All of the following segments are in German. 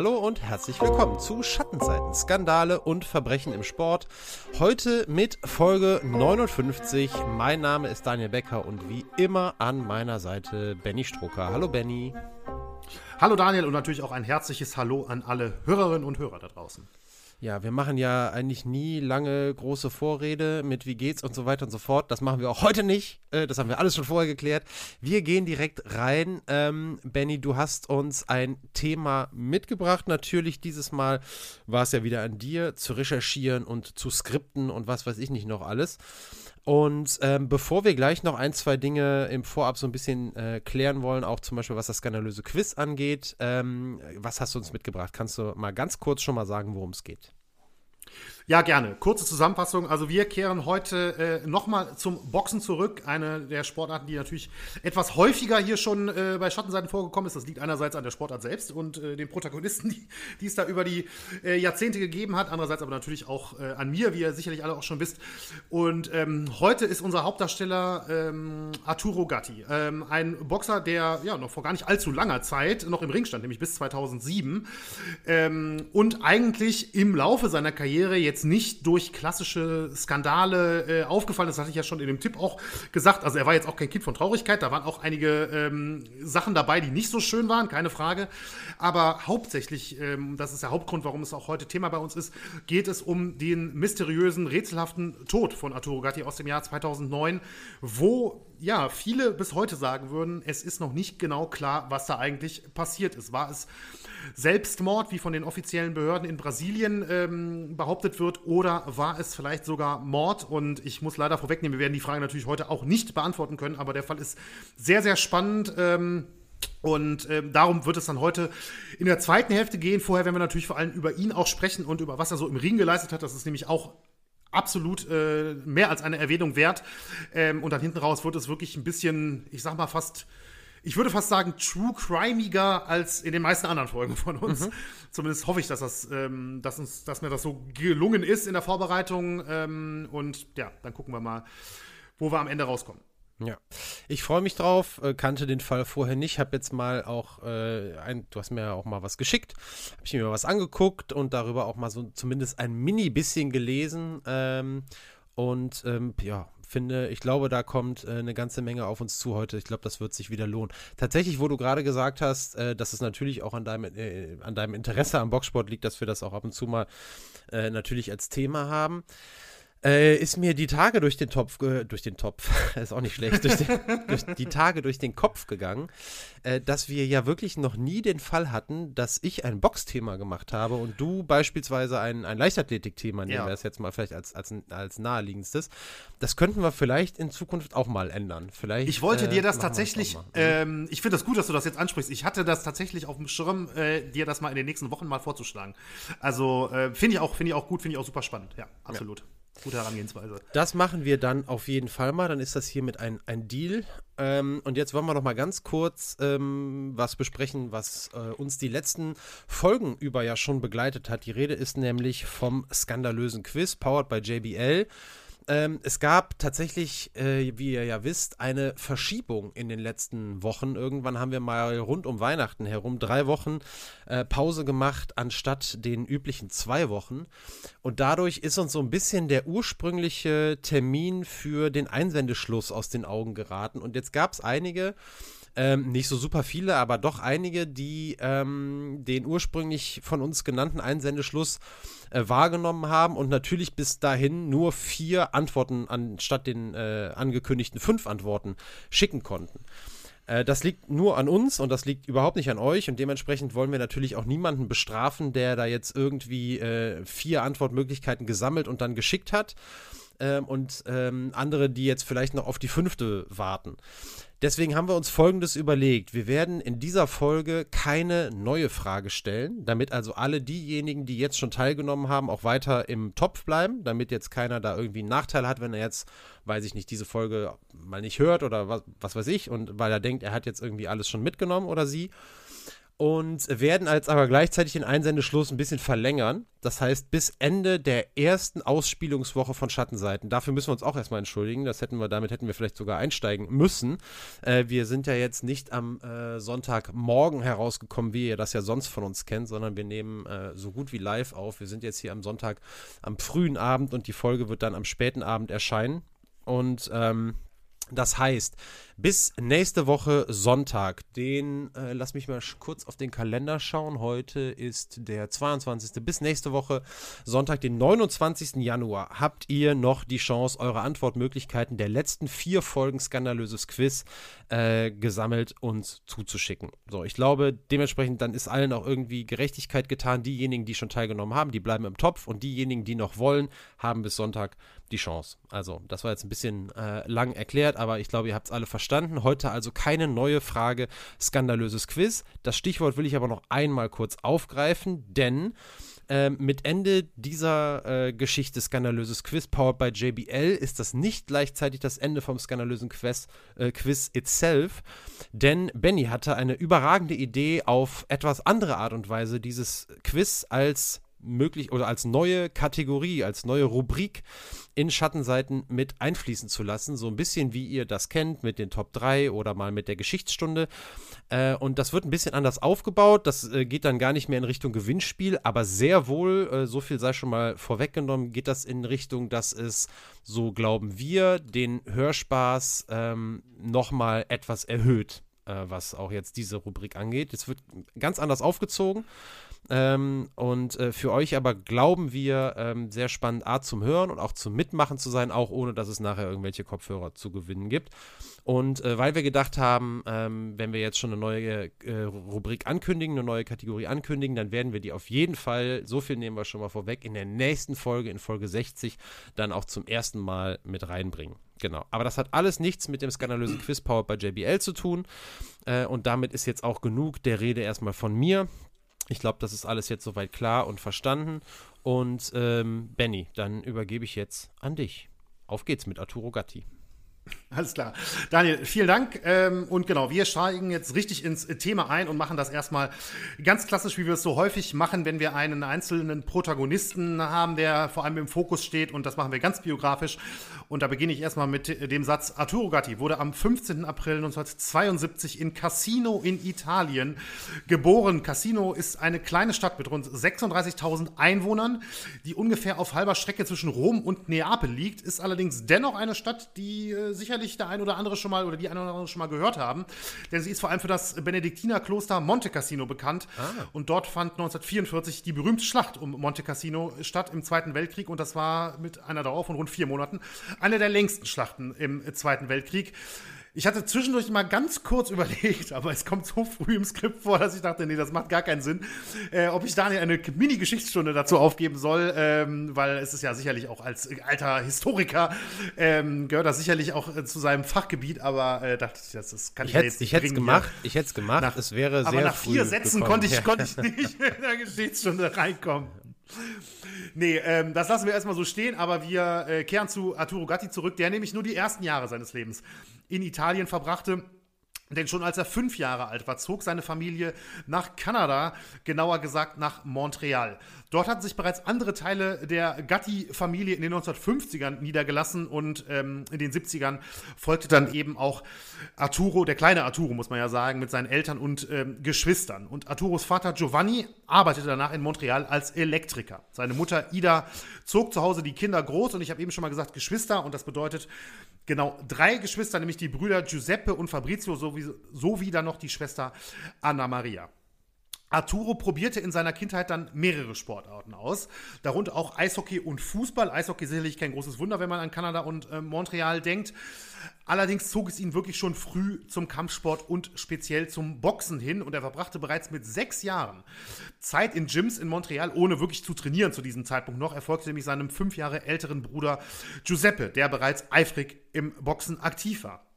Hallo und herzlich willkommen zu Schattenseiten, Skandale und Verbrechen im Sport. Heute mit Folge 59. Mein Name ist Daniel Becker und wie immer an meiner Seite Benny Strucker. Hallo Benny. Hallo Daniel und natürlich auch ein herzliches Hallo an alle Hörerinnen und Hörer da draußen. Ja, wir machen ja eigentlich nie lange große Vorrede mit wie geht's und so weiter und so fort. Das machen wir auch heute nicht. Äh, das haben wir alles schon vorher geklärt. Wir gehen direkt rein. Ähm, Benny, du hast uns ein Thema mitgebracht. Natürlich dieses Mal war es ja wieder an dir zu recherchieren und zu skripten und was weiß ich nicht noch alles. Und ähm, bevor wir gleich noch ein, zwei Dinge im Vorab so ein bisschen äh, klären wollen, auch zum Beispiel was das skandalöse Quiz angeht, ähm, was hast du uns mitgebracht? Kannst du mal ganz kurz schon mal sagen, worum es geht? Ja, gerne. Kurze Zusammenfassung. Also wir kehren heute äh, nochmal zum Boxen zurück. Eine der Sportarten, die natürlich etwas häufiger hier schon äh, bei Schattenseiten vorgekommen ist. Das liegt einerseits an der Sportart selbst und äh, den Protagonisten, die, die es da über die äh, Jahrzehnte gegeben hat. Andererseits aber natürlich auch äh, an mir, wie ihr sicherlich alle auch schon wisst. Und ähm, heute ist unser Hauptdarsteller ähm, Arturo Gatti. Ähm, ein Boxer, der ja noch vor gar nicht allzu langer Zeit noch im Ring stand, nämlich bis 2007. Ähm, und eigentlich im Laufe seiner Karriere jetzt jetzt nicht durch klassische Skandale äh, aufgefallen. Das hatte ich ja schon in dem Tipp auch gesagt. Also er war jetzt auch kein Kind von Traurigkeit. Da waren auch einige ähm, Sachen dabei, die nicht so schön waren, keine Frage. Aber hauptsächlich, ähm, das ist der Hauptgrund, warum es auch heute Thema bei uns ist, geht es um den mysteriösen, rätselhaften Tod von Arturo Gatti aus dem Jahr 2009, wo ja, viele bis heute sagen würden, es ist noch nicht genau klar, was da eigentlich passiert ist. War es Selbstmord, wie von den offiziellen Behörden in Brasilien ähm, behauptet wird, oder war es vielleicht sogar Mord? Und ich muss leider vorwegnehmen, wir werden die Frage natürlich heute auch nicht beantworten können, aber der Fall ist sehr, sehr spannend. Ähm, und ähm, darum wird es dann heute in der zweiten Hälfte gehen. Vorher werden wir natürlich vor allem über ihn auch sprechen und über was er so im Ring geleistet hat. Das ist nämlich auch absolut äh, mehr als eine Erwähnung wert. Ähm, und dann hinten raus wird es wirklich ein bisschen, ich sag mal fast, ich würde fast sagen, true crimeiger als in den meisten anderen Folgen von uns. Mhm. Zumindest hoffe ich, dass, das, ähm, dass, uns, dass mir das so gelungen ist in der Vorbereitung. Ähm, und ja, dann gucken wir mal, wo wir am Ende rauskommen. Ja, ich freue mich drauf, äh, kannte den Fall vorher nicht, habe jetzt mal auch, äh, ein, du hast mir ja auch mal was geschickt, habe ich mir mal was angeguckt und darüber auch mal so zumindest ein mini bisschen gelesen ähm, und ähm, ja, finde, ich glaube, da kommt äh, eine ganze Menge auf uns zu heute. Ich glaube, das wird sich wieder lohnen. Tatsächlich, wo du gerade gesagt hast, äh, dass es natürlich auch an deinem, äh, an deinem Interesse am Boxsport liegt, dass wir das auch ab und zu mal äh, natürlich als Thema haben äh, ist mir die Tage durch den Topf, durch den Topf, ist auch nicht schlecht, durch, den, durch, die Tage durch den Kopf gegangen, äh, dass wir ja wirklich noch nie den Fall hatten, dass ich ein Boxthema gemacht habe und du beispielsweise ein, ein Leichtathletikthema, nehmen ja. wir es jetzt mal vielleicht als, als, als naheliegendstes. Das könnten wir vielleicht in Zukunft auch mal ändern. Vielleicht, ich wollte dir äh, das tatsächlich, ähm, ich finde das gut, dass du das jetzt ansprichst. Ich hatte das tatsächlich auf dem Schirm, äh, dir das mal in den nächsten Wochen mal vorzuschlagen. Also äh, finde ich, auch, find ich auch gut, finde ich auch super spannend. Ja, absolut. Ja. Gute Herangehensweise. Das machen wir dann auf jeden Fall mal. Dann ist das hiermit ein, ein Deal. Ähm, und jetzt wollen wir noch mal ganz kurz ähm, was besprechen, was äh, uns die letzten Folgen über ja schon begleitet hat. Die Rede ist nämlich vom skandalösen Quiz, powered by JBL. Ähm, es gab tatsächlich, äh, wie ihr ja wisst, eine Verschiebung in den letzten Wochen. Irgendwann haben wir mal rund um Weihnachten herum drei Wochen äh, Pause gemacht, anstatt den üblichen zwei Wochen. Und dadurch ist uns so ein bisschen der ursprüngliche Termin für den Einsendeschluss aus den Augen geraten. Und jetzt gab es einige, ähm, nicht so super viele, aber doch einige, die ähm, den ursprünglich von uns genannten Einsendeschluss äh, wahrgenommen haben und natürlich bis dahin nur vier Antworten anstatt den äh, angekündigten fünf Antworten schicken konnten. Äh, das liegt nur an uns und das liegt überhaupt nicht an euch und dementsprechend wollen wir natürlich auch niemanden bestrafen, der da jetzt irgendwie äh, vier Antwortmöglichkeiten gesammelt und dann geschickt hat ähm, und ähm, andere, die jetzt vielleicht noch auf die fünfte warten. Deswegen haben wir uns Folgendes überlegt. Wir werden in dieser Folge keine neue Frage stellen, damit also alle diejenigen, die jetzt schon teilgenommen haben, auch weiter im Topf bleiben, damit jetzt keiner da irgendwie einen Nachteil hat, wenn er jetzt, weiß ich nicht, diese Folge mal nicht hört oder was, was weiß ich und weil er denkt, er hat jetzt irgendwie alles schon mitgenommen oder sie. Und werden als aber gleichzeitig den Einsendeschluss ein bisschen verlängern. Das heißt, bis Ende der ersten Ausspielungswoche von Schattenseiten. Dafür müssen wir uns auch erstmal entschuldigen. Das hätten wir, damit hätten wir vielleicht sogar einsteigen müssen. Äh, wir sind ja jetzt nicht am äh, Sonntagmorgen herausgekommen, wie ihr das ja sonst von uns kennt, sondern wir nehmen äh, so gut wie live auf. Wir sind jetzt hier am Sonntag am frühen Abend und die Folge wird dann am späten Abend erscheinen. Und ähm, das heißt, bis nächste Woche Sonntag, den, äh, lass mich mal kurz auf den Kalender schauen. Heute ist der 22. Bis nächste Woche Sonntag, den 29. Januar, habt ihr noch die Chance, eure Antwortmöglichkeiten der letzten vier Folgen Skandalöses Quiz äh, gesammelt uns zuzuschicken. So, ich glaube, dementsprechend dann ist allen auch irgendwie Gerechtigkeit getan. Diejenigen, die schon teilgenommen haben, die bleiben im Topf und diejenigen, die noch wollen, haben bis Sonntag die Chance. Also, das war jetzt ein bisschen äh, lang erklärt, aber ich glaube, ihr habt es alle verstanden. Heute also keine neue Frage, skandalöses Quiz. Das Stichwort will ich aber noch einmal kurz aufgreifen, denn äh, mit Ende dieser äh, Geschichte skandalöses Quiz powered by JBL ist das nicht gleichzeitig das Ende vom skandalösen Quiz, äh, Quiz itself, denn Benny hatte eine überragende Idee auf etwas andere Art und Weise dieses Quiz als möglich oder als neue Kategorie, als neue Rubrik in Schattenseiten mit einfließen zu lassen. So ein bisschen wie ihr das kennt mit den Top 3 oder mal mit der Geschichtsstunde. Äh, und das wird ein bisschen anders aufgebaut. Das äh, geht dann gar nicht mehr in Richtung Gewinnspiel, aber sehr wohl, äh, so viel sei schon mal vorweggenommen, geht das in Richtung, dass es, so glauben wir, den Hörspaß ähm, nochmal etwas erhöht, äh, was auch jetzt diese Rubrik angeht. Es wird ganz anders aufgezogen. Ähm, und äh, für euch aber glauben wir ähm, sehr spannend, A zum Hören und auch zum Mitmachen zu sein, auch ohne dass es nachher irgendwelche Kopfhörer zu gewinnen gibt. Und äh, weil wir gedacht haben, ähm, wenn wir jetzt schon eine neue äh, Rubrik ankündigen, eine neue Kategorie ankündigen, dann werden wir die auf jeden Fall, so viel nehmen wir schon mal vorweg, in der nächsten Folge, in Folge 60, dann auch zum ersten Mal mit reinbringen. Genau. Aber das hat alles nichts mit dem skandalösen Quiz Power bei JBL zu tun. Äh, und damit ist jetzt auch genug der Rede erstmal von mir. Ich glaube, das ist alles jetzt soweit klar und verstanden. Und ähm, Benny, dann übergebe ich jetzt an dich. Auf geht's mit Arturo Gatti. Alles klar. Daniel, vielen Dank. Ähm, und genau, wir steigen jetzt richtig ins Thema ein und machen das erstmal ganz klassisch, wie wir es so häufig machen, wenn wir einen einzelnen Protagonisten haben, der vor allem im Fokus steht. Und das machen wir ganz biografisch. Und da beginne ich erstmal mit dem Satz: Arturo Gatti wurde am 15. April 1972 in Cassino in Italien geboren. Cassino ist eine kleine Stadt mit rund 36.000 Einwohnern, die ungefähr auf halber Strecke zwischen Rom und Neapel liegt, ist allerdings dennoch eine Stadt, die äh, sicherlich der ein oder andere schon mal oder die ein oder andere schon mal gehört haben. Denn sie ist vor allem für das Benediktinerkloster Monte Cassino bekannt. Ah. Und dort fand 1944 die berühmte Schlacht um Monte Cassino statt im Zweiten Weltkrieg. Und das war mit einer Dauer von rund vier Monaten eine der längsten Schlachten im Zweiten Weltkrieg. Ich hatte zwischendurch mal ganz kurz überlegt, aber es kommt so früh im Skript vor, dass ich dachte, nee, das macht gar keinen Sinn, äh, ob ich Daniel eine Mini-Geschichtsstunde dazu aufgeben soll, ähm, weil es ist ja sicherlich auch als alter Historiker, ähm, gehört das sicherlich auch äh, zu seinem Fachgebiet, aber äh, dachte ich, das, das kann ich, ich jetzt nicht Ich hätte es gemacht, ich hätte es gemacht, nach, es wäre sehr Aber nach vier Sätzen konnte ich, konnte ich nicht in der Geschichtsstunde reinkommen. Nee, ähm, das lassen wir erstmal so stehen, aber wir äh, kehren zu Arturo Gatti zurück, der nämlich nur die ersten Jahre seines Lebens in Italien verbrachte. Denn schon als er fünf Jahre alt war, zog seine Familie nach Kanada, genauer gesagt nach Montreal. Dort hatten sich bereits andere Teile der Gatti-Familie in den 1950ern niedergelassen und ähm, in den 70ern folgte dann eben auch Arturo, der kleine Arturo, muss man ja sagen, mit seinen Eltern und ähm, Geschwistern. Und Arturos Vater Giovanni arbeitete danach in Montreal als Elektriker. Seine Mutter Ida zog zu Hause die Kinder groß und ich habe eben schon mal gesagt Geschwister und das bedeutet genau drei Geschwister, nämlich die Brüder Giuseppe und Fabrizio sowie, sowie dann noch die Schwester Anna Maria. Arturo probierte in seiner Kindheit dann mehrere Sportarten aus, darunter auch Eishockey und Fußball. Eishockey sicherlich kein großes Wunder, wenn man an Kanada und äh, Montreal denkt. Allerdings zog es ihn wirklich schon früh zum Kampfsport und speziell zum Boxen hin und er verbrachte bereits mit sechs Jahren Zeit in Gyms in Montreal, ohne wirklich zu trainieren zu diesem Zeitpunkt noch. Er folgte nämlich seinem fünf Jahre älteren Bruder Giuseppe, der bereits eifrig im Boxen aktiv war.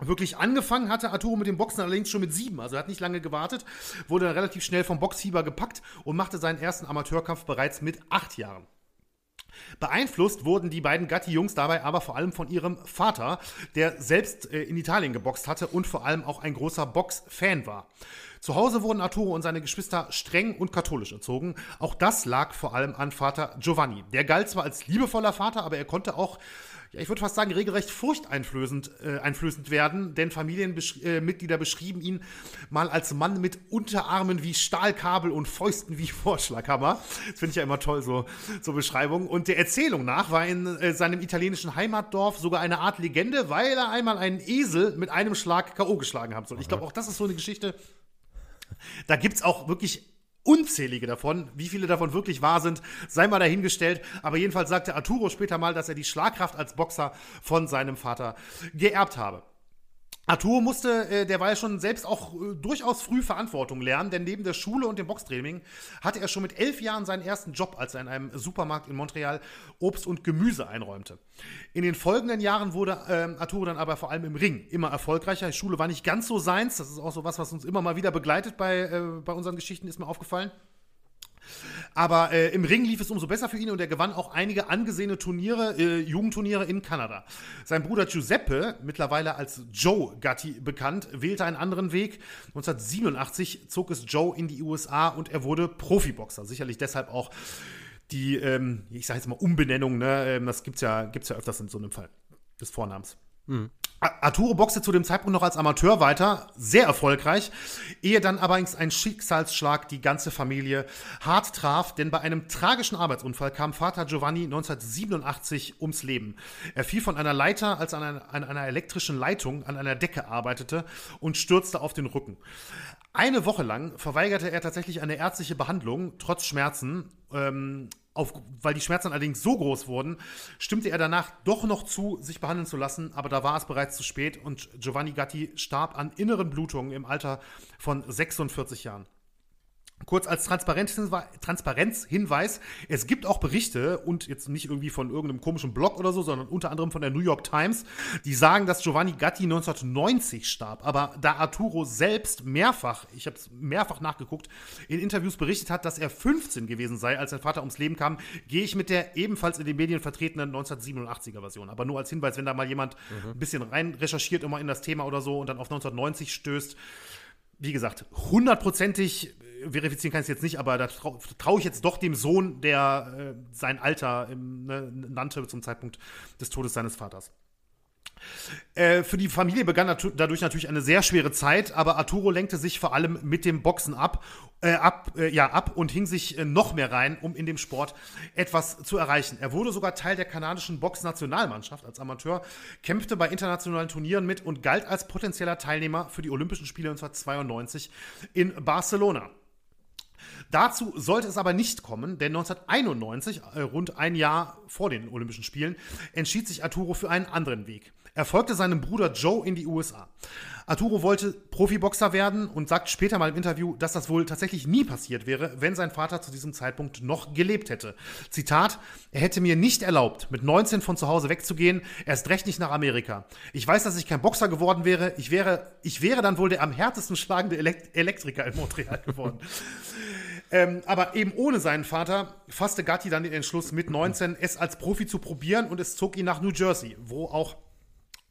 Wirklich angefangen hatte Arturo mit dem Boxen allerdings schon mit sieben, also er hat nicht lange gewartet, wurde dann relativ schnell vom Boxfieber gepackt und machte seinen ersten Amateurkampf bereits mit acht Jahren. Beeinflusst wurden die beiden Gatti-Jungs dabei aber vor allem von ihrem Vater, der selbst äh, in Italien geboxt hatte und vor allem auch ein großer Box-Fan war. Zu Hause wurden Arturo und seine Geschwister streng und katholisch erzogen. Auch das lag vor allem an Vater Giovanni. Der galt zwar als liebevoller Vater, aber er konnte auch ja, ich würde fast sagen, regelrecht furchteinflößend äh, einflößend werden, denn Familienmitglieder äh, beschrieben ihn mal als Mann mit Unterarmen wie Stahlkabel und Fäusten wie Vorschlaghammer. Das finde ich ja immer toll, so, so Beschreibungen. Und der Erzählung nach war in äh, seinem italienischen Heimatdorf sogar eine Art Legende, weil er einmal einen Esel mit einem Schlag K.O. geschlagen haben soll. Ich glaube, auch das ist so eine Geschichte. Da gibt es auch wirklich unzählige davon. Wie viele davon wirklich wahr sind, sei mal dahingestellt. Aber jedenfalls sagte Arturo später mal, dass er die Schlagkraft als Boxer von seinem Vater geerbt habe. Arturo musste äh, derweil schon selbst auch äh, durchaus früh Verantwortung lernen, denn neben der Schule und dem Boxtraining hatte er schon mit elf Jahren seinen ersten Job, als er in einem Supermarkt in Montreal Obst und Gemüse einräumte. In den folgenden Jahren wurde äh, Arturo dann aber vor allem im Ring immer erfolgreicher. Die Schule war nicht ganz so seins, das ist auch so was, was uns immer mal wieder begleitet bei, äh, bei unseren Geschichten, ist mir aufgefallen. Aber äh, im Ring lief es umso besser für ihn und er gewann auch einige angesehene Turniere, äh, Jugendturniere in Kanada. Sein Bruder Giuseppe, mittlerweile als Joe Gatti bekannt, wählte einen anderen Weg. 1987 zog es Joe in die USA und er wurde Profiboxer. Sicherlich deshalb auch die, ähm, ich sage jetzt mal Umbenennung, ne? Ähm, das gibt's ja, gibt's ja öfters in so einem Fall des Vornamens. Mhm. Arturo boxte zu dem Zeitpunkt noch als Amateur weiter, sehr erfolgreich, ehe dann allerdings ein Schicksalsschlag die ganze Familie hart traf, denn bei einem tragischen Arbeitsunfall kam Vater Giovanni 1987 ums Leben. Er fiel von einer Leiter, als er an einer, an einer elektrischen Leitung an einer Decke arbeitete und stürzte auf den Rücken. Eine Woche lang verweigerte er tatsächlich eine ärztliche Behandlung, trotz Schmerzen. Ähm, auf, weil die Schmerzen allerdings so groß wurden, stimmte er danach doch noch zu, sich behandeln zu lassen, aber da war es bereits zu spät und Giovanni Gatti starb an inneren Blutungen im Alter von 46 Jahren. Kurz als Transparenzhinweis, es gibt auch Berichte und jetzt nicht irgendwie von irgendeinem komischen Blog oder so, sondern unter anderem von der New York Times, die sagen, dass Giovanni Gatti 1990 starb. Aber da Arturo selbst mehrfach, ich habe es mehrfach nachgeguckt, in Interviews berichtet hat, dass er 15 gewesen sei, als sein Vater ums Leben kam, gehe ich mit der ebenfalls in den Medien vertretenen 1987er Version. Aber nur als Hinweis, wenn da mal jemand mhm. ein bisschen rein recherchiert immer in das Thema oder so und dann auf 1990 stößt, wie gesagt, hundertprozentig verifizieren kann ich es jetzt nicht, aber da traue trau ich jetzt doch dem Sohn, der äh, sein Alter ähm, ne, nannte zum Zeitpunkt des Todes seines Vaters. Äh, für die Familie begann dadurch natürlich eine sehr schwere Zeit, aber Arturo lenkte sich vor allem mit dem Boxen ab, äh, ab, äh, ja, ab und hing sich äh, noch mehr rein, um in dem Sport etwas zu erreichen. Er wurde sogar Teil der kanadischen Boxnationalmannschaft als Amateur, kämpfte bei internationalen Turnieren mit und galt als potenzieller Teilnehmer für die Olympischen Spiele 1992 in Barcelona. Dazu sollte es aber nicht kommen, denn 1991, äh, rund ein Jahr vor den Olympischen Spielen, entschied sich Arturo für einen anderen Weg. Er folgte seinem Bruder Joe in die USA. Arturo wollte Profiboxer werden und sagt später mal im Interview, dass das wohl tatsächlich nie passiert wäre, wenn sein Vater zu diesem Zeitpunkt noch gelebt hätte. Zitat, er hätte mir nicht erlaubt, mit 19 von zu Hause wegzugehen, erst recht nicht nach Amerika. Ich weiß, dass ich kein Boxer geworden wäre, ich wäre, ich wäre dann wohl der am härtesten schlagende Elekt Elektriker in Montreal geworden. Ähm, aber eben ohne seinen Vater fasste Gatti dann den Entschluss, mit 19 es als Profi zu probieren und es zog ihn nach New Jersey, wo auch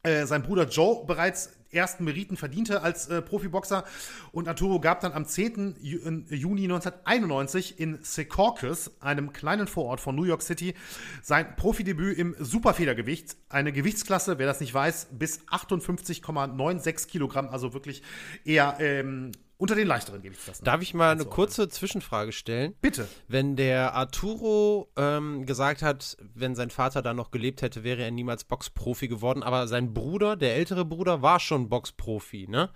äh, sein Bruder Joe bereits ersten Meriten verdiente als äh, Profiboxer. Und Arturo gab dann am 10. Juni 1991 in Secaucus, einem kleinen Vorort von New York City, sein Profidebüt im Superfedergewicht. Eine Gewichtsklasse, wer das nicht weiß, bis 58,96 Kilogramm, also wirklich eher ähm, unter den leichteren Gewichtsklassen. Darf ich mal eine kurze Zwischenfrage stellen? Bitte. Wenn der Arturo ähm, gesagt hat, wenn sein Vater da noch gelebt hätte, wäre er niemals Boxprofi geworden, aber sein Bruder, der ältere Bruder, war schon Boxprofi, ne?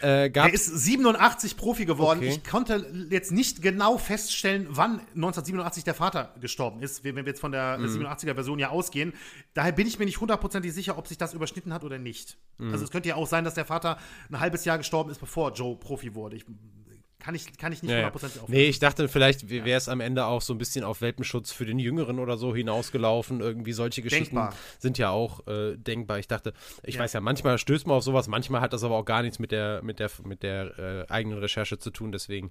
Äh, der ist 87 Profi geworden. Okay. Ich konnte jetzt nicht genau feststellen, wann 1987 der Vater gestorben ist, wenn wir jetzt von der mhm. 87er-Version ja ausgehen. Daher bin ich mir nicht hundertprozentig sicher, ob sich das überschnitten hat oder nicht. Mhm. Also es könnte ja auch sein, dass der Vater ein halbes Jahr gestorben ist, bevor Joe Profi wurde. Ich kann ich, kann ich nicht hundertprozentig ja, ja. Nee, ich dachte, vielleicht wäre es am Ende auch so ein bisschen auf Welpenschutz für den Jüngeren oder so hinausgelaufen. Irgendwie solche Geschichten denkbar. sind ja auch äh, denkbar. Ich dachte, ich ja. weiß ja, manchmal stößt man auf sowas, manchmal hat das aber auch gar nichts mit der, mit der, mit der äh, eigenen Recherche zu tun. Deswegen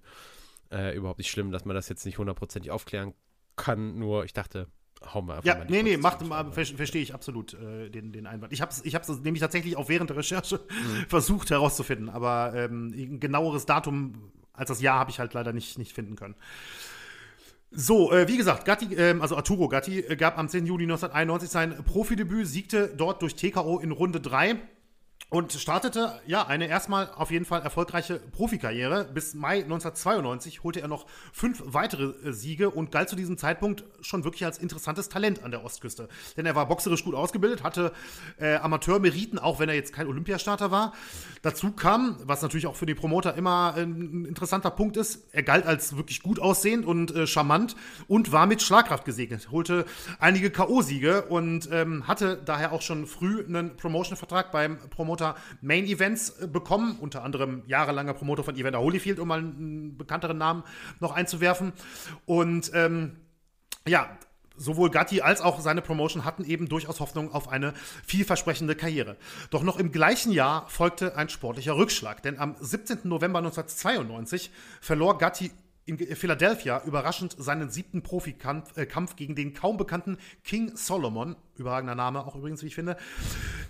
äh, überhaupt nicht schlimm, dass man das jetzt nicht hundertprozentig aufklären kann. Nur, ich dachte, hau mal einfach Ja, mal nee, nee, macht, mal, ver verstehe ich absolut äh, den, den Einwand. Ich habe es ich hab's nämlich tatsächlich auch während der Recherche versucht herauszufinden, aber ähm, ein genaueres Datum als das Jahr habe ich halt leider nicht, nicht finden können. So, äh, wie gesagt, Gatti, ähm, also Arturo Gatti äh, gab am 10. Juli 1991 sein Profidebüt, siegte dort durch TKO in Runde 3 und startete ja eine erstmal auf jeden Fall erfolgreiche Profikarriere. Bis Mai 1992 holte er noch fünf weitere äh, Siege und galt zu diesem Zeitpunkt schon wirklich als interessantes Talent an der Ostküste. Denn er war boxerisch gut ausgebildet, hatte äh, Amateurmeriten, auch wenn er jetzt kein Olympiastarter war. Dazu kam, was natürlich auch für die Promoter immer ein interessanter Punkt ist, er galt als wirklich gut aussehend und äh, charmant und war mit Schlagkraft gesegnet. Holte einige K.O.-Siege und ähm, hatte daher auch schon früh einen Promotion-Vertrag beim Promoter Main Events äh, bekommen, unter anderem jahrelanger Promoter von Evander Holyfield, um mal einen bekannteren Namen noch einzuwerfen. Und ähm, ja, sowohl Gatti als auch seine Promotion hatten eben durchaus Hoffnung auf eine vielversprechende Karriere. Doch noch im gleichen Jahr folgte ein sportlicher Rückschlag, denn am 17. November 1992 verlor Gatti in Philadelphia überraschend seinen siebten Profikampf äh, Kampf gegen den kaum bekannten King Solomon, überragender Name auch übrigens, wie ich finde,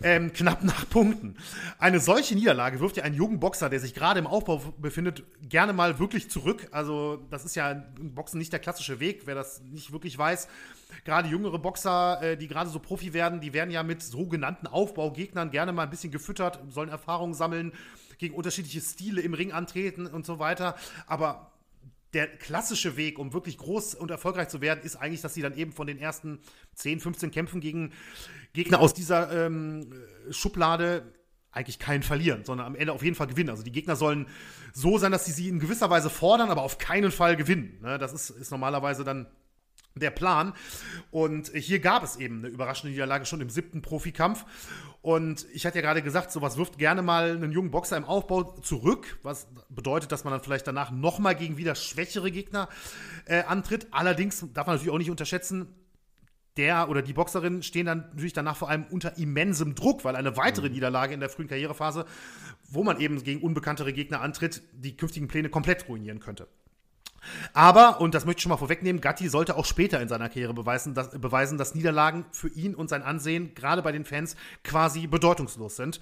ähm, knapp nach Punkten. Eine solche Niederlage wirft ja einen jungen Boxer, der sich gerade im Aufbau befindet, gerne mal wirklich zurück. Also das ist ja im Boxen nicht der klassische Weg, wer das nicht wirklich weiß. Gerade jüngere Boxer, äh, die gerade so Profi werden, die werden ja mit sogenannten Aufbaugegnern gerne mal ein bisschen gefüttert, sollen Erfahrungen sammeln, gegen unterschiedliche Stile im Ring antreten und so weiter. Aber der klassische Weg, um wirklich groß und erfolgreich zu werden, ist eigentlich, dass sie dann eben von den ersten 10, 15 Kämpfen gegen Gegner aus dieser ähm, Schublade eigentlich keinen verlieren, sondern am Ende auf jeden Fall gewinnen. Also die Gegner sollen so sein, dass sie sie in gewisser Weise fordern, aber auf keinen Fall gewinnen. Ne? Das ist, ist normalerweise dann der Plan. Und hier gab es eben eine überraschende Niederlage schon im siebten Profikampf. Und ich hatte ja gerade gesagt, sowas wirft gerne mal einen jungen Boxer im Aufbau zurück, was bedeutet, dass man dann vielleicht danach nochmal gegen wieder schwächere Gegner äh, antritt. Allerdings darf man natürlich auch nicht unterschätzen, der oder die Boxerin stehen dann natürlich danach vor allem unter immensem Druck, weil eine weitere Niederlage in der frühen Karrierephase, wo man eben gegen unbekanntere Gegner antritt, die künftigen Pläne komplett ruinieren könnte. Aber, und das möchte ich schon mal vorwegnehmen, Gatti sollte auch später in seiner Karriere beweisen dass, beweisen, dass Niederlagen für ihn und sein Ansehen, gerade bei den Fans, quasi bedeutungslos sind.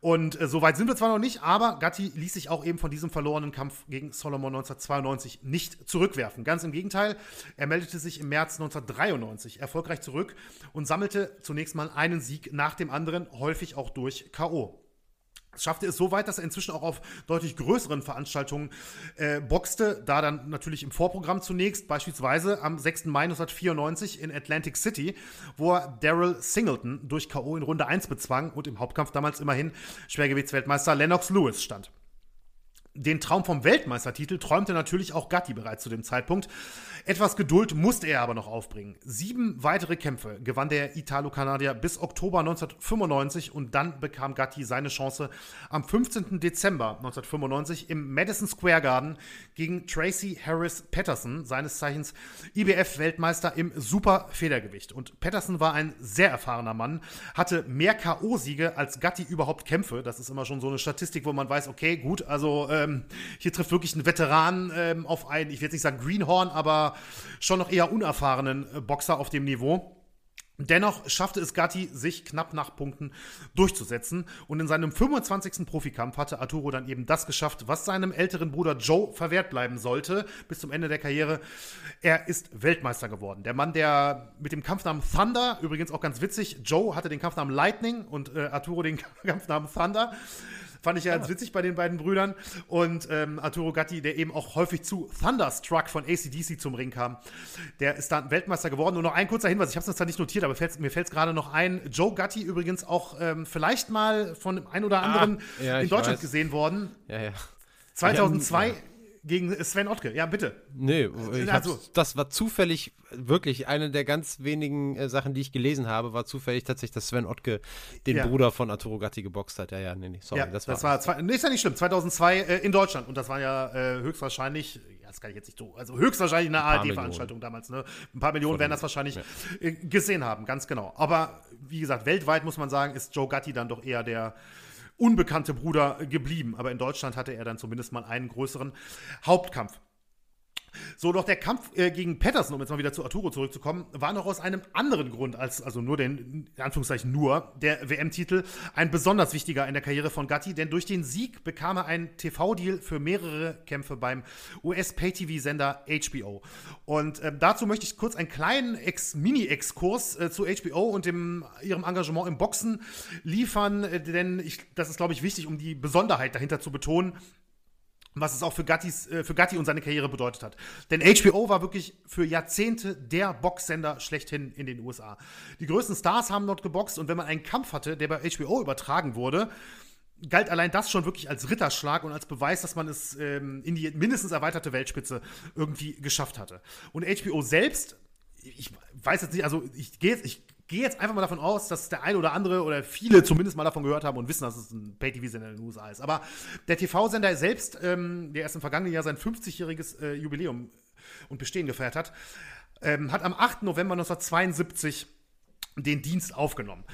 Und äh, so weit sind wir zwar noch nicht, aber Gatti ließ sich auch eben von diesem verlorenen Kampf gegen Solomon 1992 nicht zurückwerfen. Ganz im Gegenteil, er meldete sich im März 1993 erfolgreich zurück und sammelte zunächst mal einen Sieg nach dem anderen, häufig auch durch K.O. Schaffte es so weit, dass er inzwischen auch auf deutlich größeren Veranstaltungen äh, boxte, da dann natürlich im Vorprogramm zunächst, beispielsweise am 6. Mai 1994 in Atlantic City, wo er Daryl Singleton durch K.O. in Runde 1 bezwang und im Hauptkampf damals immerhin Schwergewichtsweltmeister Lennox Lewis stand. Den Traum vom Weltmeistertitel träumte natürlich auch Gatti bereits zu dem Zeitpunkt. Etwas Geduld musste er aber noch aufbringen. Sieben weitere Kämpfe gewann der Italo-Kanadier bis Oktober 1995 und dann bekam Gatti seine Chance am 15. Dezember 1995 im Madison Square Garden gegen Tracy Harris Patterson, seines Zeichens IBF-Weltmeister im Super-Federgewicht. Und Patterson war ein sehr erfahrener Mann, hatte mehr K.O.-Siege als Gatti überhaupt Kämpfe. Das ist immer schon so eine Statistik, wo man weiß, okay, gut, also ähm, hier trifft wirklich ein Veteran ähm, auf einen, ich will jetzt nicht sagen Greenhorn, aber schon noch eher unerfahrenen äh, Boxer auf dem Niveau. Dennoch schaffte es Gatti, sich knapp nach Punkten durchzusetzen. Und in seinem 25. Profikampf hatte Arturo dann eben das geschafft, was seinem älteren Bruder Joe verwehrt bleiben sollte bis zum Ende der Karriere. Er ist Weltmeister geworden. Der Mann, der mit dem Kampfnamen Thunder, übrigens auch ganz witzig, Joe hatte den Kampfnamen Lightning und äh, Arturo den Kampfnamen Thunder. Fand ich ja ganz witzig bei den beiden Brüdern. Und ähm, Arturo Gatti, der eben auch häufig zu Thunderstruck von ACDC zum Ring kam, der ist dann Weltmeister geworden. Und noch ein kurzer Hinweis, ich habe es zwar nicht notiert, aber fällt's, mir fällt es gerade noch ein. Joe Gatti übrigens auch ähm, vielleicht mal von dem einen oder anderen Ah, ja, in Deutschland weiß. gesehen worden. Ja, ja. 2002 Ja. Gegen Sven Ottke. Ja, bitte. Nee, ich Also- das war zufällig, wirklich, eine der ganz wenigen äh, Sachen, die ich gelesen habe, war zufällig tatsächlich, dass Sven Ottke den Ja. Bruder von Arturo Gatti geboxt hat. Ja, ja, nee, nee, sorry, ja, das das war. war, zwei, nee, ist ja nicht schlimm. 2002 äh, in Deutschland. Und das war ja äh, höchstwahrscheinlich, ja, das kann ich jetzt nicht so, also höchstwahrscheinlich eine ARD-Veranstaltung damals. Ne? Ein paar Millionen werden das wahrscheinlich äh, gesehen haben, ganz genau. Aber wie gesagt, weltweit muss man sagen, ist Joe Gatti dann doch eher der unbekannte Bruder geblieben. Aber in Deutschland hatte er dann zumindest mal einen größeren Hauptkampf. So, doch der Kampf äh, gegen Patterson, um jetzt mal wieder zu Arturo zurückzukommen, war noch aus einem anderen Grund als, also nur den, in Anführungszeichen nur, der WM-Titel, ein besonders wichtiger in der Karriere von Gatti, denn durch den Sieg bekam er einen TV-Deal für mehrere Kämpfe beim US-Pay-TV-Sender HBO. Und äh, dazu möchte ich kurz einen kleinen Mini-Exkurs äh, zu HBO und dem, ihrem Engagement im Boxen liefern, äh, denn ich, das ist, glaube ich, wichtig, um die Besonderheit dahinter zu betonen was es auch für, Gattis, äh, für Gatti und seine Karriere bedeutet hat. Denn HBO war wirklich für Jahrzehnte der Boxsender schlechthin in den USA. Die größten Stars haben dort geboxt und wenn man einen Kampf hatte, der bei HBO übertragen wurde, galt allein das schon wirklich als Ritterschlag und als Beweis, dass man es ähm, in die mindestens erweiterte Weltspitze irgendwie geschafft hatte. Und HBO selbst, ich weiß jetzt nicht, also ich gehe ich gehe jetzt einfach mal davon aus, dass der eine oder andere oder viele zumindest mal davon gehört haben und wissen, dass es ein Pay-TV-Sender in den USA ist. Aber der TV-Sender selbst, ähm, der erst im vergangenen Jahr sein 50-jähriges äh, Jubiläum und Bestehen gefeiert hat, ähm, hat am 8. November 1972 den Dienst aufgenommen.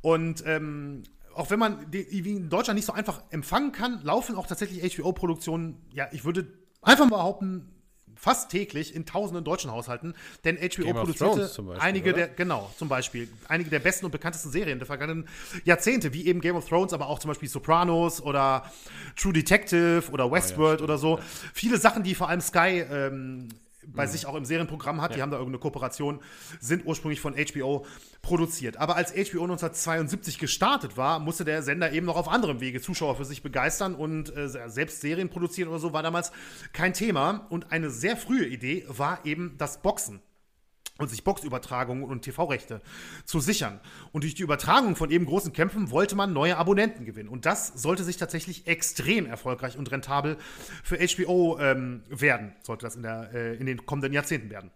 Und ähm, auch wenn man in Deutschland nicht so einfach empfangen kann, laufen auch tatsächlich HBO-Produktionen, ja, ich würde einfach mal behaupten, fast täglich in tausenden deutschen Haushalten, denn HBO Game produzierte Beispiel, einige oder? der, genau, zum Beispiel, einige der besten und bekanntesten Serien der vergangenen Jahrzehnte, wie eben Game of Thrones, aber auch zum Beispiel Sopranos oder True Detective oder Westworld oh, ja, oder so. Viele Sachen, die vor allem Sky ähm, bei mhm. sich auch im Serienprogramm hat, ja. die haben da irgendeine Kooperation, sind ursprünglich von HBO produziert. Aber als HBO 1972 gestartet war, musste der Sender eben noch auf anderem Wege Zuschauer für sich begeistern und äh, selbst Serien produzieren oder so war damals kein Thema. Und eine sehr frühe Idee war eben das Boxen und sich Boxübertragungen und TV-Rechte zu sichern. Und durch die Übertragung von eben großen Kämpfen wollte man neue Abonnenten gewinnen. Und das sollte sich tatsächlich extrem erfolgreich und rentabel für HBO ähm, werden, sollte das in, der, äh, in den kommenden Jahrzehnten werden.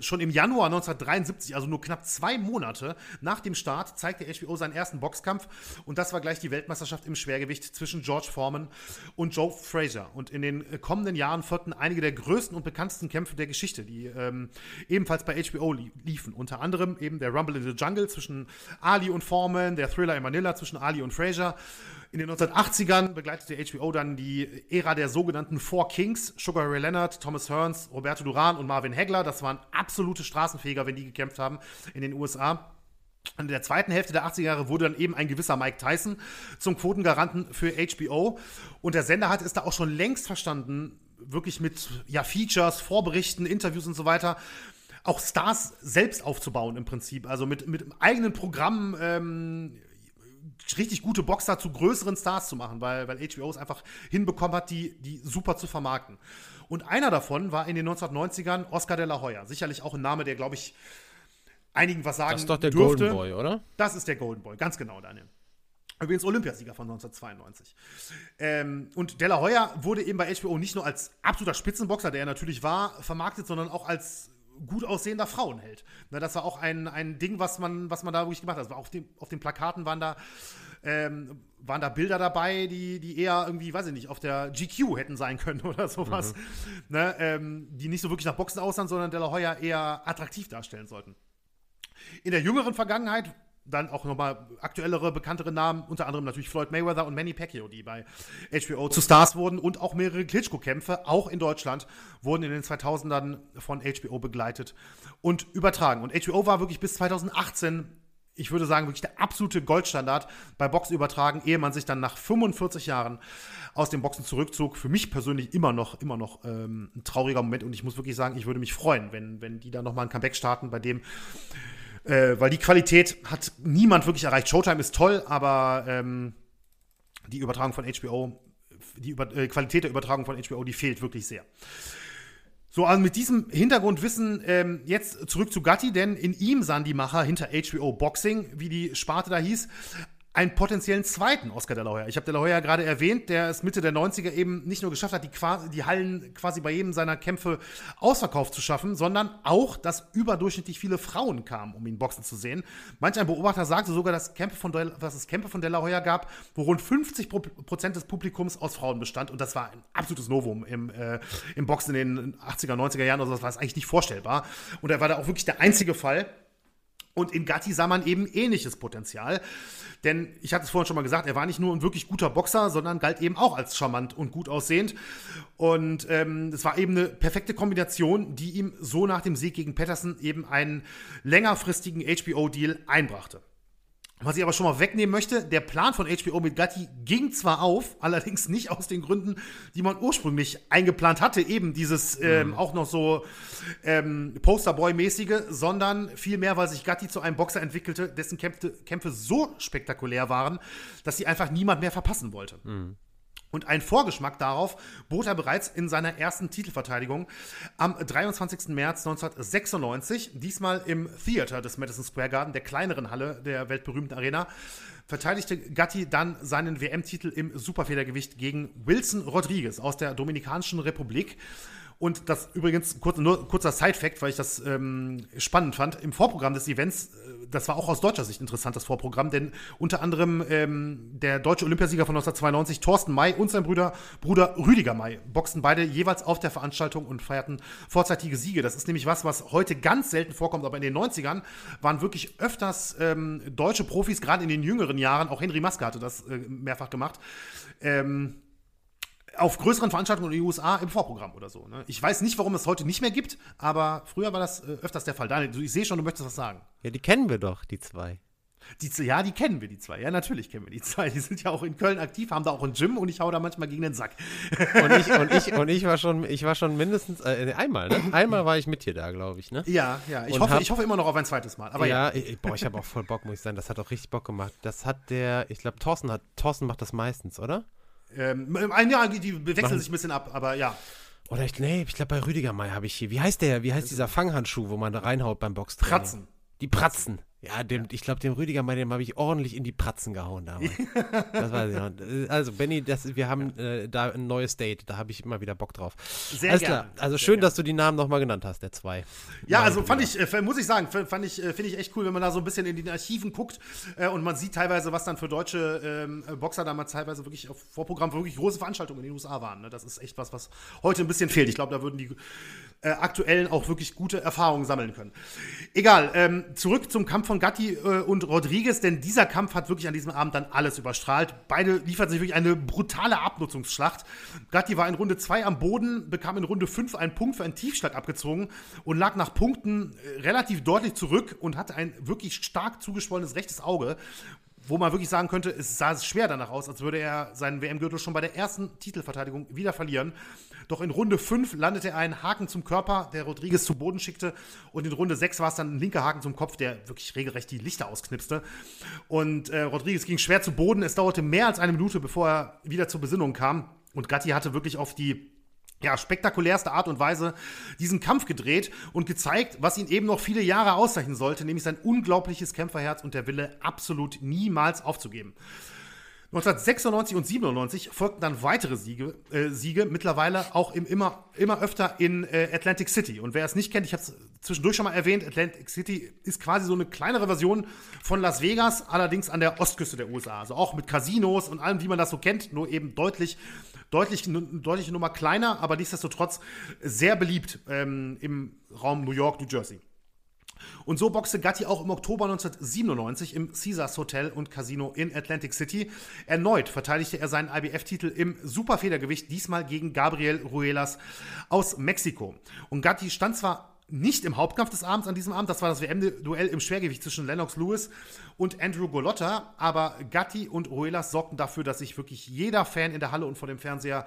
Schon im Januar 1973, also nur knapp zwei Monate nach dem Start, zeigte HBO seinen ersten Boxkampf und das war gleich die Weltmeisterschaft im Schwergewicht zwischen George Foreman und Joe Frazier. Und in den äh, kommenden Jahren folgten einige der größten und bekanntesten Kämpfe der Geschichte, die ähm, ebenfalls bei HBO liefen. Unter anderem eben der Rumble in the Jungle zwischen Ali und Foreman, der Thriller in Manila zwischen Ali und Frazier in den 1980ern begleitete HBO dann die Ära der sogenannten Four Kings, Sugar Ray Leonard, Thomas Hearns, Roberto Duran und Marvin Hagler. Das waren absolute Straßenfeger, wenn die gekämpft haben in den USA. In der zweiten Hälfte der 80er Jahre wurde dann eben ein gewisser Mike Tyson zum Quotengaranten für HBO. Und der Sender hat es da auch schon längst verstanden, wirklich mit ja, Features, Vorberichten, Interviews und so weiter, auch Stars selbst aufzubauen im Prinzip. Also mit, mit eigenen Programmen ähm, richtig gute Boxer zu größeren Stars zu machen, weil, weil HBO es einfach hinbekommen hat, die, die super zu vermarkten. Und einer davon war in den 1990ern Oscar de la Hoya. Sicherlich auch ein Name, der, glaube ich, einigen was sagen Das ist doch der dürfte. Golden Boy, oder? Das ist der Golden Boy, ganz genau, Daniel. Übrigens Olympiasieger von 1992. Ähm, und De La Hoya wurde eben bei HBO nicht nur als absoluter Spitzenboxer, der er natürlich war, vermarktet, sondern auch als gut aussehender Frauenheld. Ne, das war auch ein, ein Ding, was man, was man da wirklich gemacht hat. Also auf, dem, auf den Plakaten waren da, ähm, waren da Bilder dabei, die, die eher irgendwie, weiß ich nicht, auf der GQ hätten sein können oder sowas. Mhm. Ne, ähm, die nicht so wirklich nach Boxen aussahen, sondern De La Hoya eher attraktiv darstellen sollten. In der jüngeren Vergangenheit dann auch nochmal aktuellere, bekanntere Namen, unter anderem natürlich Floyd Mayweather und Manny Pacquiao, die bei HBO zu Stars wurden und auch mehrere Klitschko-Kämpfe, auch in Deutschland, wurden in den 2000ern von HBO begleitet und übertragen. Und HBO war wirklich bis 2018 ich würde sagen, wirklich der absolute Goldstandard bei Boxen übertragen, ehe man sich dann nach 45 Jahren aus dem Boxen zurückzog. Für mich persönlich immer noch, immer noch ähm, ein trauriger Moment und ich muss wirklich sagen, ich würde mich freuen, wenn, wenn die da nochmal ein Comeback starten, bei dem äh, weil die Qualität hat niemand wirklich erreicht. Showtime ist toll, aber ähm, die Übertragung von HBO, die Über äh, Qualität der Übertragung von HBO, die fehlt wirklich sehr. So, also mit diesem Hintergrundwissen ähm, jetzt zurück zu Gatti, denn in ihm sahen die Macher hinter HBO Boxing, wie die Sparte da hieß, einen potenziellen zweiten Oscar de la Hoya. Ich habe de la Hoya gerade erwähnt, der es Mitte der 90er eben nicht nur geschafft hat, die, die, Hallen quasi bei jedem seiner Kämpfe ausverkauft zu schaffen, sondern auch, dass überdurchschnittlich viele Frauen kamen, um ihn boxen zu sehen. Manch ein Beobachter sagte sogar, dass, Kämpfe von De, dass es Kämpfe von de la Hoya gab, wo rund 50 Prozent des Publikums aus Frauen bestand. Und das war ein absolutes Novum im, äh, im Boxen in den 80er, 90er Jahren. Also das war eigentlich nicht vorstellbar. Und er war da auch wirklich der einzige Fall, Und in Gatti sah man eben ähnliches Potenzial. Denn ich hatte es vorhin schon mal gesagt, er war nicht nur ein wirklich guter Boxer, sondern galt eben auch als charmant und gut aussehend. Und ähm, es war eben eine perfekte Kombination, die ihm so nach dem Sieg gegen Patterson eben einen längerfristigen HBO-Deal einbrachte. Was ich aber schon mal wegnehmen möchte, der Plan von HBO mit Gatti ging zwar auf, allerdings nicht aus den Gründen, die man ursprünglich eingeplant hatte, eben dieses ähm, mhm. auch noch so ähm, Posterboy-mäßige, sondern vielmehr, weil sich Gatti zu einem Boxer entwickelte, dessen Kämpfe, Kämpfe so spektakulär waren, dass sie einfach niemand mehr verpassen wollte. Mhm. Und ein Vorgeschmack darauf bot er bereits in seiner ersten Titelverteidigung am 23. März 1996, diesmal im Theater des Madison Square Garden, der kleineren Halle der weltberühmten Arena, verteidigte Gatti dann seinen WM-Titel im Superfedergewicht gegen Wilson Rodriguez aus der Dominikanischen Republik. Und das übrigens, kurz, nur kurzer Side-Fact, weil ich das ähm, spannend fand, im Vorprogramm des Events, äh, das war auch aus deutscher Sicht interessant, das Vorprogramm, denn unter anderem ähm, der deutsche Olympiasieger von 1992, Thorsten May und sein Bruder, Bruder Rüdiger May, boxten beide jeweils auf der Veranstaltung und feierten vorzeitige Siege. Das ist nämlich was, was heute ganz selten vorkommt, aber in den 90ern waren wirklich öfters ähm, deutsche Profis, gerade in den jüngeren Jahren, auch Henry Maske hatte das äh, mehrfach gemacht, ähm, auf größeren Veranstaltungen in den USA im Vorprogramm oder so. Ne? Ich weiß nicht, warum es heute nicht mehr gibt, aber früher war das äh, öfters der Fall. Daniel, ich sehe schon, du möchtest was sagen. Ja, die kennen wir doch, die zwei. Die, ja, die kennen wir, die zwei. Ja, natürlich kennen wir die zwei. Die sind ja auch in Köln aktiv, haben da auch ein Gym und ich hau da manchmal gegen den Sack. Und ich, und ich, und ich war schon, ich war schon mindestens äh, einmal, ne? Einmal war ich mit dir da, glaube ich, ne? Ja, ja. Ich hoffe, hab, ich hoffe immer noch auf ein zweites Mal. Aber ja, ja. Ich, boah, ich habe auch voll Bock, muss ich sagen. Das hat auch richtig Bock gemacht. Das hat der, ich glaube, Thorsten hat, Thorsten macht das meistens, oder? Ähm, Jahr, die wechseln Machen. sich ein bisschen ab, aber ja. Oder ich, nee, ich glaube bei Rüdiger May habe ich hier. Wie heißt der? Wie heißt dieser Fanghandschuh, wo man da reinhaut beim Boxtraining? Pratzen. Die Pratzen. Ja, dem, ich glaube, dem Rüdiger mal, dem habe ich ordentlich in die Pratzen gehauen damals. das weiß ich noch. Also, Benny, das, wir haben ja. äh, da ein neues Date, da habe ich immer wieder Bock drauf. Sehr Alles klar. Also schön, dass du die Namen nochmal genannt hast, der zwei. Ja, Nein, also fand ich, äh, muss ich sagen, fand ich, äh, finde ich echt cool, wenn man da so ein bisschen in den Archiven guckt äh, und man sieht teilweise, was dann für deutsche ähm, Boxer damals teilweise wirklich auf Vorprogramm für wirklich große Veranstaltungen in den USA waren. Ne? Das ist echt was, was heute ein bisschen fehlt. Ich glaube, da würden die äh, aktuellen auch wirklich gute Erfahrungen sammeln können. Egal, ähm, zurück zum Kampf von Gatti äh, und Rodriguez, denn dieser Kampf hat wirklich an diesem Abend dann alles überstrahlt. Beide lieferten sich wirklich eine brutale Abnutzungsschlacht. Gatti war in Runde 2 am Boden, bekam in Runde 5 einen Punkt für einen Tiefschlag abgezogen und lag nach Punkten äh, relativ deutlich zurück und hatte ein wirklich stark zugeschwollenes rechtes Auge wo man wirklich sagen könnte, es sah schwer danach aus, als würde er seinen WM-Gürtel schon bei der ersten Titelverteidigung wieder verlieren. Doch in Runde 5 landete er einen Haken zum Körper, der Rodriguez zu Boden schickte. Und in Runde 6 war es dann ein linker Haken zum Kopf, der wirklich regelrecht die Lichter ausknipste. Und äh, Rodriguez ging schwer zu Boden. Es dauerte mehr als eine Minute, bevor er wieder zur Besinnung kam. Und Gatti hatte wirklich auf die ja, spektakulärste Art und Weise diesen Kampf gedreht und gezeigt, was ihn eben noch viele Jahre auszeichnen sollte, nämlich sein unglaubliches Kämpferherz und der Wille, absolut niemals aufzugeben. 1996 und 97 folgten dann weitere Siege, äh, Siege mittlerweile auch im, immer, immer öfter in äh, Atlantic City. Und wer es nicht kennt, ich habe es zwischendurch schon mal erwähnt, Atlantic City ist quasi so eine kleinere Version von Las Vegas, allerdings an der Ostküste der USA. Also auch mit Casinos und allem, wie man das so kennt, nur eben deutlich, deutlich, deutliche Nummer kleiner, aber nichtsdestotrotz sehr beliebt ähm, im Raum New York, New Jersey. Und so boxte Gatti auch im Oktober 1997 im Caesars Hotel und Casino in Atlantic City. Erneut verteidigte er seinen IBF-Titel im Superfedergewicht, diesmal gegen Gabriel Ruelas aus Mexiko. Und Gatti stand zwar nicht im Hauptkampf des Abends an diesem Abend. Das war das WM-Duell im Schwergewicht zwischen Lennox Lewis und Andrew Golotta. Aber Gatti und Ruelas sorgten dafür, dass sich wirklich jeder Fan in der Halle und vor dem Fernseher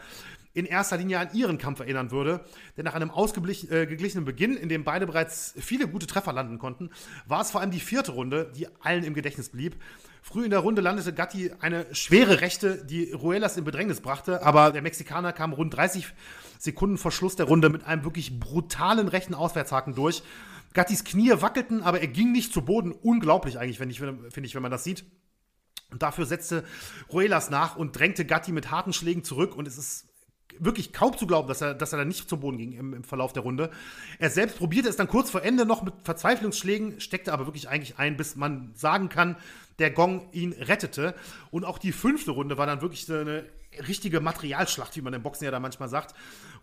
in erster Linie an ihren Kampf erinnern würde. Denn nach einem ausgeglichenen äh, Beginn, in dem beide bereits viele gute Treffer landen konnten, war es vor allem die vierte Runde, die allen im Gedächtnis blieb. Früh in der Runde landete Gatti eine schwere Rechte, die Ruelas in Bedrängnis brachte, aber der Mexikaner kam rund 30 Sekunden vor Schluss der Runde mit einem wirklich brutalen rechten Auswärtshaken durch. Gattis Knie wackelten, aber er ging nicht zu Boden. Unglaublich eigentlich, finde ich, wenn man das sieht. Und dafür setzte Ruelas nach und drängte Gatti mit harten Schlägen zurück. Und es ist wirklich kaum zu glauben, dass er, dass er da nicht zum Boden ging im, im, Verlauf der Runde. Er selbst probierte es dann kurz vor Ende noch mit Verzweiflungsschlägen, steckte aber wirklich eigentlich ein, bis man sagen kann, der Gong ihn rettete. Und auch die fünfte Runde war dann wirklich eine richtige Materialschlacht, wie man im Boxen ja da manchmal sagt.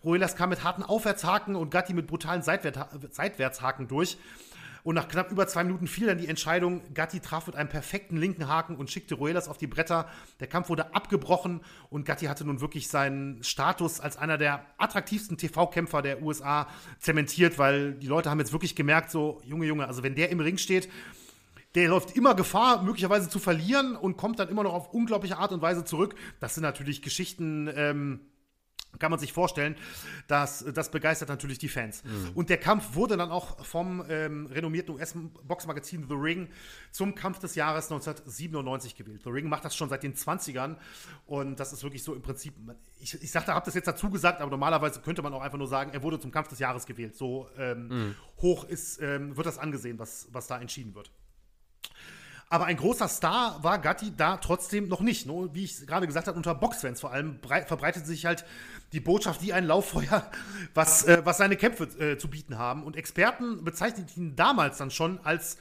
Ruelas kam mit harten Aufwärtshaken und Gatti mit brutalen Seitwärtshaken durch. Und nach knapp über zwei Minuten fiel dann die Entscheidung. Gatti traf mit einem perfekten linken Haken und schickte Ruelas auf die Bretter. Der Kampf wurde abgebrochen und Gatti hatte nun wirklich seinen Status als einer der attraktivsten TV-Kämpfer der USA zementiert, weil die Leute haben jetzt wirklich gemerkt, so, Junge, Junge, also wenn der im Ring steht, der läuft immer Gefahr, möglicherweise zu verlieren und kommt dann immer noch auf unglaubliche Art und Weise zurück. Das sind natürlich Geschichten, ähm, kann man sich vorstellen, dass das begeistert natürlich die Fans. Mhm. Und der Kampf wurde dann auch vom ähm, renommierten US-Boxmagazin The Ring zum Kampf des Jahres 1997 gewählt. The Ring macht das schon seit den 20ern und das ist wirklich so im Prinzip, ich, ich sagte, habe das jetzt dazu gesagt, aber normalerweise könnte man auch einfach nur sagen, er wurde zum Kampf des Jahres gewählt. So ähm, mhm. hoch ist, ähm, wird das angesehen, was, was da entschieden wird. Aber ein großer Star war Gatti da trotzdem noch nicht. Ne? Wie ich gerade gesagt habe, unter Boxfans vor allem verbreitet sich halt die Botschaft wie ein Lauffeuer, was, äh, was seine Kämpfe äh, zu bieten haben. Und Experten bezeichneten ihn damals dann schon als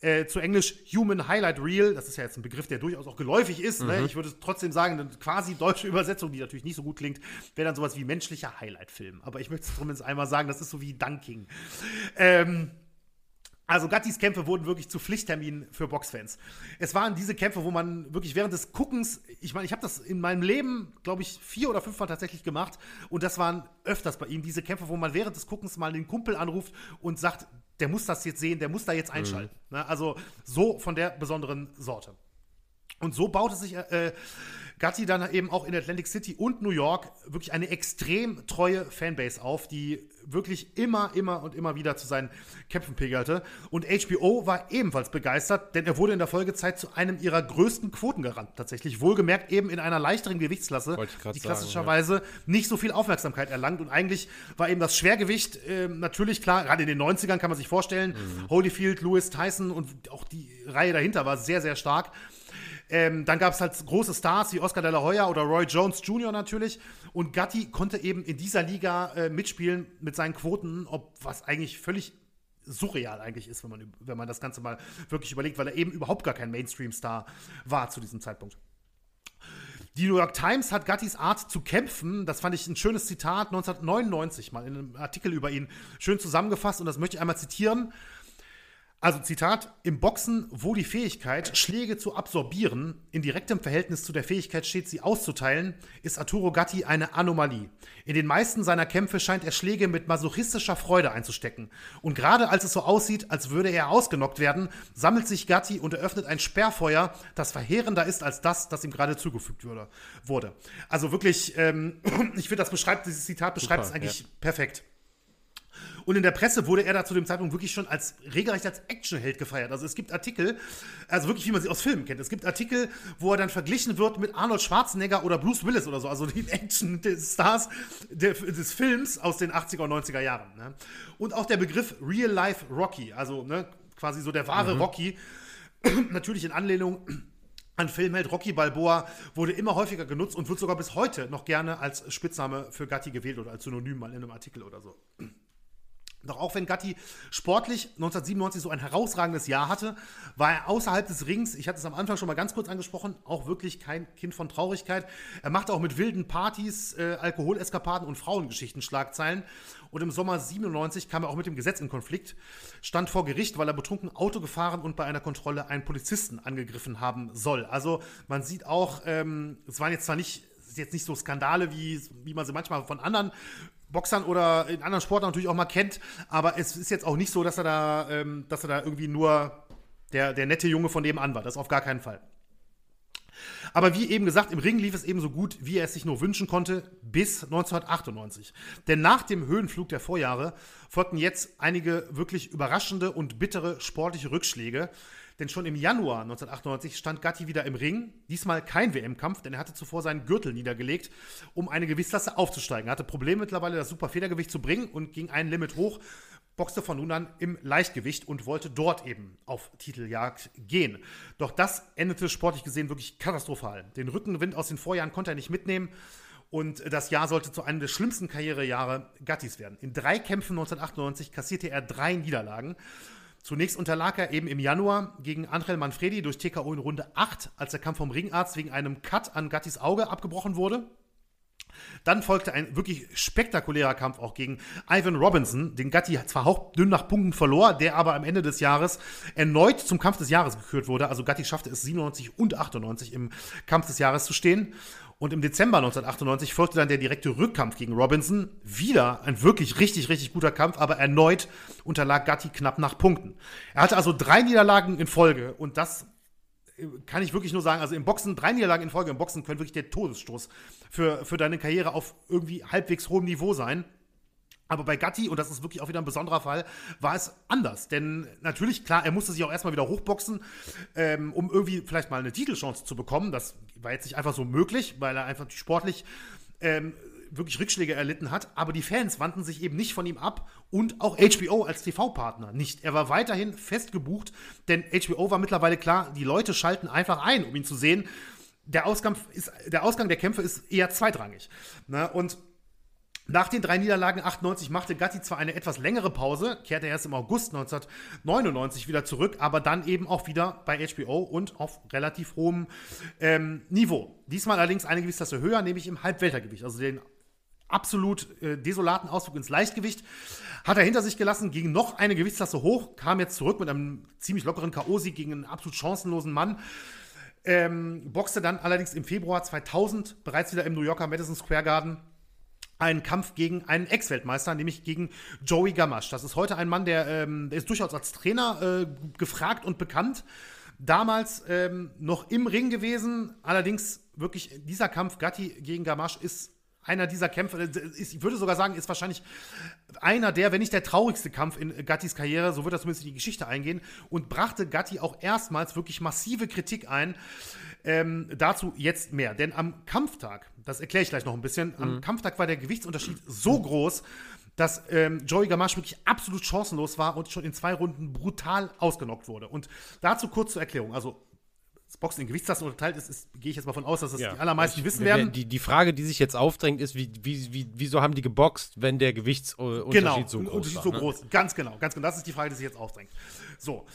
äh, zu Englisch Human Highlight Reel. Das ist ja jetzt ein Begriff, der durchaus auch geläufig ist. Ne? Mhm. Ne? Ich würde trotzdem sagen, eine quasi deutsche Übersetzung, die natürlich nicht so gut klingt, wäre dann sowas wie menschlicher Highlight-Film. Aber ich möchte es zumindest einmal sagen, das ist so wie Dunking. Ähm, also Gattis Kämpfe wurden wirklich zu Pflichtterminen für Boxfans. Es waren diese Kämpfe, wo man wirklich während des Guckens, ich meine, ich habe das in meinem Leben, glaube ich, vier oder fünfmal tatsächlich gemacht und das waren öfters bei ihm diese Kämpfe, wo man während des Guckens mal den Kumpel anruft und sagt, der muss das jetzt sehen, der muss da jetzt einschalten. Mhm. Ne? Also so von der besonderen Sorte. Und so baute sich äh, Gatti dann eben auch in Atlantic City und New York wirklich eine extrem treue Fanbase auf, die wirklich immer, immer und immer wieder zu seinen Kämpfen pegelte. Und HBO war ebenfalls begeistert, denn er wurde in der Folgezeit zu einem ihrer größten Quoten gerannt. Tatsächlich wohlgemerkt eben in einer leichteren Gewichtsklasse, die klassischerweise sagen, ja. nicht so viel Aufmerksamkeit erlangt. Und eigentlich war eben das Schwergewicht äh, natürlich klar, gerade in den 90ern kann man sich vorstellen, mhm. Holyfield, Lewis, Tyson und auch die Reihe dahinter war sehr, sehr stark. Ähm, dann gab es halt große Stars wie Oscar de la Hoya oder Roy Jones Jr. natürlich. Und Gatti konnte eben in dieser Liga äh, mitspielen mit seinen Quoten, ob was eigentlich völlig surreal eigentlich ist, wenn man, wenn man das Ganze mal wirklich überlegt, weil er eben überhaupt gar kein Mainstream-Star war zu diesem Zeitpunkt. Die New York Times hat Gattis Art zu kämpfen, das fand ich ein schönes Zitat, 1999 mal in einem Artikel über ihn schön zusammengefasst und das möchte ich einmal zitieren. Also Zitat, im Boxen, wo die Fähigkeit, Schläge zu absorbieren, in direktem Verhältnis zu der Fähigkeit steht, sie auszuteilen, ist Arturo Gatti eine Anomalie. In den meisten seiner Kämpfe scheint er Schläge mit masochistischer Freude einzustecken. Und gerade als es so aussieht, als würde er ausgenockt werden, sammelt sich Gatti und eröffnet ein Sperrfeuer, das verheerender ist als das, das ihm gerade zugefügt würde, wurde. Also wirklich, ähm, ich finde, das beschreibt, dieses Zitat beschreibt Super, es eigentlich ja. perfekt. Und in der Presse wurde er da zu dem Zeitpunkt wirklich schon als regelrecht als Actionheld gefeiert. Also es gibt Artikel, also wirklich wie man sie aus Filmen kennt. Es gibt Artikel, wo er dann verglichen wird mit Arnold Schwarzenegger oder Bruce Willis oder so, also die Action-Stars des Films aus den 80er und 90er Jahren. Ne? Und auch der Begriff Real Life Rocky, also ne, quasi so der wahre mhm. Rocky, natürlich in Anlehnung an Filmheld Rocky Balboa wurde immer häufiger genutzt und wird sogar bis heute noch gerne als Spitzname für Gatti gewählt oder als Synonym mal in einem Artikel oder so. Doch auch wenn Gatti sportlich 1997 so ein herausragendes Jahr hatte, war er außerhalb des Rings, ich hatte es am Anfang schon mal ganz kurz angesprochen, auch wirklich kein Kind von Traurigkeit. Er machte auch mit wilden Partys, äh, Alkoholeskapaden und Frauengeschichten Schlagzeilen. Und im Sommer 97 kam er auch mit dem Gesetz in Konflikt, stand vor Gericht, weil er betrunken Auto gefahren und bei einer Kontrolle einen Polizisten angegriffen haben soll. Also man sieht auch, ähm, es waren jetzt zwar nicht jetzt nicht so Skandale, wie, wie man sie manchmal von anderen Boxern oder in anderen Sportarten natürlich auch mal kennt, aber es ist jetzt auch nicht so, dass er da, ähm, dass er da irgendwie nur der, der nette Junge von nebenan war. Das auf gar keinen Fall. Aber wie eben gesagt, im Ring lief es eben so gut, wie er es sich nur wünschen konnte, bis 1998. Denn nach dem Höhenflug der Vorjahre folgten jetzt einige wirklich überraschende und bittere sportliche Rückschläge, denn schon im Januar 1998 stand Gatti wieder im Ring. Diesmal kein WM-Kampf, denn er hatte zuvor seinen Gürtel niedergelegt, um eine Gewichtsklasse aufzusteigen. Er hatte Probleme mittlerweile, das Superfedergewicht zu bringen und ging ein Limit hoch, boxte von nun an im Leichtgewicht und wollte dort eben auf Titeljagd gehen. Doch das endete sportlich gesehen wirklich katastrophal. Den Rückenwind aus den Vorjahren konnte er nicht mitnehmen. Und das Jahr sollte zu einem der schlimmsten Karrierejahre Gattis werden. In drei Kämpfen 1998 kassierte er drei Niederlagen. Zunächst unterlag er eben im Januar gegen Angel Manfredi durch TKO in Runde 8, als der Kampf vom Ringarzt wegen einem Cut an Gattis Auge abgebrochen wurde. Dann folgte ein wirklich spektakulärer Kampf auch gegen Ivan Robinson, den Gatti zwar hauchdünn nach Punkten verlor, der aber am Ende des Jahres erneut zum Kampf des Jahres gekürt wurde. Also Gatti schaffte es 97 und 98 im Kampf des Jahres zu stehen. Und im Dezember 1998 folgte dann der direkte Rückkampf gegen Robinson. Wieder ein wirklich richtig, richtig guter Kampf, aber erneut unterlag Gatti knapp nach Punkten. Er hatte also drei Niederlagen in Folge und das kann ich wirklich nur sagen, also im Boxen, drei Niederlagen in Folge im Boxen können wirklich der Todesstoß für, für deine Karriere auf irgendwie halbwegs hohem Niveau sein. Aber bei Gatti, und das ist wirklich auch wieder ein besonderer Fall, war es anders. Denn natürlich, klar, er musste sich auch erstmal wieder hochboxen, ähm, um irgendwie vielleicht mal eine Titelchance zu bekommen. Das war jetzt nicht einfach so möglich, weil er einfach sportlich ähm, wirklich Rückschläge erlitten hat, aber die Fans wandten sich eben nicht von ihm ab und auch HBO als TV-Partner nicht. Er war weiterhin fest gebucht, denn HBO war mittlerweile klar, die Leute schalten einfach ein, um ihn zu sehen. Der Ausgang, ist, der, Ausgang der Kämpfe ist eher zweitrangig. Ne? Und nach den drei Niederlagen 98 machte Gatti zwar eine etwas längere Pause, kehrte erst im August 1999 wieder zurück, aber dann eben auch wieder bei HBO und auf relativ hohem ähm, Niveau. Diesmal allerdings eine Gewichtsklasse höher, nämlich im Halbweltergewicht, also den absolut äh, desolaten Ausflug ins Leichtgewicht hat er hinter sich gelassen, ging noch eine Gewichtsklasse hoch, kam jetzt zurück mit einem ziemlich lockeren K.O.-Sieg gegen einen absolut chancenlosen Mann. Ähm, boxte dann allerdings im Februar 2000 bereits wieder im New Yorker Madison Square Garden einen Kampf gegen einen Ex-Weltmeister, nämlich gegen Joey Gamache. Das ist heute ein Mann, der, ähm, der ist durchaus als Trainer äh, gefragt und bekannt. Damals ähm, noch im Ring gewesen, allerdings wirklich dieser Kampf Gatti gegen Gamache ist einer dieser Kämpfe, äh, ich würde sogar sagen, ist wahrscheinlich einer der, wenn nicht der traurigste Kampf in Gattis Karriere, so wird das zumindest in die Geschichte eingehen, und brachte Gatti auch erstmals wirklich massive Kritik ein. Ähm, dazu jetzt mehr. Denn am Kampftag, das erkläre ich gleich noch ein bisschen, mhm. am Kampftag war der Gewichtsunterschied so groß, dass ähm, Joey Gamache wirklich absolut chancenlos war und schon in zwei Runden brutal ausgenockt wurde. Und dazu kurz zur Erklärung. Also das Boxen in Gewichtsklassen unterteilt ist, ist gehe ich jetzt mal von aus, dass das ja. die allermeisten ich, wissen werden. Die, die Frage, die sich jetzt aufdrängt, ist, wie, wie, wie, wieso haben die geboxt, wenn der Gewichtsunterschied genau, so groß Unterschied war? so ne? groß, ganz genau, ganz genau. Das ist die Frage, die sich jetzt aufdrängt. So,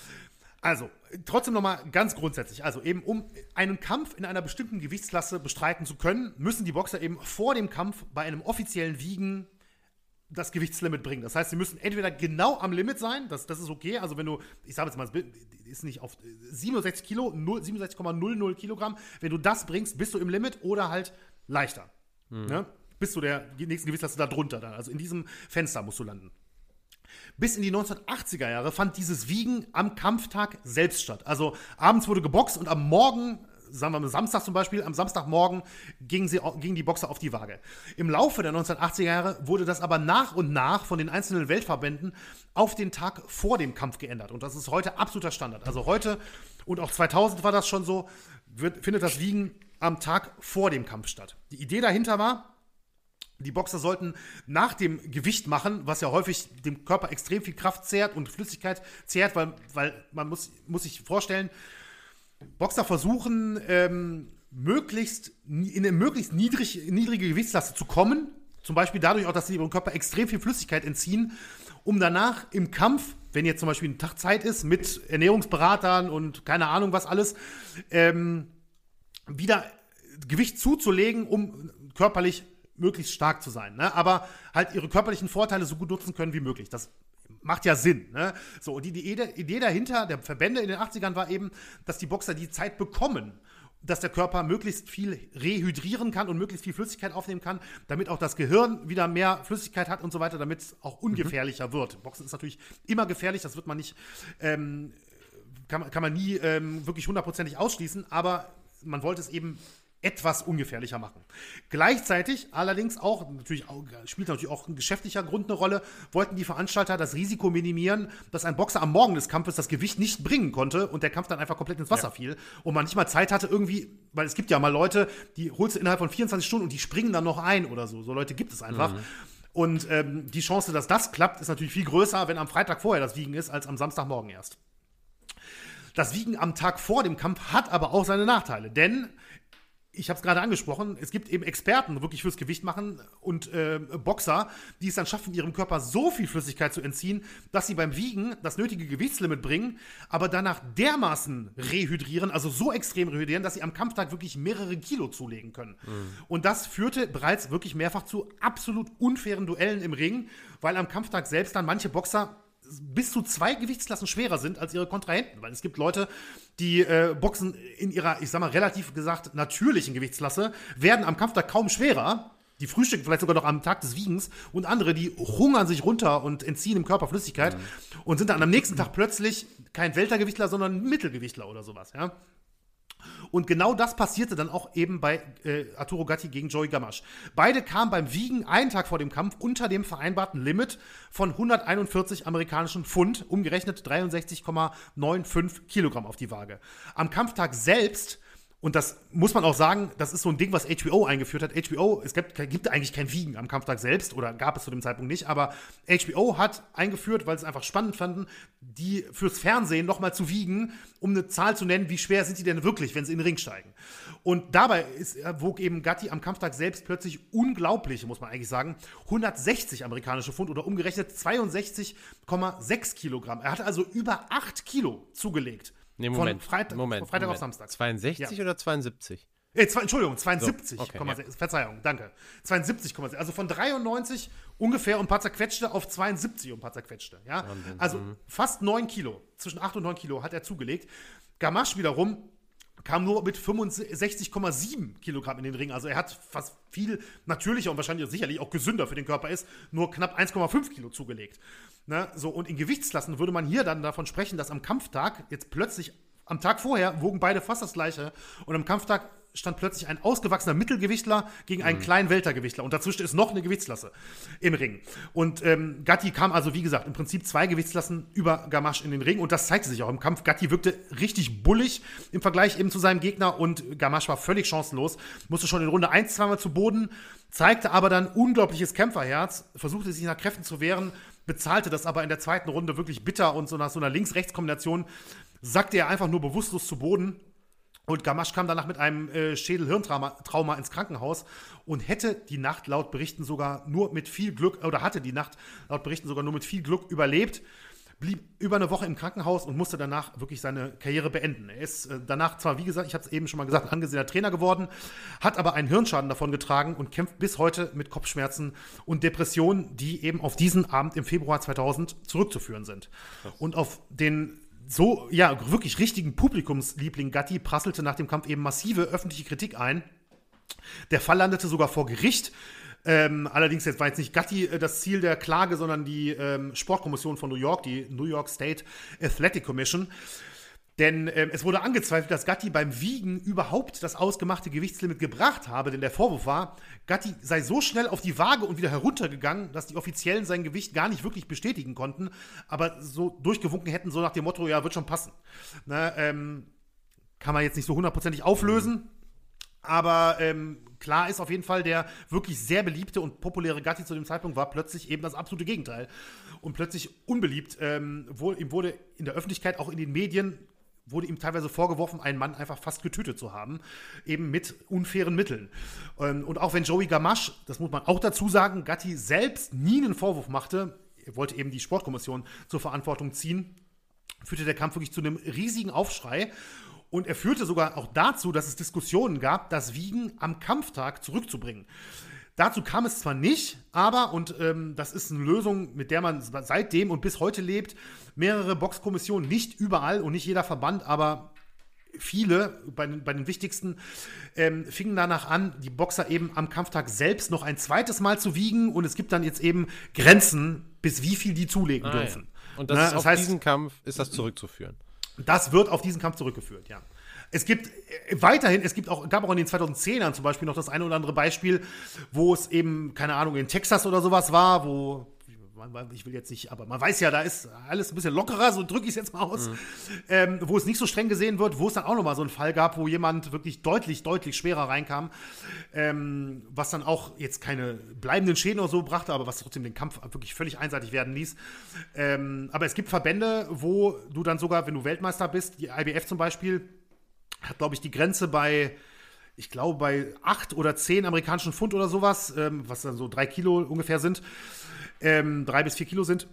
also, trotzdem nochmal ganz grundsätzlich. Also eben, um einen Kampf in einer bestimmten Gewichtsklasse bestreiten zu können, müssen die Boxer eben vor dem Kampf bei einem offiziellen Wiegen das Gewichtslimit bringen. Das heißt, sie müssen entweder genau am Limit sein, das, das ist okay. Also wenn du, ich sage jetzt mal, ist nicht auf 67 Kilo, 67,00 Kilogramm. Wenn du das bringst, bist du im Limit oder halt leichter. Hm. Ne? Bis zu der nächsten Gewichtsklasse da drunter. Dann. Also in diesem Fenster musst du landen. Bis in die 1980er Jahre fand dieses Wiegen am Kampftag selbst statt. Also abends wurde geboxt und am Morgen sagen wir mal Samstag zum Beispiel, am Samstagmorgen gingen, sie, gingen die Boxer auf die Waage. Im Laufe der 1980er Jahre wurde das aber nach und nach von den einzelnen Weltverbänden auf den Tag vor dem Kampf geändert. Und das ist heute absoluter Standard. Also heute und auch 2000 war das schon so, wird, findet das Wiegen am Tag vor dem Kampf statt. Die Idee dahinter war, die Boxer sollten nach dem Gewicht machen, was ja häufig dem Körper extrem viel Kraft zehrt und Flüssigkeit zehrt, weil, weil man muss, muss sich vorstellen, Boxer versuchen, ähm, möglichst in eine möglichst niedrig, niedrige Gewichtslaste zu kommen. Zum Beispiel dadurch auch, dass sie ihrem Körper extrem viel Flüssigkeit entziehen, um danach im Kampf, wenn jetzt zum Beispiel ein Tag Zeit ist, mit Ernährungsberatern und keine Ahnung was alles, ähm, wieder Gewicht zuzulegen, um körperlich möglichst stark zu sein. Ne? Aber halt ihre körperlichen Vorteile so gut nutzen können wie möglich. Das macht ja Sinn. Ne? So, und die, die Idee dahinter, der Verbände in den 80ern war eben, dass die Boxer die Zeit bekommen, dass der Körper möglichst viel rehydrieren kann und möglichst viel Flüssigkeit aufnehmen kann, damit auch das Gehirn wieder mehr Flüssigkeit hat und so weiter, damit es auch ungefährlicher mhm. wird. Boxen ist natürlich immer gefährlich, das wird man nicht, ähm, kann, kann man nie ähm, wirklich hundertprozentig ausschließen, aber man wollte es eben etwas ungefährlicher machen. Gleichzeitig allerdings auch, natürlich auch, spielt natürlich auch ein geschäftlicher Grund eine Rolle, wollten die Veranstalter das Risiko minimieren, dass ein Boxer am Morgen des Kampfes das Gewicht nicht bringen konnte und der Kampf dann einfach komplett ins Wasser ja. fiel und man nicht mal Zeit hatte irgendwie, weil es gibt ja mal Leute, die holst du innerhalb von 24 Stunden und die springen dann noch ein oder so. So Leute gibt es einfach. Mhm. Und ähm, die Chance, dass das klappt, ist natürlich viel größer, wenn am Freitag vorher das Wiegen ist, als am Samstagmorgen erst. Das Wiegen am Tag vor dem Kampf hat aber auch seine Nachteile, denn ich habe es gerade angesprochen, es gibt eben Experten, wirklich fürs Gewicht machen und äh, Boxer, die es dann schaffen, ihrem Körper so viel Flüssigkeit zu entziehen, dass sie beim Wiegen das nötige Gewichtslimit bringen, aber danach dermaßen rehydrieren, also so extrem rehydrieren, dass sie am Kampftag wirklich mehrere Kilo zulegen können. Mhm. Und das führte bereits wirklich mehrfach zu absolut unfairen Duellen im Ring, weil am Kampftag selbst dann manche Boxer bis zu zwei Gewichtsklassen schwerer sind als ihre Kontrahenten. Weil es gibt Leute, die äh, boxen in ihrer, ich sag mal, relativ gesagt natürlichen Gewichtsklasse, werden am Kampftag kaum schwerer. Die frühstücken vielleicht sogar noch am Tag des Wiegens und andere, die hungern sich runter und entziehen im Körper Flüssigkeit mhm. und sind dann am nächsten Tag plötzlich kein Weltergewichtler, sondern Mittelgewichtler oder sowas, ja. Und genau das passierte dann auch eben bei äh, Arturo Gatti gegen Joey Gamache. Beide kamen beim Wiegen einen Tag vor dem Kampf unter dem vereinbarten Limit von 141 amerikanischen Pfund, umgerechnet 63,95 Kilogramm auf die Waage. Am Kampftag selbst und das muss man auch sagen, das ist so ein Ding, was HBO eingeführt hat. HBO, es gibt, gibt eigentlich kein Wiegen am Kampftag selbst oder gab es zu dem Zeitpunkt nicht, aber HBO hat eingeführt, weil sie es einfach spannend fanden, die fürs Fernsehen nochmal zu wiegen, um eine Zahl zu nennen, wie schwer sind die denn wirklich, wenn sie in den Ring steigen. Und dabei ist, wog eben Gatti am Kampftag selbst plötzlich unglaubliche, muss man eigentlich sagen, 160 amerikanische Pfund oder umgerechnet 62,6 Kilogramm. Er hat also über 8 Kilo zugelegt. Nee, Moment. Von Freit Moment, von Freitag Moment. auf Samstag. 62 Ja. oder 72? Äh, zwei, Entschuldigung, 72,6. So, okay, ja. Verzeihung, danke. 72,6. Also von 93 ungefähr und ein paar zerquetschte auf 72 und ein paar zerquetschte. Ja? Wahnsinn. Also fast 9 Kilo. Zwischen 8 und 9 Kilo hat er zugelegt. Gamache wiederum kam nur mit 65,7 Kilogramm in den Ring. Also er hat fast viel natürlicher und wahrscheinlich sicherlich auch gesünder für den Körper ist, nur knapp 1,5 Kilo zugelegt. Ne? So, und in Gewichtsklassen würde man hier dann davon sprechen, dass am Kampftag jetzt plötzlich, am Tag vorher wogen beide fast das gleiche und am Kampftag stand plötzlich ein ausgewachsener Mittelgewichtler gegen einen kleinen Weltergewichtler. Und dazwischen ist noch eine Gewichtsklasse im Ring. Und ähm, Gatti kam also, wie gesagt, im Prinzip zwei Gewichtsklassen über Gamache in den Ring. Und das zeigte sich auch im Kampf. Gatti wirkte richtig bullig im Vergleich eben zu seinem Gegner. Und Gamache war völlig chancenlos. Musste schon in Runde 1 zweimal zu Boden, zeigte aber dann unglaubliches Kämpferherz, versuchte sich nach Kräften zu wehren, bezahlte das aber in der zweiten Runde wirklich bitter. Und so nach so einer Links-Rechts-Kombination sackte er einfach nur bewusstlos zu Boden. Und Gamache kam danach mit einem äh, Schädel-Hirntrauma Trauma ins Krankenhaus und hätte die Nacht laut Berichten sogar nur mit viel Glück, oder hatte die Nacht laut Berichten sogar nur mit viel Glück überlebt, blieb über eine Woche im Krankenhaus und musste danach wirklich seine Karriere beenden. Er ist äh, danach zwar, wie gesagt, ich habe es eben schon mal gesagt, angesehener Trainer geworden, hat aber einen Hirnschaden davon getragen und kämpft bis heute mit Kopfschmerzen und Depressionen, die eben auf diesen Abend im Februar 2000 zurückzuführen sind. Und auf den so, ja, wirklich richtigen Publikumsliebling Gatti prasselte nach dem Kampf eben massive öffentliche Kritik ein. Der Fall landete sogar vor Gericht. Ähm, allerdings jetzt war jetzt nicht Gatti äh, das Ziel der Klage, sondern die ähm, Sportkommission von New York, die New York State Athletic Commission. Denn ähm, es wurde angezweifelt, dass Gatti beim Wiegen überhaupt das ausgemachte Gewichtslimit gebracht habe, denn der Vorwurf war, Gatti sei so schnell auf die Waage und wieder heruntergegangen, dass die Offiziellen sein Gewicht gar nicht wirklich bestätigen konnten, aber so durchgewunken hätten, so nach dem Motto, ja, wird schon passen. Na, ähm, kann man jetzt nicht so hundertprozentig auflösen, aber ähm, klar ist auf jeden Fall, der wirklich sehr beliebte und populäre Gatti zu dem Zeitpunkt war plötzlich eben das absolute Gegenteil. Und plötzlich unbeliebt. Ähm, wo, ihm wurde in der Öffentlichkeit, auch in den Medien, wurde ihm teilweise vorgeworfen, einen Mann einfach fast getötet zu haben, eben mit unfairen Mitteln. Ähm, und auch wenn Joey Gamache, das muss man auch dazu sagen, Gatti selbst nie einen Vorwurf machte, er wollte eben die Sportkommission zur Verantwortung ziehen, führte der Kampf wirklich zu einem riesigen Aufschrei. Und er führte sogar auch dazu, dass es Diskussionen gab, das Wiegen am Kampftag zurückzubringen. Dazu kam es zwar nicht, aber, und ähm, das ist eine Lösung, mit der man seitdem und bis heute lebt, mehrere Boxkommissionen, nicht überall und nicht jeder Verband, aber viele, bei den, bei den wichtigsten, ähm, fingen danach an, die Boxer eben am Kampftag selbst noch ein zweites Mal zu wiegen und es gibt dann jetzt eben Grenzen, bis wie viel die zulegen Ah, ja. dürfen. Und das Na, ist das auf heißt- diesen Kampf ist das zurückzuführen. Das wird auf diesen Kampf zurückgeführt, ja. Es gibt äh, weiterhin, es gibt auch, gab auch in den 2010ern zum Beispiel noch das eine oder andere Beispiel, wo es eben, keine Ahnung, in Texas oder sowas war, wo, man- ich will jetzt nicht, aber man weiß ja, da ist alles ein bisschen lockerer, so drücke ich es jetzt mal aus, ähm, wo es nicht so streng gesehen wird, wo es dann auch nochmal so einen Fall gab, wo jemand wirklich deutlich, deutlich schwerer reinkam, ähm, was dann auch jetzt keine bleibenden Schäden oder so brachte, aber was trotzdem den Kampf wirklich völlig einseitig werden ließ. Ähm, aber es gibt Verbände, wo du dann sogar, wenn du Weltmeister bist, die IBF zum Beispiel, hat, glaube ich, die Grenze bei, ich glaube, bei acht oder zehn amerikanischen Pfund oder sowas, ähm, was dann so drei Kilo ungefähr sind, ähm, drei bis vier Kilo sind.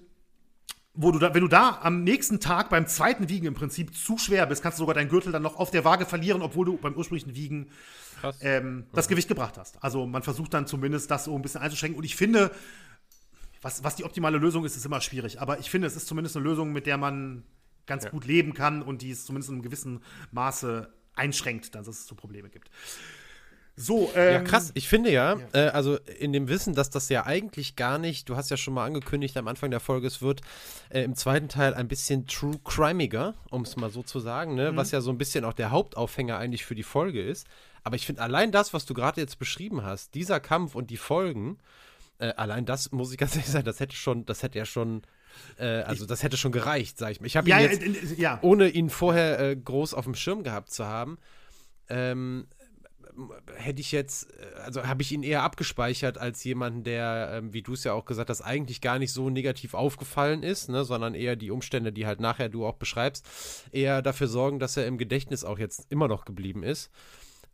Wo du da, wenn du da am nächsten Tag beim zweiten Wiegen im Prinzip zu schwer bist, kannst du sogar deinen Gürtel dann noch auf der Waage verlieren, obwohl du beim ursprünglichen Wiegen ähm, das Gewicht gebracht hast. Also man versucht dann zumindest das so ein bisschen einzuschränken. Und ich finde, was, was die optimale Lösung ist, ist immer schwierig. Aber ich finde, es ist zumindest eine Lösung, mit der man ganz ja. gut leben kann und die es zumindest in einem gewissen Maße einschränkt, dass es zu Probleme gibt. So, ähm, ja, krass. Ich finde ja, ja. Äh, also in dem Wissen, dass das ja eigentlich gar nicht, du hast ja schon mal angekündigt am Anfang der Folge, es wird äh, im zweiten Teil ein bisschen true crimeiger, um es mal so zu sagen, ne? Mhm. was ja so ein bisschen auch der Hauptaufhänger eigentlich für die Folge ist. Aber ich finde allein das, was du gerade jetzt beschrieben hast, dieser Kampf und die Folgen, äh, allein das muss ich ganz ehrlich sagen, das hätte schon, das hätte ja schon äh, also das hätte schon gereicht, sag ich mal. Ich habe ihn ja, jetzt, ja. ohne ihn vorher äh, groß auf dem Schirm gehabt zu haben, ähm, hätte ich jetzt, äh, also habe ich ihn eher abgespeichert als jemanden, der, ähm, wie du es ja auch gesagt hast, eigentlich gar nicht so negativ aufgefallen ist, ne, sondern eher die Umstände, die halt nachher du auch beschreibst, eher dafür sorgen, dass er im Gedächtnis auch jetzt immer noch geblieben ist.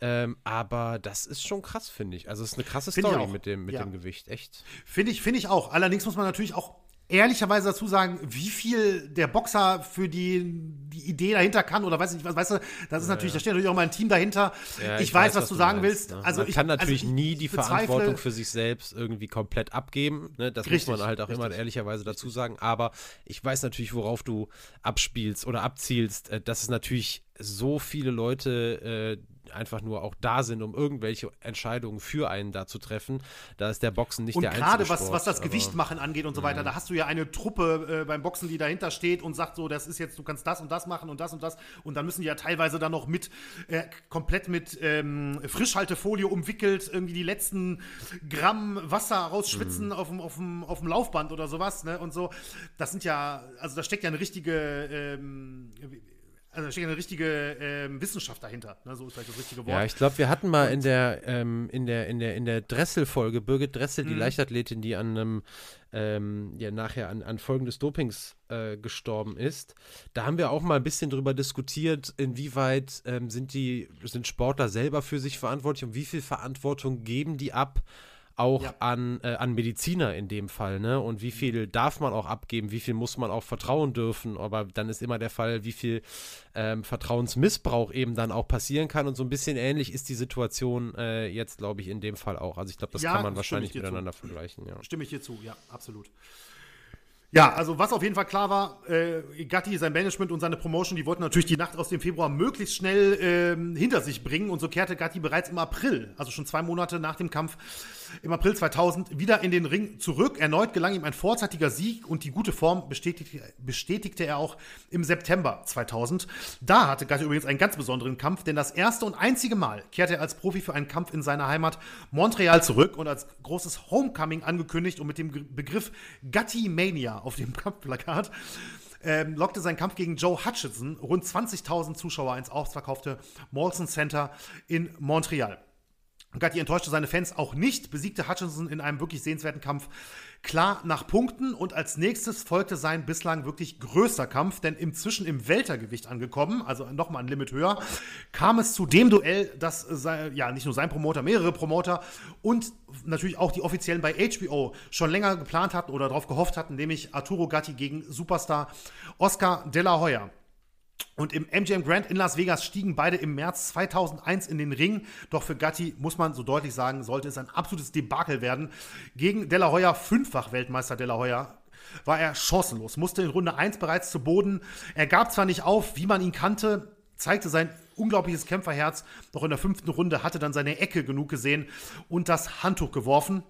Ähm, aber das ist schon krass, finde ich. Also es ist eine krasse find Story mit dem, mit ja. dem Gewicht, echt. Finde ich, finde ich auch. Allerdings muss man natürlich auch ehrlicherweise dazu sagen, wie viel der Boxer für die, die Idee dahinter kann oder weiß ich nicht, was, weißt du, das ist ja, natürlich, ja. da steht natürlich auch mal ein Team dahinter. Ja, ich, ich, weiß, was, was du sagen meinst, willst. Ne? Also man ich kann natürlich also nie die Verantwortung für sich selbst irgendwie komplett abgeben. Ne? Das richtig, muss man halt auch richtig. immer ehrlicherweise dazu sagen. Aber ich weiß natürlich, worauf du abspielst oder abzielst. Äh, dass es natürlich so viele Leute äh, einfach nur auch da sind, um irgendwelche Entscheidungen für einen da zu treffen. Da ist der Boxen nicht und der einzige Und gerade was, was das Gewicht machen angeht und so weiter, mhm. da hast du ja eine Truppe äh, beim Boxen, die dahinter steht und sagt so, das ist jetzt, du kannst das und das machen und das und das und dann müssen die ja teilweise dann noch mit, äh, komplett mit ähm, Frischhaltefolie umwickelt, irgendwie die letzten Gramm Wasser rausschwitzen mhm. auf, dem, auf, dem, auf dem Laufband oder sowas, ne, und so. Das sind ja, also da steckt ja eine richtige, ähm, also da steht eine richtige ähm, Wissenschaft dahinter. Ne? So ist vielleicht das richtige Wort. Ja, ich glaube, wir hatten mal in der, ähm, in der, in der, in der Dressel-Folge Birgit Dressel, die mhm. Leichtathletin, die an einem, ähm, ja, nachher an, an Folgen des Dopings äh, gestorben ist. Da haben wir auch mal ein bisschen drüber diskutiert, inwieweit ähm, sind die, sind Sportler selber für sich verantwortlich und wie viel Verantwortung geben die ab auch ja. an, äh, an Mediziner in dem Fall, ne? Und wie viel darf man auch abgeben, wie viel muss man auch vertrauen dürfen, aber dann ist immer der Fall, wie viel ähm, Vertrauensmissbrauch eben dann auch passieren kann und so ein bisschen ähnlich ist die Situation äh, jetzt, glaube ich, in dem Fall auch. Also ich glaube, das ja, kann man wahrscheinlich miteinander zu. vergleichen, ja. Stimme ich dir zu, ja, absolut. Ja, also was auf jeden Fall klar war, äh, Gatti, sein Management und seine Promotion, die wollten natürlich die Nacht aus dem Februar möglichst schnell äh, hinter sich bringen und so kehrte Gatti bereits im April, also schon zwei Monate nach dem Kampf, im April 2000 wieder in den Ring zurück. Erneut gelang ihm ein vorzeitiger Sieg und die gute Form bestätigte, bestätigte er auch im September 2000. Da hatte Gatti übrigens einen ganz besonderen Kampf, denn das erste und einzige Mal kehrte er als Profi für einen Kampf in seiner Heimat Montreal zurück und als großes Homecoming angekündigt und mit dem Begriff Gatti Mania auf dem Kampfplakat, ähm, lockte sein Kampf gegen Joe Hutchinson rund 20.000 Zuschauer ins ausverkaufte Molson Center in Montreal. Gatti enttäuschte seine Fans auch nicht, besiegte Hutchinson in einem wirklich sehenswerten Kampf klar nach Punkten und als nächstes folgte sein bislang wirklich größter Kampf, denn inzwischen im Weltergewicht angekommen, also nochmal ein Limit höher, kam es zu dem Duell, das ja nicht nur sein Promoter, mehrere Promoter und natürlich auch die Offiziellen bei HBO schon länger geplant hatten oder darauf gehofft hatten, nämlich Arturo Gatti gegen Superstar Oscar De La Hoya. Und im MGM Grand in Las Vegas stiegen beide im März 2001 in den Ring. Doch für Gatti muss man so deutlich sagen, sollte es ein absolutes Debakel werden. Gegen De La Hoya, fünffach Weltmeister De La Hoya, war er chancenlos, musste in Runde 1 bereits zu Boden. Er gab zwar nicht auf, wie man ihn kannte, zeigte sein unglaubliches Kämpferherz, doch in der fünften Runde hatte dann seine Ecke genug gesehen und das Handtuch geworfen.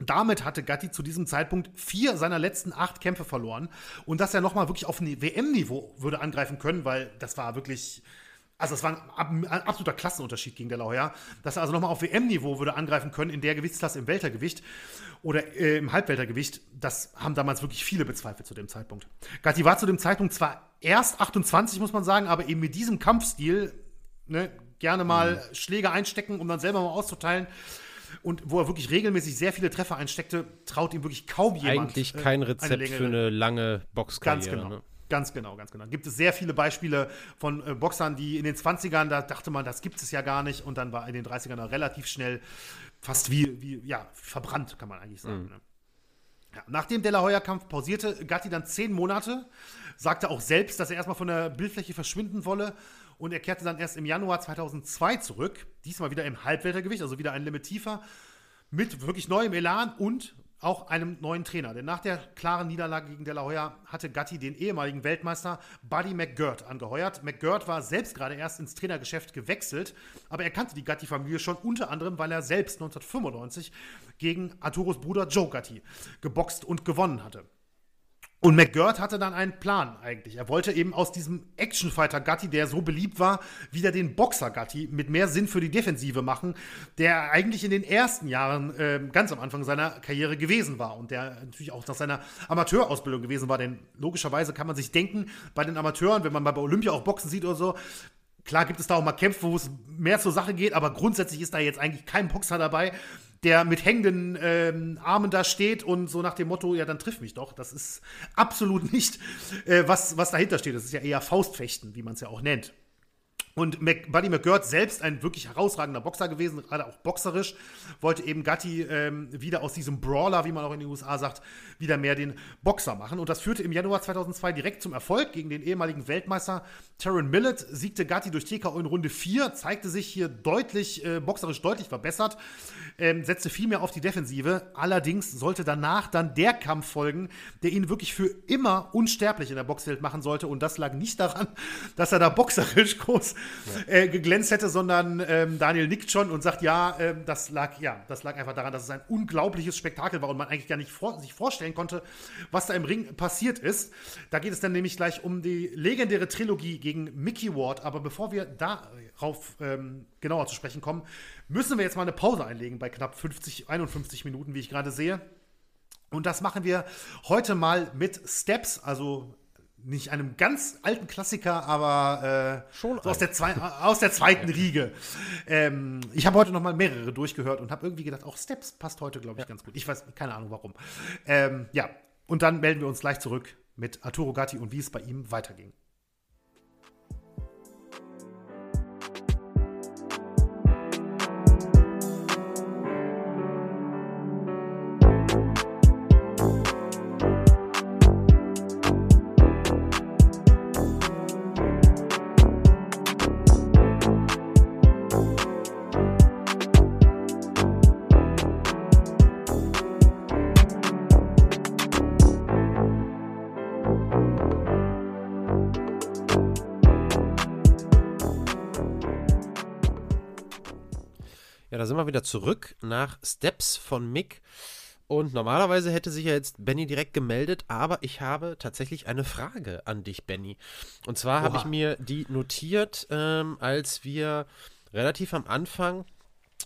Damit hatte Gatti zu diesem Zeitpunkt vier seiner letzten acht Kämpfe verloren. Und dass er nochmal wirklich auf ein WM-Niveau würde angreifen können, weil das war wirklich, also es war ein, absoluter Klassenunterschied gegen der Lauer, dass er also nochmal auf WM-Niveau würde angreifen können in der Gewichtsklasse im Weltergewicht oder äh, im Halbweltergewicht. Das haben damals wirklich viele bezweifelt zu dem Zeitpunkt. Gatti war zu dem Zeitpunkt zwar erst 28, muss man sagen, aber eben mit diesem Kampfstil, ne, gerne mal mhm. Schläge einstecken, um dann selber mal auszuteilen und wo er wirklich regelmäßig sehr viele Treffer einsteckte, traut ihm wirklich kaum jemand. Eigentlich kein Rezept eine für eine lange Boxkarriere. Ganz genau. Ne? Ganz genau, ganz genau. Gibt es sehr viele Beispiele von äh, Boxern, die in den 20ern, da dachte man, das gibt es ja gar nicht. Und dann war in den 30ern relativ schnell fast wie, wie ja, verbrannt, kann man eigentlich sagen. Mhm. Ne? Ja, nach dem De La Hoya-Kampf pausierte Gatti dann zehn Monate, sagte auch selbst, dass er erstmal von der Bildfläche verschwinden wolle. Und er kehrte dann erst im Januar 2002 zurück. Diesmal wieder im Halbweltergewicht, also wieder ein Limit tiefer. Mit wirklich neuem Elan und auch einem neuen Trainer. Denn nach der klaren Niederlage gegen De La Hoya hatte Gatti den ehemaligen Weltmeister Buddy McGirt angeheuert. McGirt war selbst gerade erst ins Trainergeschäft gewechselt, aber er kannte die Gatti-Familie schon unter anderem, weil er selbst 1995 gegen Arturos Bruder Joe Gatti geboxt und gewonnen hatte. Und McGirt hatte dann einen Plan eigentlich. Er wollte eben aus diesem Actionfighter Gatti, der so beliebt war, wieder den Boxer Gatti mit mehr Sinn für die Defensive machen, der eigentlich in den ersten Jahren äh, ganz am Anfang seiner Karriere gewesen war und der natürlich auch nach seiner Amateurausbildung gewesen war. Denn logischerweise kann man sich denken, bei den Amateuren, wenn man bei Olympia auch Boxen sieht oder so, Klar gibt es da auch mal Kämpfe, wo es mehr zur Sache geht, aber grundsätzlich ist da jetzt eigentlich kein Boxer dabei, der mit hängenden ähm, Armen da steht und so nach dem Motto, ja, dann triff mich doch. Das ist absolut nicht, äh, was, was dahinter steht. Das ist ja eher Faustfechten, wie man es ja auch nennt. Und Mac, Buddy McGirt selbst ein wirklich herausragender Boxer gewesen, gerade auch boxerisch, wollte eben Gatti ähm, wieder aus diesem Brawler, wie man auch in den USA sagt, wieder mehr den Boxer machen. Und das führte im Januar 2002 direkt zum Erfolg gegen den ehemaligen Weltmeister Taron Millett. Siegte Gatti durch TKO in Runde 4, zeigte sich hier deutlich, äh, boxerisch deutlich verbessert, ähm, setzte viel mehr auf die Defensive. Allerdings sollte danach dann der Kampf folgen, der ihn wirklich für immer unsterblich in der Boxwelt machen sollte. Und das lag nicht daran, dass er da boxerisch groß äh, geglänzt hätte, sondern ähm, Daniel nickt schon und sagt, ja, äh, das lag, ja, das lag einfach daran, dass es ein unglaubliches Spektakel war und man eigentlich gar nicht vor, sich vorstellen konnte, was da im Ring passiert ist. Da geht es dann nämlich gleich um die legendäre Trilogie gegen Mickey Ward. Aber bevor wir darauf ähm, genauer zu sprechen kommen, müssen wir jetzt mal eine Pause einlegen bei knapp 50, 51 Minuten, wie ich gerade sehe. Und das machen wir heute mal mit Steps, also nicht einem ganz alten Klassiker, aber äh, Schon so aus, der zwei, aus der zweiten Riege. Ähm, ich habe heute noch mal mehrere durchgehört und habe irgendwie gedacht, auch Steps passt heute, glaube ich, ja. ganz gut. Ich weiß keine Ahnung warum. Ähm, ja, und dann melden wir uns gleich zurück mit Arturo Gatti und wie es bei ihm weiterging. Wir wieder zurück nach Steps von Mick. Und normalerweise hätte sich ja jetzt Benny direkt gemeldet, aber ich habe tatsächlich eine Frage an dich, Benny. Und zwar habe ich mir die notiert, ähm, als wir relativ am Anfang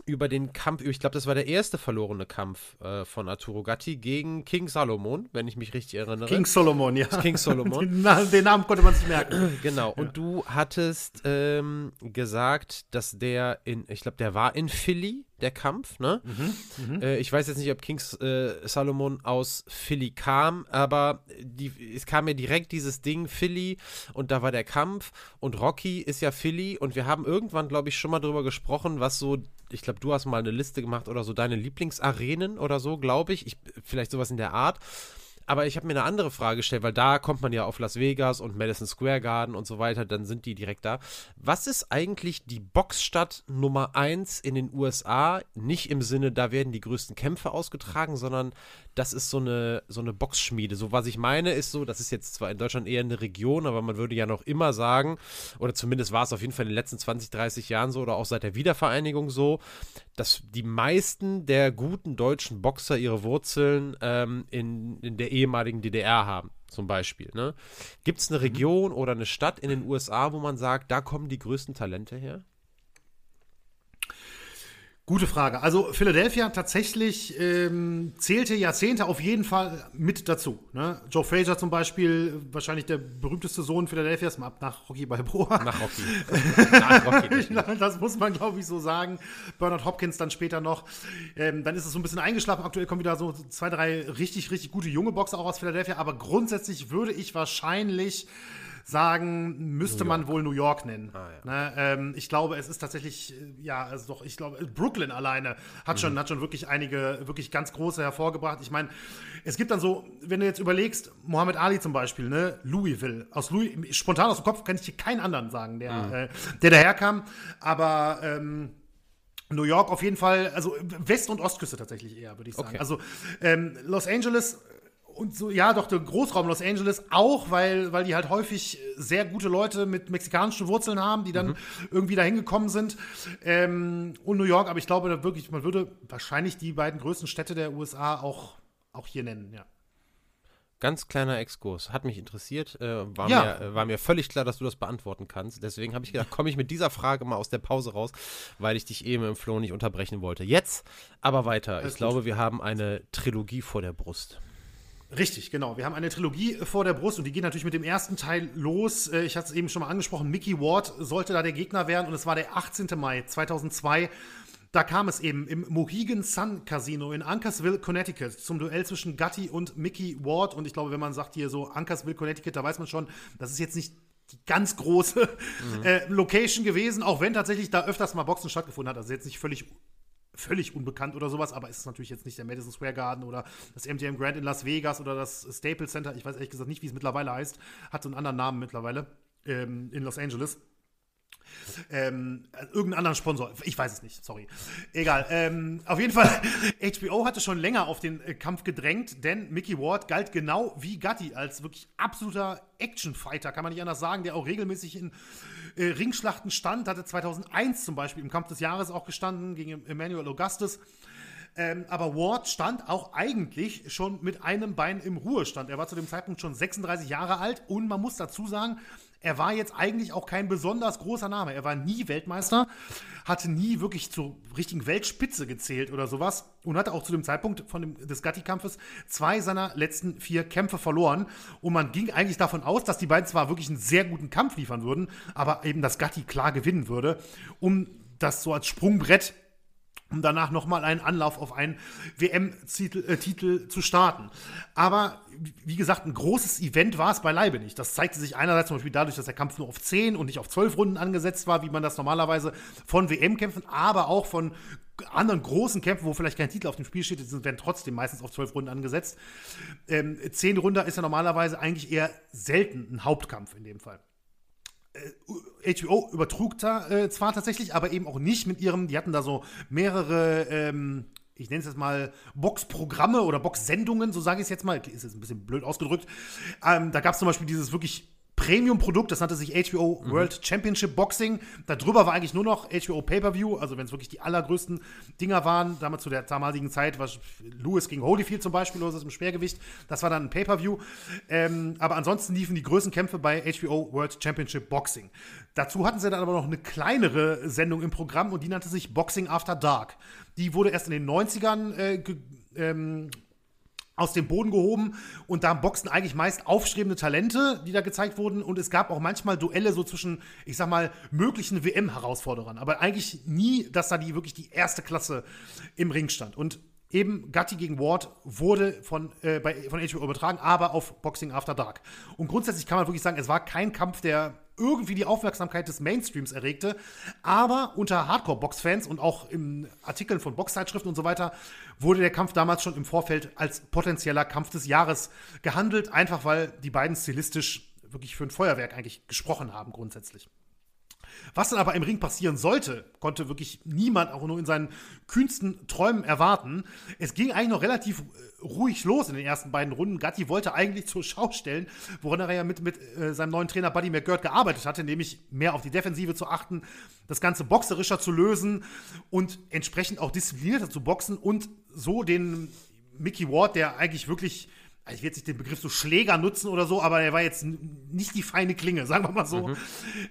über den Kampf, ich glaube, das war der erste verlorene Kampf äh, von Arturo Gatti gegen King Solomon, wenn ich mich richtig erinnere. King Solomon, ja. King Solomon. den, den, Namen konnte man sich merken. genau. Und ja. du hattest ähm, gesagt, dass der in, ich glaube, der war in Philly, der Kampf, ne? Mhm, mh. äh, ich weiß jetzt nicht, ob King äh, Solomon aus Philly kam, aber die, es kam mir direkt dieses Ding Philly und da war der Kampf und Rocky ist ja Philly und wir haben irgendwann, glaube ich, schon mal drüber gesprochen, was so ich glaube, du hast mal eine Liste gemacht oder so, deine Lieblingsarenen oder so, glaube ich. ich. Vielleicht sowas in der Art. Aber ich habe mir eine andere Frage gestellt, weil da kommt man ja auf Las Vegas und Madison Square Garden und so weiter, dann sind die direkt da. Was ist eigentlich die Boxstadt Nummer 1 in den USA? Nicht im Sinne, da werden die größten Kämpfe ausgetragen, sondern das ist so eine, so eine Boxschmiede. So, was ich meine, ist so, das ist jetzt zwar in Deutschland eher eine Region, aber man würde ja noch immer sagen, oder zumindest war es auf jeden Fall in den letzten 20, 30 Jahren so oder auch seit der Wiedervereinigung so, dass die meisten der guten deutschen Boxer ihre Wurzeln ähm, in, in der ehemaligen DDR haben zum Beispiel. Ne? Gibt es eine mhm. Region oder eine Stadt in den USA, wo man sagt, da kommen die größten Talente her? Gute Frage. Also Philadelphia tatsächlich ähm, zählte Jahrzehnte auf jeden Fall mit dazu. Ne? Joe Frazier zum Beispiel, wahrscheinlich der berühmteste Sohn Philadelphias, nach Rocky Balboa. Nach Rocky. nach Rocky. das muss man, glaube ich, so sagen. Bernard Hopkins dann später noch. Ähm, dann ist es so ein bisschen eingeschlafen. Aktuell kommen wieder so zwei, drei richtig, richtig gute junge Boxer auch aus Philadelphia. Aber grundsätzlich würde ich wahrscheinlich sagen, müsste man wohl New York nennen. Ah, ja. ne, ähm, ich glaube, es ist tatsächlich, äh, ja, also doch, ich glaube, Brooklyn alleine hat, mhm. schon, hat schon wirklich einige, wirklich ganz große hervorgebracht. Ich meine, es gibt dann so, wenn du jetzt überlegst, Muhammad Ali zum Beispiel, ne, Louisville, aus Louis, spontan aus dem Kopf kann ich dir keinen anderen sagen, der, mhm. äh, der daherkam, aber ähm, New York auf jeden Fall, also West- und Ostküste tatsächlich eher, würde ich sagen. Okay. Also ähm, Los Angeles und so, ja, doch, der Großraum Los Angeles auch, weil, weil die halt häufig sehr gute Leute mit mexikanischen Wurzeln haben, die dann mhm. irgendwie da hingekommen sind. Ähm, und New York, aber ich glaube wirklich, man würde wahrscheinlich die beiden größten Städte der USA auch, auch hier nennen, ja. Ganz kleiner Exkurs, hat mich interessiert, äh, war, ja. mir, äh, war mir völlig klar, dass du das beantworten kannst. Deswegen habe ich gedacht, komme ich mit dieser Frage mal aus der Pause raus, weil ich dich eben im Flow nicht unterbrechen wollte. Jetzt aber weiter. Alles ich gut. glaube, wir haben eine Trilogie vor der Brust. Richtig, genau. Wir haben eine Trilogie vor der Brust und die geht natürlich mit dem ersten Teil los. Äh, ich hatte es eben schon mal angesprochen, Mickey Ward sollte da der Gegner werden und es war der 18. Mai 2002. Da kam es eben im Mohegan Sun Casino in Ankersville, Connecticut zum Duell zwischen Gatti und Mickey Ward. Und ich glaube, wenn man sagt hier so Ankersville, Connecticut, da weiß man schon, das ist jetzt nicht die ganz große mhm. äh, Location gewesen, auch wenn tatsächlich da öfters mal Boxen stattgefunden hat. Also jetzt nicht völlig völlig unbekannt oder sowas, aber es ist natürlich jetzt nicht der Madison Square Garden oder das MGM Grand in Las Vegas oder das Staples Center, ich weiß ehrlich gesagt nicht, wie es mittlerweile heißt, hat so einen anderen Namen mittlerweile ähm, in Los Angeles. Ähm, irgendeinen anderen Sponsor. Ich weiß es nicht, sorry. Egal. Ähm, auf jeden Fall, HBO hatte schon länger auf den äh, Kampf gedrängt, denn Mickey Ward galt genau wie Gatti als wirklich absoluter Actionfighter, kann man nicht anders sagen, der auch regelmäßig in äh, Ringschlachten stand. Hatte 2001 zum Beispiel im Kampf des Jahres auch gestanden gegen Emmanuel Augustus. Ähm, aber Ward stand auch eigentlich schon mit einem Bein im Ruhestand. Er war zu dem Zeitpunkt schon 36 Jahre alt und man muss dazu sagen, er war jetzt eigentlich auch kein besonders großer Name. Er war nie Weltmeister, hatte nie wirklich zur richtigen Weltspitze gezählt oder sowas und hatte auch zu dem Zeitpunkt von dem, des Gatti-Kampfes zwei seiner letzten vier Kämpfe verloren. Und man ging eigentlich davon aus, dass die beiden zwar wirklich einen sehr guten Kampf liefern würden, aber eben das Gatti klar gewinnen würde, um das so als Sprungbrett um danach nochmal einen Anlauf auf einen WM-Titel äh, zu starten. Aber wie gesagt, ein großes Event war es beileibe nicht. Das zeigte sich einerseits zum Beispiel dadurch, dass der Kampf nur auf 10 und nicht auf 12 Runden angesetzt war, wie man das normalerweise von WM-Kämpfen, aber auch von anderen großen Kämpfen, wo vielleicht kein Titel auf dem Spiel steht, sind werden trotzdem meistens auf 12 Runden angesetzt. Ähm, 10 Runden ist ja normalerweise eigentlich eher selten ein Hauptkampf in dem Fall. HBO äh, übertrug da äh, zwar tatsächlich, aber eben auch nicht mit ihrem, die hatten da so mehrere, ähm, ich nenne es jetzt mal Boxprogramme oder Boxsendungen, so sage ich es jetzt mal, ist jetzt ein bisschen blöd ausgedrückt. Ähm, da gab es zum Beispiel dieses wirklich Premium-Produkt, das nannte sich HBO mhm. World Championship Boxing. Darüber war eigentlich nur noch HBO Pay-Per-View, also wenn es wirklich die allergrößten Dinger waren, damals zu der damaligen Zeit, was Lewis gegen Holyfield zum Beispiel, oder im Schwergewicht, das war dann ein Pay-Per-View. Ähm, aber ansonsten liefen die größten Kämpfe bei HBO World Championship Boxing. Dazu hatten sie dann aber noch eine kleinere Sendung im Programm und die nannte sich Boxing After Dark. Die wurde erst in den 90ern äh, ähm, aus dem Boden gehoben und da boxen eigentlich meist aufstrebende Talente, die da gezeigt wurden. Und es gab auch manchmal Duelle so zwischen, ich sag mal, möglichen WM-Herausforderern, aber eigentlich nie, dass da die wirklich die erste Klasse im Ring stand. Und eben Gatti gegen Ward wurde von, äh, bei, von HBO übertragen, aber auf Boxing After Dark. Und grundsätzlich kann man wirklich sagen, es war kein Kampf, der irgendwie die Aufmerksamkeit des Mainstreams erregte. Aber unter Hardcore-Box-Fans und auch in Artikeln von Boxzeitschriften und so weiter wurde der Kampf damals schon im Vorfeld als potenzieller Kampf des Jahres gehandelt, einfach weil die beiden stilistisch wirklich für ein Feuerwerk eigentlich gesprochen haben grundsätzlich. Was dann aber im Ring passieren sollte, konnte wirklich niemand auch nur in seinen kühnsten Träumen erwarten. Es ging eigentlich noch relativ äh, ruhig los in den ersten beiden Runden. Gatti wollte eigentlich zur Schau stellen, woran er ja mit, mit äh, seinem neuen Trainer Buddy McGirt gearbeitet hatte, nämlich mehr auf die Defensive zu achten, das Ganze boxerischer zu lösen und entsprechend auch disziplinierter zu boxen und so den Mickey Ward, der eigentlich wirklich also ich will jetzt nicht den Begriff so Schläger nutzen oder so, aber er war jetzt nicht die feine Klinge, sagen wir mal so. Mhm.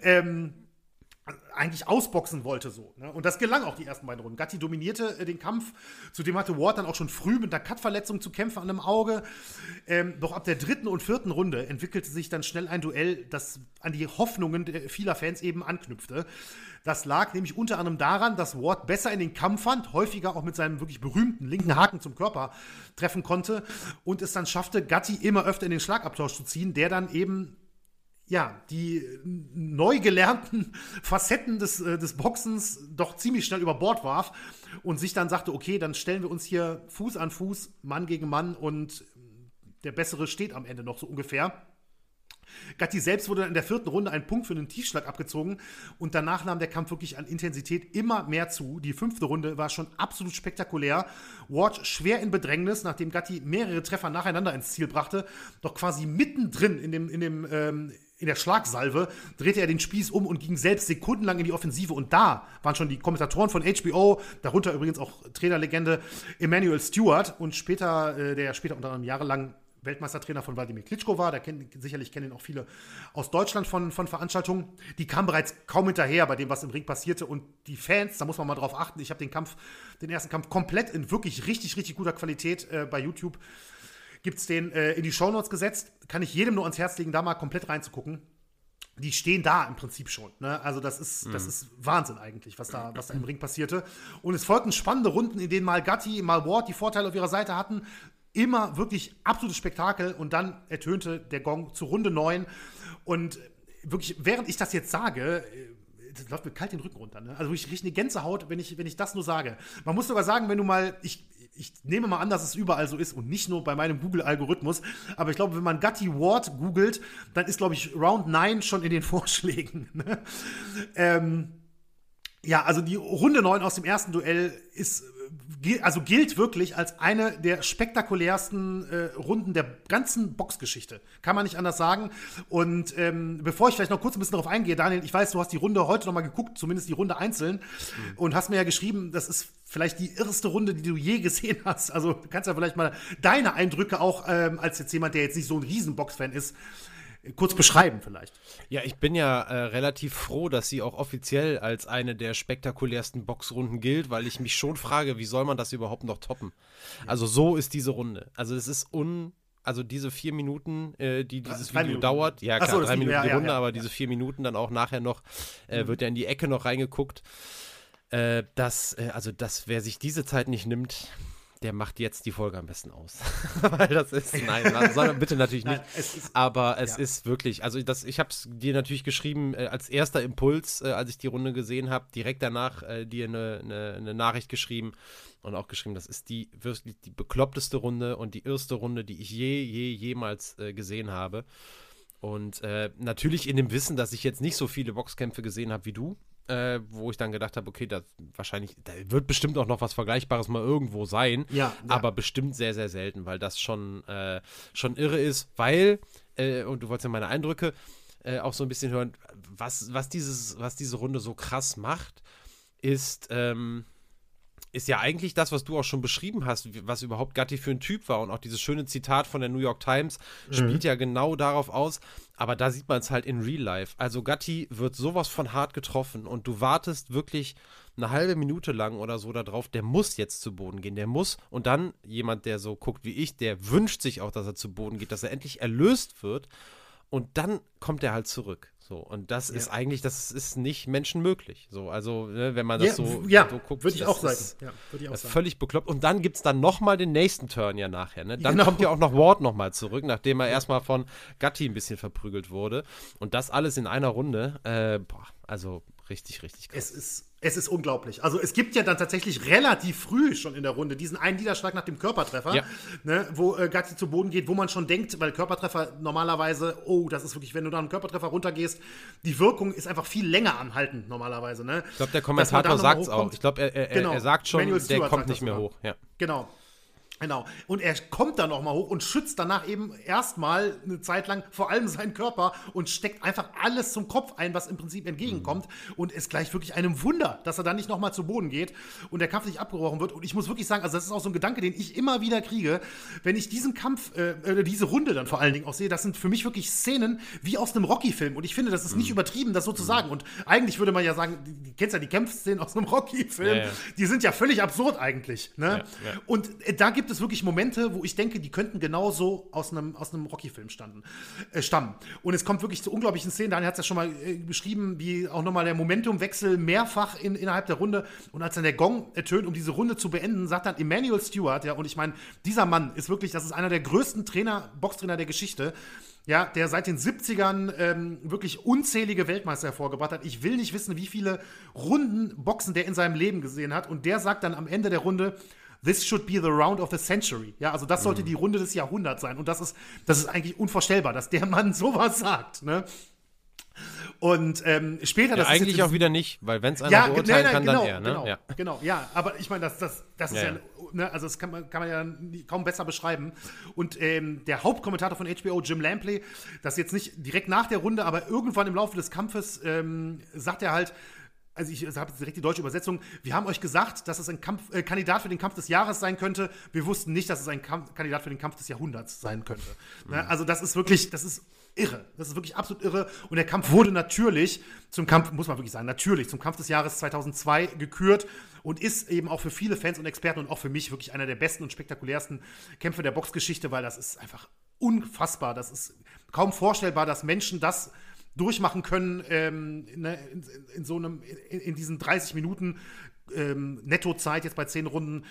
Ähm, eigentlich ausboxen wollte so. Ne? Und das gelang auch die ersten beiden Runden. Gatti dominierte äh, den Kampf, zudem hatte Ward dann auch schon früh mit einer Cut-Verletzung zu kämpfen an einem Auge. Ähm, doch ab der dritten und vierten Runde entwickelte sich dann schnell ein Duell, das an die Hoffnungen vieler Fans eben anknüpfte. Das lag nämlich unter anderem daran, dass Ward besser in den Kampf fand, häufiger auch mit seinem wirklich berühmten linken Haken zum Körper treffen konnte und es dann schaffte, Gatti immer öfter in den Schlagabtausch zu ziehen, der dann eben ja, die neu gelernten Facetten des, äh, des Boxens doch ziemlich schnell über Bord warf und sich dann sagte, okay, dann stellen wir uns hier Fuß an Fuß, Mann gegen Mann und der Bessere steht am Ende noch so ungefähr. Gatti selbst wurde in der vierten Runde ein Punkt für einen Tiefschlag abgezogen und danach nahm der Kampf wirklich an Intensität immer mehr zu. Die fünfte Runde war schon absolut spektakulär. Ward schwer in Bedrängnis, nachdem Gatti mehrere Treffer nacheinander ins Ziel brachte, doch quasi mittendrin in dem, in dem ähm, in der Schlagsalve drehte er den Spieß um und ging selbst sekundenlang in die Offensive. Und da waren schon die Kommentatoren von HBO, darunter übrigens auch Trainerlegende Emmanuel Stewart und später, äh, der später unter anderem jahrelang Weltmeistertrainer von Wladimir Klitschko war. Da kennen, sicherlich kennen ihn auch viele aus Deutschland von, von Veranstaltungen. Die kamen bereits kaum hinterher bei dem, was im Ring passierte. Und die Fans, da muss man mal drauf achten. Ich habe den Kampf, den ersten Kampf komplett in wirklich richtig, richtig guter Qualität äh, bei YouTube gibt es den äh, in die Shownotes gesetzt. Kann ich jedem nur ans Herz legen, da mal komplett reinzugucken. Die stehen da im Prinzip schon. Ne? Also, das ist, mhm. das ist Wahnsinn eigentlich, was da, was da im Ring passierte. Und es folgten spannende Runden, in denen mal Gatti, mal Ward die Vorteile auf ihrer Seite hatten. Immer wirklich absolutes Spektakel. Und dann ertönte der Gong zu Runde 9. Und wirklich, während ich das jetzt sage, das läuft mir kalt den Rücken runter. Ne? Also ich rieche eine Gänsehaut, wenn ich, wenn ich das nur sage. Man muss sogar sagen, wenn du mal, ich, ich nehme mal an, dass es überall so ist und nicht nur bei meinem Google-Algorithmus. Aber ich glaube, wenn man Gutty Ward googelt, dann ist, glaube ich, Round 9 schon in den Vorschlägen. Ne? Ähm, ja, also die Runde 9 aus dem ersten Duell ist also gilt wirklich als eine der spektakulärsten äh, Runden der ganzen Boxgeschichte. Kann man nicht anders sagen. Und ähm, bevor ich vielleicht noch kurz ein bisschen darauf eingehe, Daniel, ich weiß, du hast die Runde heute noch mal geguckt, zumindest die Runde einzeln, mhm. und hast mir ja geschrieben, das ist vielleicht die erste Runde, die du je gesehen hast. Also du kannst ja vielleicht mal deine Eindrücke auch ähm, als jetzt jemand, der jetzt nicht so ein Riesenbox-Fan ist, kurz beschreiben vielleicht. Ja, ich bin ja äh, relativ froh, dass sie auch offiziell als eine der spektakulärsten Boxrunden gilt, weil ich mich schon frage, wie soll man das überhaupt noch toppen? Also so ist diese Runde. Also es ist un also diese vier Minuten, äh, die dieses drei Video Minuten. dauert, ja klar, so, drei Minuten ja, die Runde, ja, ja, aber diese vier Minuten dann auch nachher noch, äh, mhm. wird ja in die Ecke noch reingeguckt. Äh, das, äh, also das, wer sich diese Zeit nicht nimmt, der macht jetzt die Folge am besten aus. Weil das ist, nein, soll bitte natürlich nicht. Nein, es ist, Aber es ja. ist wirklich, also das, ich habe es dir natürlich geschrieben äh, als erster Impuls, äh, als ich die Runde gesehen habe, direkt danach äh, dir eine, eine, eine, Nachricht geschrieben und auch geschrieben, das ist die wirklich die bekloppteste Runde und die erste Runde, die ich je, je, jemals äh, gesehen habe. Und äh, natürlich in dem Wissen, dass ich jetzt nicht so viele Boxkämpfe gesehen habe wie du äh, wo ich dann gedacht habe, okay, da wahrscheinlich, da wird bestimmt auch noch was Vergleichbares mal irgendwo sein, ja, ja. aber bestimmt sehr, sehr selten, weil das schon, äh, schon irre ist, weil, äh, und du wolltest ja meine Eindrücke äh, auch so ein bisschen hören, was, was, dieses, was diese Runde so krass macht, ist, ähm, ist ja eigentlich das, was du auch schon beschrieben hast, was überhaupt Gatti für ein Typ war. Und auch dieses schöne Zitat von der New York Times mhm. spielt ja genau darauf aus. Aber da sieht man es halt in Real Life. Also Gatti wird sowas von hart getroffen und du wartest wirklich eine halbe Minute lang oder so darauf, der muss jetzt zu Boden gehen, der muss. Und dann jemand, der so guckt wie ich, der wünscht sich auch, dass er zu Boden geht, dass er endlich erlöst wird. Und dann kommt er halt zurück. So, und das ja. ist eigentlich, das ist nicht menschenmöglich. So, also, ne, wenn man das ja, so, ja, so guckt, würde ich auch sagen. Ja, ich auch sagen. Völlig bekloppt. Und dann gibt es dann nochmal den nächsten Turn ja nachher. Ne? Dann genau. kommt ja auch noch Ward nochmal zurück, nachdem er erstmal von Gatti ein bisschen verprügelt wurde. Und das alles in einer Runde. Äh, boah, also richtig, richtig krass. Es ist es ist unglaublich. Also es gibt ja dann tatsächlich relativ früh schon in der Runde diesen einen Niederschlag nach dem Körpertreffer, ja. ne, wo äh, Gatti zu Boden geht, wo man schon denkt, weil Körpertreffer normalerweise, oh, das ist wirklich, wenn du da einen Körpertreffer runtergehst, die Wirkung ist einfach viel länger anhaltend normalerweise. Ne? Ich glaube, der Kommentator sagt es auch. Ich glaube, er, er, genau. er, sagt schon, der kommt nicht mehr hoch. Ja. Genau. Genau. Und er kommt dann noch mal hoch und schützt danach eben erstmal eine Zeit lang vor allem seinen Körper und steckt einfach alles zum Kopf ein, was im Prinzip entgegenkommt. Mhm. Und es gleich wirklich einem Wunder, dass er dann nicht noch mal zu Boden geht und der Kampf nicht abgebrochen wird. Und ich muss wirklich sagen, also das ist auch so ein Gedanke, den ich immer wieder kriege, wenn ich diesen Kampf, äh, diese Runde dann vor allen Dingen auch sehe, das sind für mich wirklich Szenen wie aus einem Rocky-Film. Und ich finde, das ist nicht mhm. übertrieben, das so zu sagen. Und eigentlich würde man ja sagen, du kennst ja die Kämpfszenen aus einem Rocky-Film, ja, ja. die sind ja völlig absurd eigentlich. Ne? Ja, und äh, da gibt es wirklich Momente, wo ich denke, die könnten genauso aus einem, aus einem Rocky-Film äh, stammen. Und es kommt wirklich zu unglaublichen Szenen. Daniel hat es ja schon mal äh, beschrieben, wie auch nochmal der Momentumwechsel mehrfach in, innerhalb der Runde. Und als dann der Gong ertönt, um diese Runde zu beenden, sagt dann Emmanuel Stewart, ja, und ich meine, dieser Mann ist wirklich, das ist einer der größten Trainer, Boxtrainer der Geschichte ja, der seit den 70ern ähm, wirklich unzählige Weltmeister hervorgebracht hat. Ich will nicht wissen, wie viele Runden Boxen der in seinem Leben gesehen hat. Und der sagt dann am Ende der Runde, this should be the round of the century. Ja, also das sollte mhm. die Runde des Jahrhunderts sein. Und das ist, das ist eigentlich unvorstellbar, dass der Mann sowas sagt. Ne? Und ähm, später, ja, eigentlich auch wieder nicht, weil wenn es einer ja, beurteilen nein, nein, kann, genau, dann er. Ne? Genau, ja. genau, ja. Aber ich meine, das, das, das ist ja, ne, also das kann man, kann man ja kaum besser beschreiben. Und ähm, der Hauptkommentator von HBO, Jim Lampley, das jetzt nicht direkt nach der Runde, aber irgendwann im Laufe des Kampfes ähm, sagt er halt, also ich habe jetzt direkt die deutsche Übersetzung. Wir haben euch gesagt, dass es ein Kampf, äh, Kandidat für den Kampf des Jahres sein könnte. Wir wussten nicht, dass es ein Kampf, Kandidat für den Kampf des Jahrhunderts sein könnte. Mhm. Ne? Also das ist wirklich, das ist irre. Das ist wirklich absolut irre. Und der Kampf wurde natürlich zum Kampf, muss man wirklich sagen, natürlich zum Kampf des Jahres 2002 gekürt und ist eben auch für viele Fans und Experten und auch für mich wirklich einer der besten und spektakulärsten Kämpfe der Boxgeschichte, weil das ist einfach unfassbar. Das ist kaum vorstellbar, dass Menschen das durchmachen können ähm, ne, in, in, so einem, in, in diesen 30 Minuten ähm, Nettozeit jetzt bei 10 Runden,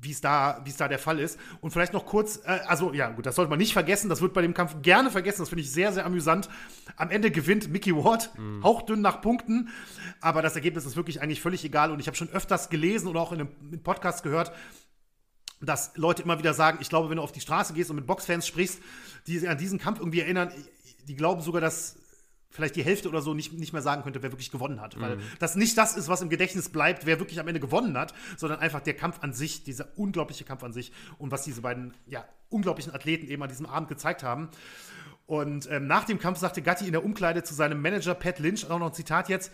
wie es da, wie es da der Fall ist. Und vielleicht noch kurz, äh, also ja, gut, das sollte man nicht vergessen, das wird bei dem Kampf gerne vergessen, das finde ich sehr, sehr amüsant. Am Ende gewinnt Mickey Ward, mhm. hauchdünn nach Punkten, aber das Ergebnis ist wirklich eigentlich völlig egal und ich habe schon öfters gelesen oder auch in einem Podcast gehört, dass Leute immer wieder sagen, ich glaube, wenn du auf die Straße gehst und mit Boxfans sprichst, die sich an diesen Kampf irgendwie erinnern, die glauben sogar, dass vielleicht die Hälfte oder so nicht, nicht mehr sagen könnte, wer wirklich gewonnen hat. Mhm. Weil das nicht das ist, was im Gedächtnis bleibt, wer wirklich am Ende gewonnen hat, sondern einfach der Kampf an sich, dieser unglaubliche Kampf an sich und was diese beiden ja, unglaublichen Athleten eben an diesem Abend gezeigt haben. Und ähm, nach dem Kampf sagte Gatti in der Umkleide zu seinem Manager Pat Lynch, auch noch ein Zitat jetzt,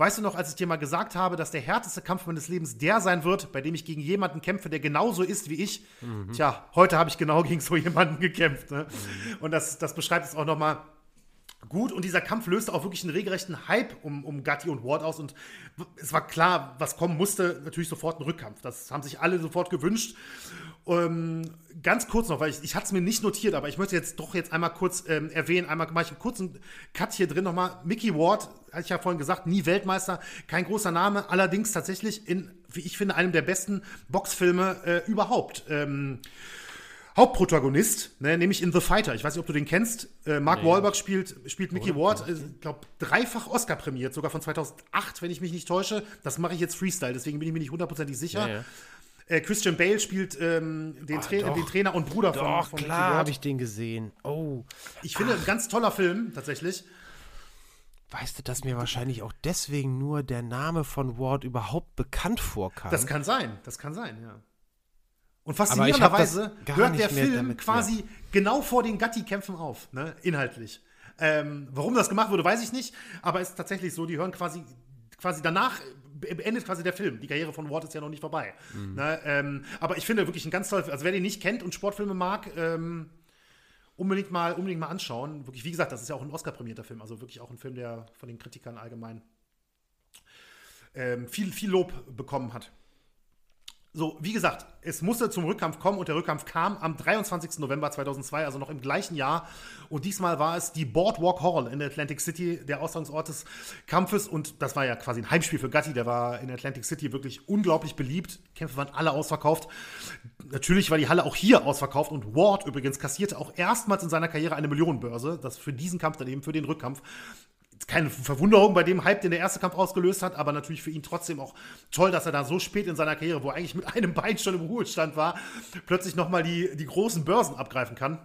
Weißt du noch, als ich dir mal gesagt habe, dass der härteste Kampf meines Lebens der sein wird, bei dem ich gegen jemanden kämpfe, der genauso ist wie ich? Mhm. Tja, heute habe ich genau gegen so jemanden gekämpft. Ne? Mhm. Und das, das beschreibt es auch noch mal gut und dieser Kampf löste auch wirklich einen regelrechten Hype um, um Gatti und Ward aus und es war klar, was kommen musste, natürlich sofort ein Rückkampf. Das haben sich alle sofort gewünscht. Ähm, ganz kurz noch, weil ich, ich hatte es mir nicht notiert, aber ich möchte jetzt doch jetzt einmal kurz ähm, erwähnen, einmal mache ich einen kurzen Cut hier drin nochmal. Mickey Ward, hatte ich ja vorhin gesagt, nie Weltmeister, kein großer Name, allerdings tatsächlich in, wie ich finde, einem der besten Boxfilme äh, überhaupt. Ähm, Hauptprotagonist, ne, nämlich in The Fighter. Ich weiß nicht, ob du den kennst. Äh, Mark nee. Wahlberg spielt, spielt Mickey Ward, ich äh, glaube, dreifach Oscar prämiert, sogar von 2008, wenn ich mich nicht täusche. Das mache ich jetzt Freestyle, deswegen bin ich mir nicht hundertprozentig sicher. Ja, ja. Äh, Christian Bale spielt ähm, den, Tra doch, den, Trainer und Bruder doch, von, von klar habe ich den gesehen. Oh. Ich finde, Ach. ein ganz toller Film, tatsächlich. Weißt du, dass mir wahrscheinlich auch deswegen nur der Name von Ward überhaupt bekannt vorkam? Das kann sein, das kann sein, ja. Und faszinierenderweise hört der Film quasi ja. genau vor den Gatti-Kämpfen auf, ne? inhaltlich. Ähm, warum das gemacht wurde, weiß ich nicht, aber es ist tatsächlich so, die hören quasi, quasi danach beendet quasi der Film. Die Karriere von Ward ist ja noch nicht vorbei. Mhm. Ne? Ähm, aber ich finde wirklich ein ganz toller Also wer den nicht kennt und Sportfilme mag, ähm, unbedingt, mal, unbedingt mal anschauen. Wirklich, wie gesagt, das ist ja auch ein Oscar-prämierter Film, also wirklich auch ein Film, der von den Kritikern allgemein ähm, viel, viel Lob bekommen hat. So, wie gesagt, es musste zum Rückkampf kommen und der Rückkampf kam am 23. November 2002, also noch im gleichen Jahr. Und diesmal war es die Boardwalk Hall in Atlantic City, der Austragungsort des Kampfes. Und das war ja quasi ein Heimspiel für Gatti. Der war in Atlantic City wirklich unglaublich beliebt. Kämpfe waren alle ausverkauft. Natürlich war die Halle auch hier ausverkauft. Und Ward übrigens kassierte auch erstmals in seiner Karriere eine Millionenbörse. Das für diesen Kampf dann eben, für den Rückkampf keine Verwunderung bei dem Hype, den der erste Kampf ausgelöst hat, aber natürlich für ihn trotzdem auch toll, dass er da so spät in seiner Karriere, wo er eigentlich mit einem Bein schon im Ruhestand war, plötzlich nochmal die, die großen Börsen abgreifen kann.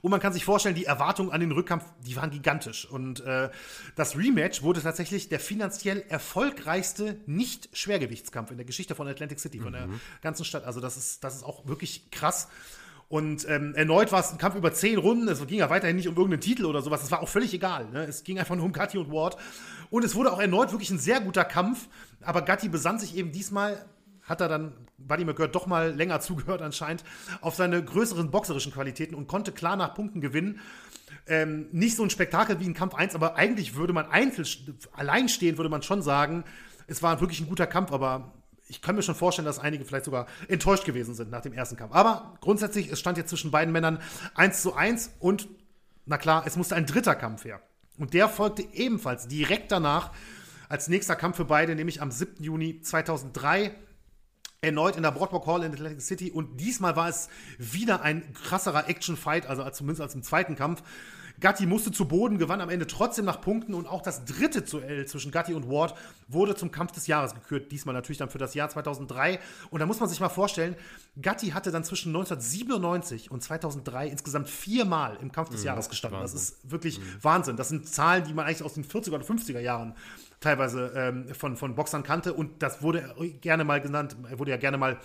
Und man kann sich vorstellen, die Erwartungen an den Rückkampf, die waren gigantisch. Und äh, das Rematch wurde tatsächlich der finanziell erfolgreichste Nicht-Schwergewichtskampf in der Geschichte von Atlantic City, von der ganzen Stadt. Also das ist, das ist auch wirklich krass. Und ähm, erneut war es ein Kampf über zehn Runden. Es ging ja weiterhin nicht um irgendeinen Titel oder sowas. Es war auch völlig egal. Ne? Es ging einfach nur um Gatti und Ward. Und es wurde auch erneut wirklich ein sehr guter Kampf. Aber Gatti besann sich eben diesmal hat er dann Buddy McGirt doch mal länger zugehört anscheinend, auf seine größeren boxerischen Qualitäten und konnte klar nach Punkten gewinnen. Ähm, nicht so ein Spektakel wie in Kampf 1, aber eigentlich würde man einzeln, alleinstehend würde man schon sagen, es war wirklich ein guter Kampf, aber ich kann mir schon vorstellen, dass einige vielleicht sogar enttäuscht gewesen sind nach dem ersten Kampf. Aber grundsätzlich, es stand jetzt zwischen beiden Männern 1 zu 1 und, na klar, es musste ein dritter Kampf her. Und der folgte ebenfalls direkt danach als nächster Kampf für beide, nämlich am 7. Juni 2003 erneut in der Broadwalk Hall in Atlantic City und diesmal war es wieder ein krasserer Action-Fight, also zumindest als im zweiten Kampf. Gatti musste zu Boden, gewann am Ende trotzdem nach Punkten und auch das dritte Duell zwischen Gatti und Ward wurde zum Kampf des Jahres gekürt. Diesmal natürlich dann für das Jahr 2003. Und da muss man sich mal vorstellen, Gatti hatte dann zwischen 1997 und 2003 insgesamt viermal im Kampf des mhm, Jahres gestanden. Wahnsinn. Das ist wirklich mhm. Wahnsinn. Das sind Zahlen, die man eigentlich aus den 40er oder 50er Jahren teilweise ähm, von, von Boxern kannte. Und das wurde gerne mal genannt, er wurde ja gerne mal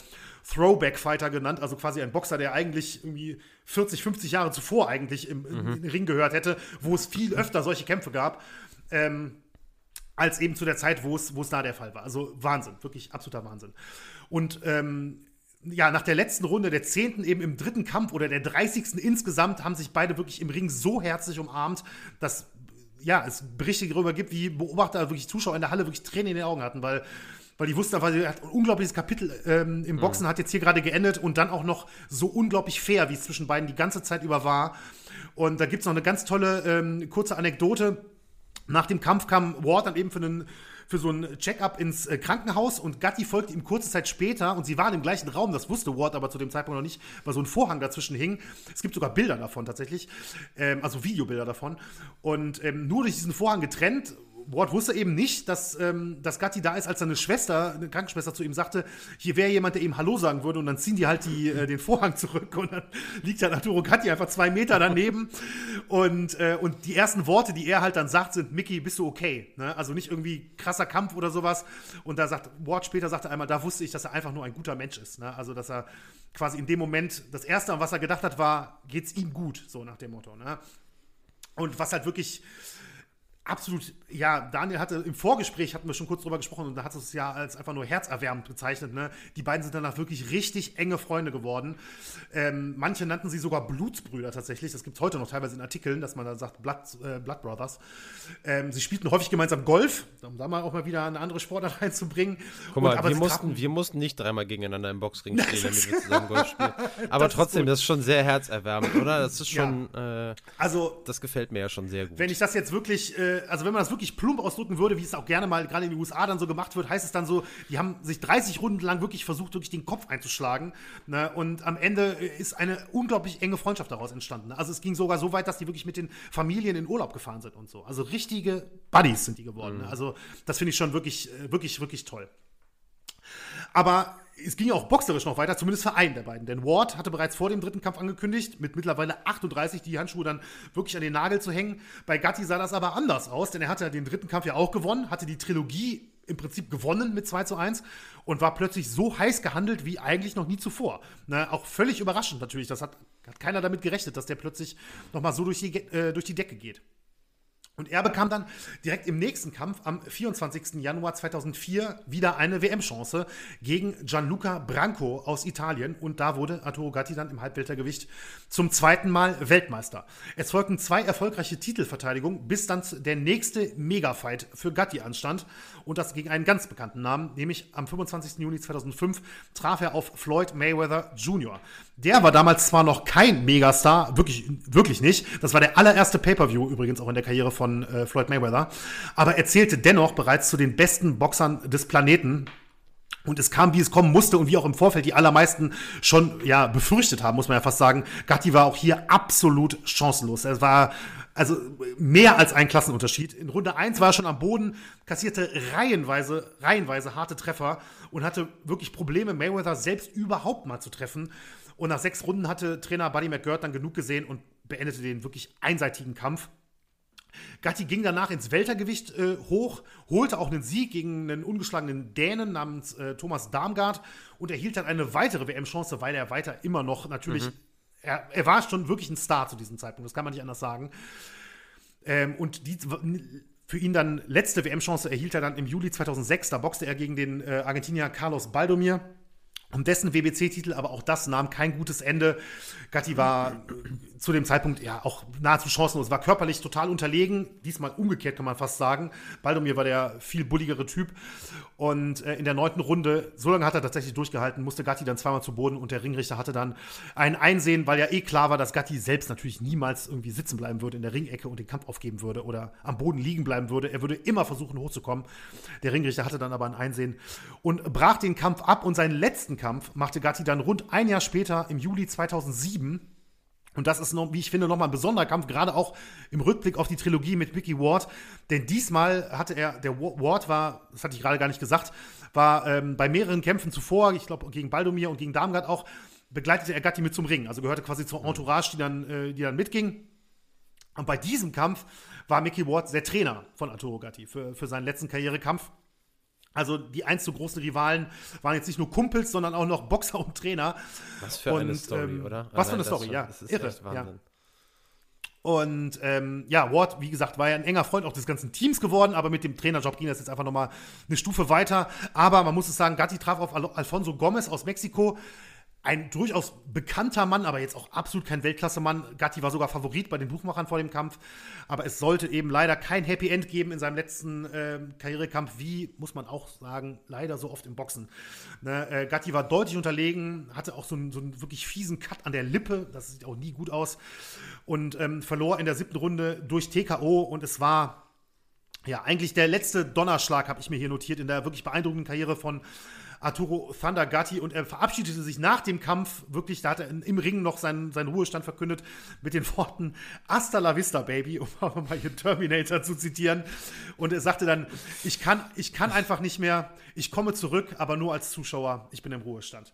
Throwback-Fighter genannt, also quasi ein Boxer, der eigentlich irgendwie 40, 50 Jahre zuvor eigentlich im, mhm. Ring gehört hätte, wo es viel öfter solche Kämpfe gab. Ähm, als eben zu der Zeit, wo es, wo es da der Fall war. Also Wahnsinn, wirklich absoluter Wahnsinn. Und ähm, ja, nach der letzten Runde, der zehnten eben im dritten Kampf oder der 30. insgesamt, haben sich beide wirklich im Ring so herzlich umarmt, dass ja, es Berichte darüber gibt, wie Beobachter, wirklich Zuschauer in der Halle wirklich Tränen in den Augen hatten, weil weil die wussten einfach, ein unglaubliches Kapitel ähm, im Boxen mhm. hat jetzt hier gerade geendet und dann auch noch so unglaublich fair, wie es zwischen beiden die ganze Zeit über war. Und da gibt es noch eine ganz tolle ähm, kurze Anekdote. Nach dem Kampf kam Ward dann eben für einen für so ein Check-up ins äh, Krankenhaus und Gatti folgte ihm kurze Zeit später und sie waren im gleichen Raum, das wusste Ward aber zu dem Zeitpunkt noch nicht, weil so ein Vorhang dazwischen hing. Es gibt sogar Bilder davon tatsächlich, ähm, also Videobilder davon. Und ähm, nur durch diesen Vorhang getrennt Ward wusste eben nicht, dass, ähm, dass Gatti da ist, als seine Schwester, eine Krankenschwester zu ihm sagte, hier wäre jemand, der ihm Hallo sagen würde und dann ziehen die halt die, äh, den Vorhang zurück und dann liegt halt Arturo Gatti einfach zwei Meter daneben und, äh, und die ersten Worte, die er halt dann sagt, sind, Mickey, bist du okay? Ne? Also nicht irgendwie krasser Kampf oder sowas und da sagt, Ward später sagte einmal, da wusste ich, dass er einfach nur ein guter Mensch ist. Ne? Also dass er quasi in dem Moment, das Erste, an was er gedacht hat, war, geht's ihm gut, so nach dem Motto. Ne? Und was halt wirklich absolut, ja, Daniel hatte im Vorgespräch, hatten wir schon kurz drüber gesprochen und da hat es ja als einfach nur herzerwärmend bezeichnet. Ne? Die beiden sind danach wirklich richtig enge Freunde geworden. Ähm, manche nannten sie sogar Blutsbrüder tatsächlich. Das gibt es heute noch teilweise in Artikeln, dass man da sagt Blood, äh, Blood Brothers. Ähm, sie spielten häufig gemeinsam Golf, um da mal auch mal wieder eine andere Sportart reinzubringen. Guck mal, und, wir, mussten, wir mussten nicht dreimal gegeneinander im Boxring stehen, damit wir zusammen Golf spielen. Aber das trotzdem, das ist schon sehr herzerwärmend, oder? Das ist schon, ja. äh, also, das gefällt mir ja schon sehr gut. Wenn ich das jetzt wirklich äh, also wenn man das wirklich plump ausdrücken würde, wie es auch gerne mal gerade in den USA dann so gemacht wird, heißt es dann so, die haben sich 30 Runden lang wirklich versucht, wirklich den Kopf einzuschlagen. Ne? Und am Ende ist eine unglaublich enge Freundschaft daraus entstanden. Ne? Also es ging sogar so weit, dass die wirklich mit den Familien in Urlaub gefahren sind und so. Also richtige Buddies sind die geworden. Ne? Mhm. Ne? Also das finde ich schon wirklich, äh, wirklich, wirklich toll. Aber es ging auch boxerisch noch weiter, zumindest für einen der beiden. Denn Ward hatte bereits vor dem dritten Kampf angekündigt, mit mittlerweile 38 die Handschuhe dann wirklich an den Nagel zu hängen. Bei Gatti sah das aber anders aus, denn er hatte den dritten Kampf ja auch gewonnen, hatte die Trilogie im Prinzip gewonnen mit 2 zu 1 und war plötzlich so heiß gehandelt wie eigentlich noch nie zuvor. Na, auch völlig überraschend natürlich. Das hat, hat keiner damit gerechnet, dass der plötzlich nochmal so durch die, äh, durch die Decke geht. Und er bekam dann direkt im nächsten Kampf am 24. Januar 2004 wieder eine WM-Chance gegen Gianluca Branco aus Italien. Und da wurde Arturo Gatti dann im Halbweltergewicht zum zweiten Mal Weltmeister. Es folgten zwei erfolgreiche Titelverteidigungen, bis dann der nächste Mega-Fight für Gatti anstand. Und das gegen einen ganz bekannten Namen, nämlich am 25. Juni 2005 traf er auf Floyd Mayweather Jr. Der war damals zwar noch kein Megastar, wirklich, wirklich nicht. Das war der allererste Pay-Per-View übrigens auch in der Karriere von äh, Floyd Mayweather. Aber er zählte dennoch bereits zu den besten Boxern des Planeten. Und es kam, wie es kommen musste und wie auch im Vorfeld die allermeisten schon ja befürchtet haben, muss man ja fast sagen. Gatti war auch hier absolut chancenlos. Er war also mehr als ein Klassenunterschied. In Runde 1 war er schon am Boden, kassierte reihenweise, reihenweise harte Treffer und hatte wirklich Probleme, Mayweather selbst überhaupt mal zu treffen. Und nach sechs Runden hatte Trainer Buddy McGirt dann genug gesehen und beendete den wirklich einseitigen Kampf. Gatti ging danach ins Weltergewicht äh, hoch, holte auch einen Sieg gegen einen ungeschlagenen Dänen namens äh, Thomas Darmgard und erhielt dann eine weitere WM-Chance, weil er weiter immer noch natürlich, mhm. Er, er, war schon wirklich ein Star zu diesem Zeitpunkt, das kann man nicht anders sagen. Ähm, und die, für ihn dann letzte WM-Chance erhielt er dann im Juli 2006, da boxte er gegen den äh, Argentinier Carlos Baldomir um dessen WBC-Titel, aber auch das nahm kein gutes Ende. Gatti war zu dem Zeitpunkt ja auch nahezu chancenlos, war körperlich total unterlegen, diesmal umgekehrt kann man fast sagen. Baldomir war der viel bulligere Typ und äh, in der neunten Runde, so lange hat er tatsächlich durchgehalten, musste Gatti dann zweimal zu Boden und der Ringrichter hatte dann ein Einsehen, weil ja eh klar war, dass Gatti selbst natürlich niemals irgendwie sitzen bleiben würde in der Ringecke und den Kampf aufgeben würde oder am Boden liegen bleiben würde. Er würde immer versuchen hochzukommen. Der Ringrichter hatte dann aber ein Einsehen und brach den Kampf ab und seinen letzten Kampf machte Gatti dann rund ein Jahr später, im Juli 2007. Und das ist, noch, wie ich finde, nochmal ein besonderer Kampf, gerade auch im Rückblick auf die Trilogie mit Mickey Ward. Denn diesmal hatte er, der Ward war, das hatte ich gerade gar nicht gesagt, war ähm, bei mehreren Kämpfen zuvor, ich glaube gegen Baldomir und gegen Darmgard auch, begleitete er Gatti mit zum Ring. Also gehörte quasi zur Entourage, die dann, äh, die dann mitging. Und bei diesem Kampf war Mickey Ward der Trainer von Arturo Gatti für, für seinen letzten Karrierekampf. Also die eins zu großen Rivalen waren jetzt nicht nur Kumpels, sondern auch noch Boxer und Trainer. Was für und, eine Story, ähm, oder? Was für eine Story, schon, ja. Das ist Irre, echt Wahnsinn. Ja. Und ähm, ja, Ward, wie gesagt, war ja ein enger Freund auch des ganzen Teams geworden, aber mit dem Trainerjob ging das jetzt einfach nochmal eine Stufe weiter. Aber man muss es sagen, Gatti traf auf Al Alfonso Gomez aus Mexiko, ein durchaus bekannter Mann, aber jetzt auch absolut kein Weltklasse-Mann. Gatti war sogar Favorit bei den Buchmachern vor dem Kampf. Aber es sollte eben leider kein Happy End geben in seinem letzten äh, Karrierekampf, wie, muss man auch sagen, leider so oft im Boxen. Ne, äh, Gatti war deutlich unterlegen, hatte auch so einen, so einen, wirklich fiesen Cut an der Lippe. Das sieht auch nie gut aus. Und ähm, verlor in der siebten Runde durch TKO. Und es war ja eigentlich der letzte Donnerschlag, habe ich mir hier notiert, in der wirklich beeindruckenden Karriere von Arturo Thunder Gatti und er verabschiedete sich nach dem Kampf wirklich, da hat er im Ring noch seinen, seinen Ruhestand verkündet mit den Worten Hasta la vista, Baby, um mal hier Terminator zu zitieren. Und er sagte dann, ich kann, ich kann einfach nicht mehr, ich komme zurück, aber nur als Zuschauer, ich bin im Ruhestand.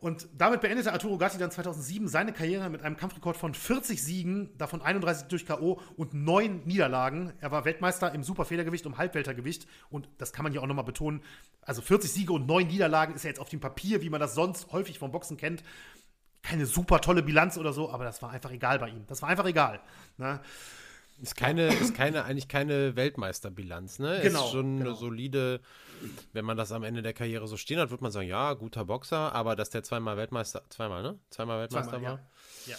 Und damit beendete Arturo Gatti dann 2007 seine Karriere mit einem Kampfrekord von 40 Siegen, davon 31 durch K.O. und 9 Niederlagen. Er war Weltmeister im Superfedergewicht und Halbweltergewicht. Und das kann man hier auch nochmal betonen. Also 40 Siege und 9 Niederlagen ist ja jetzt auf dem Papier, wie man das sonst häufig vom Boxen kennt, keine super tolle Bilanz oder so, aber das war einfach egal bei ihm. Das war einfach egal. Ne? Ist keine, ist keine, eigentlich keine Weltmeisterbilanz, ne? Genau. Ist schon genau. eine solide, wenn man das am Ende der Karriere so stehen hat, wird man sagen, ja, guter Boxer, aber dass der zweimal Weltmeister, zweimal, ne? Zweimal Weltmeister zweimal, war. Ja. ja.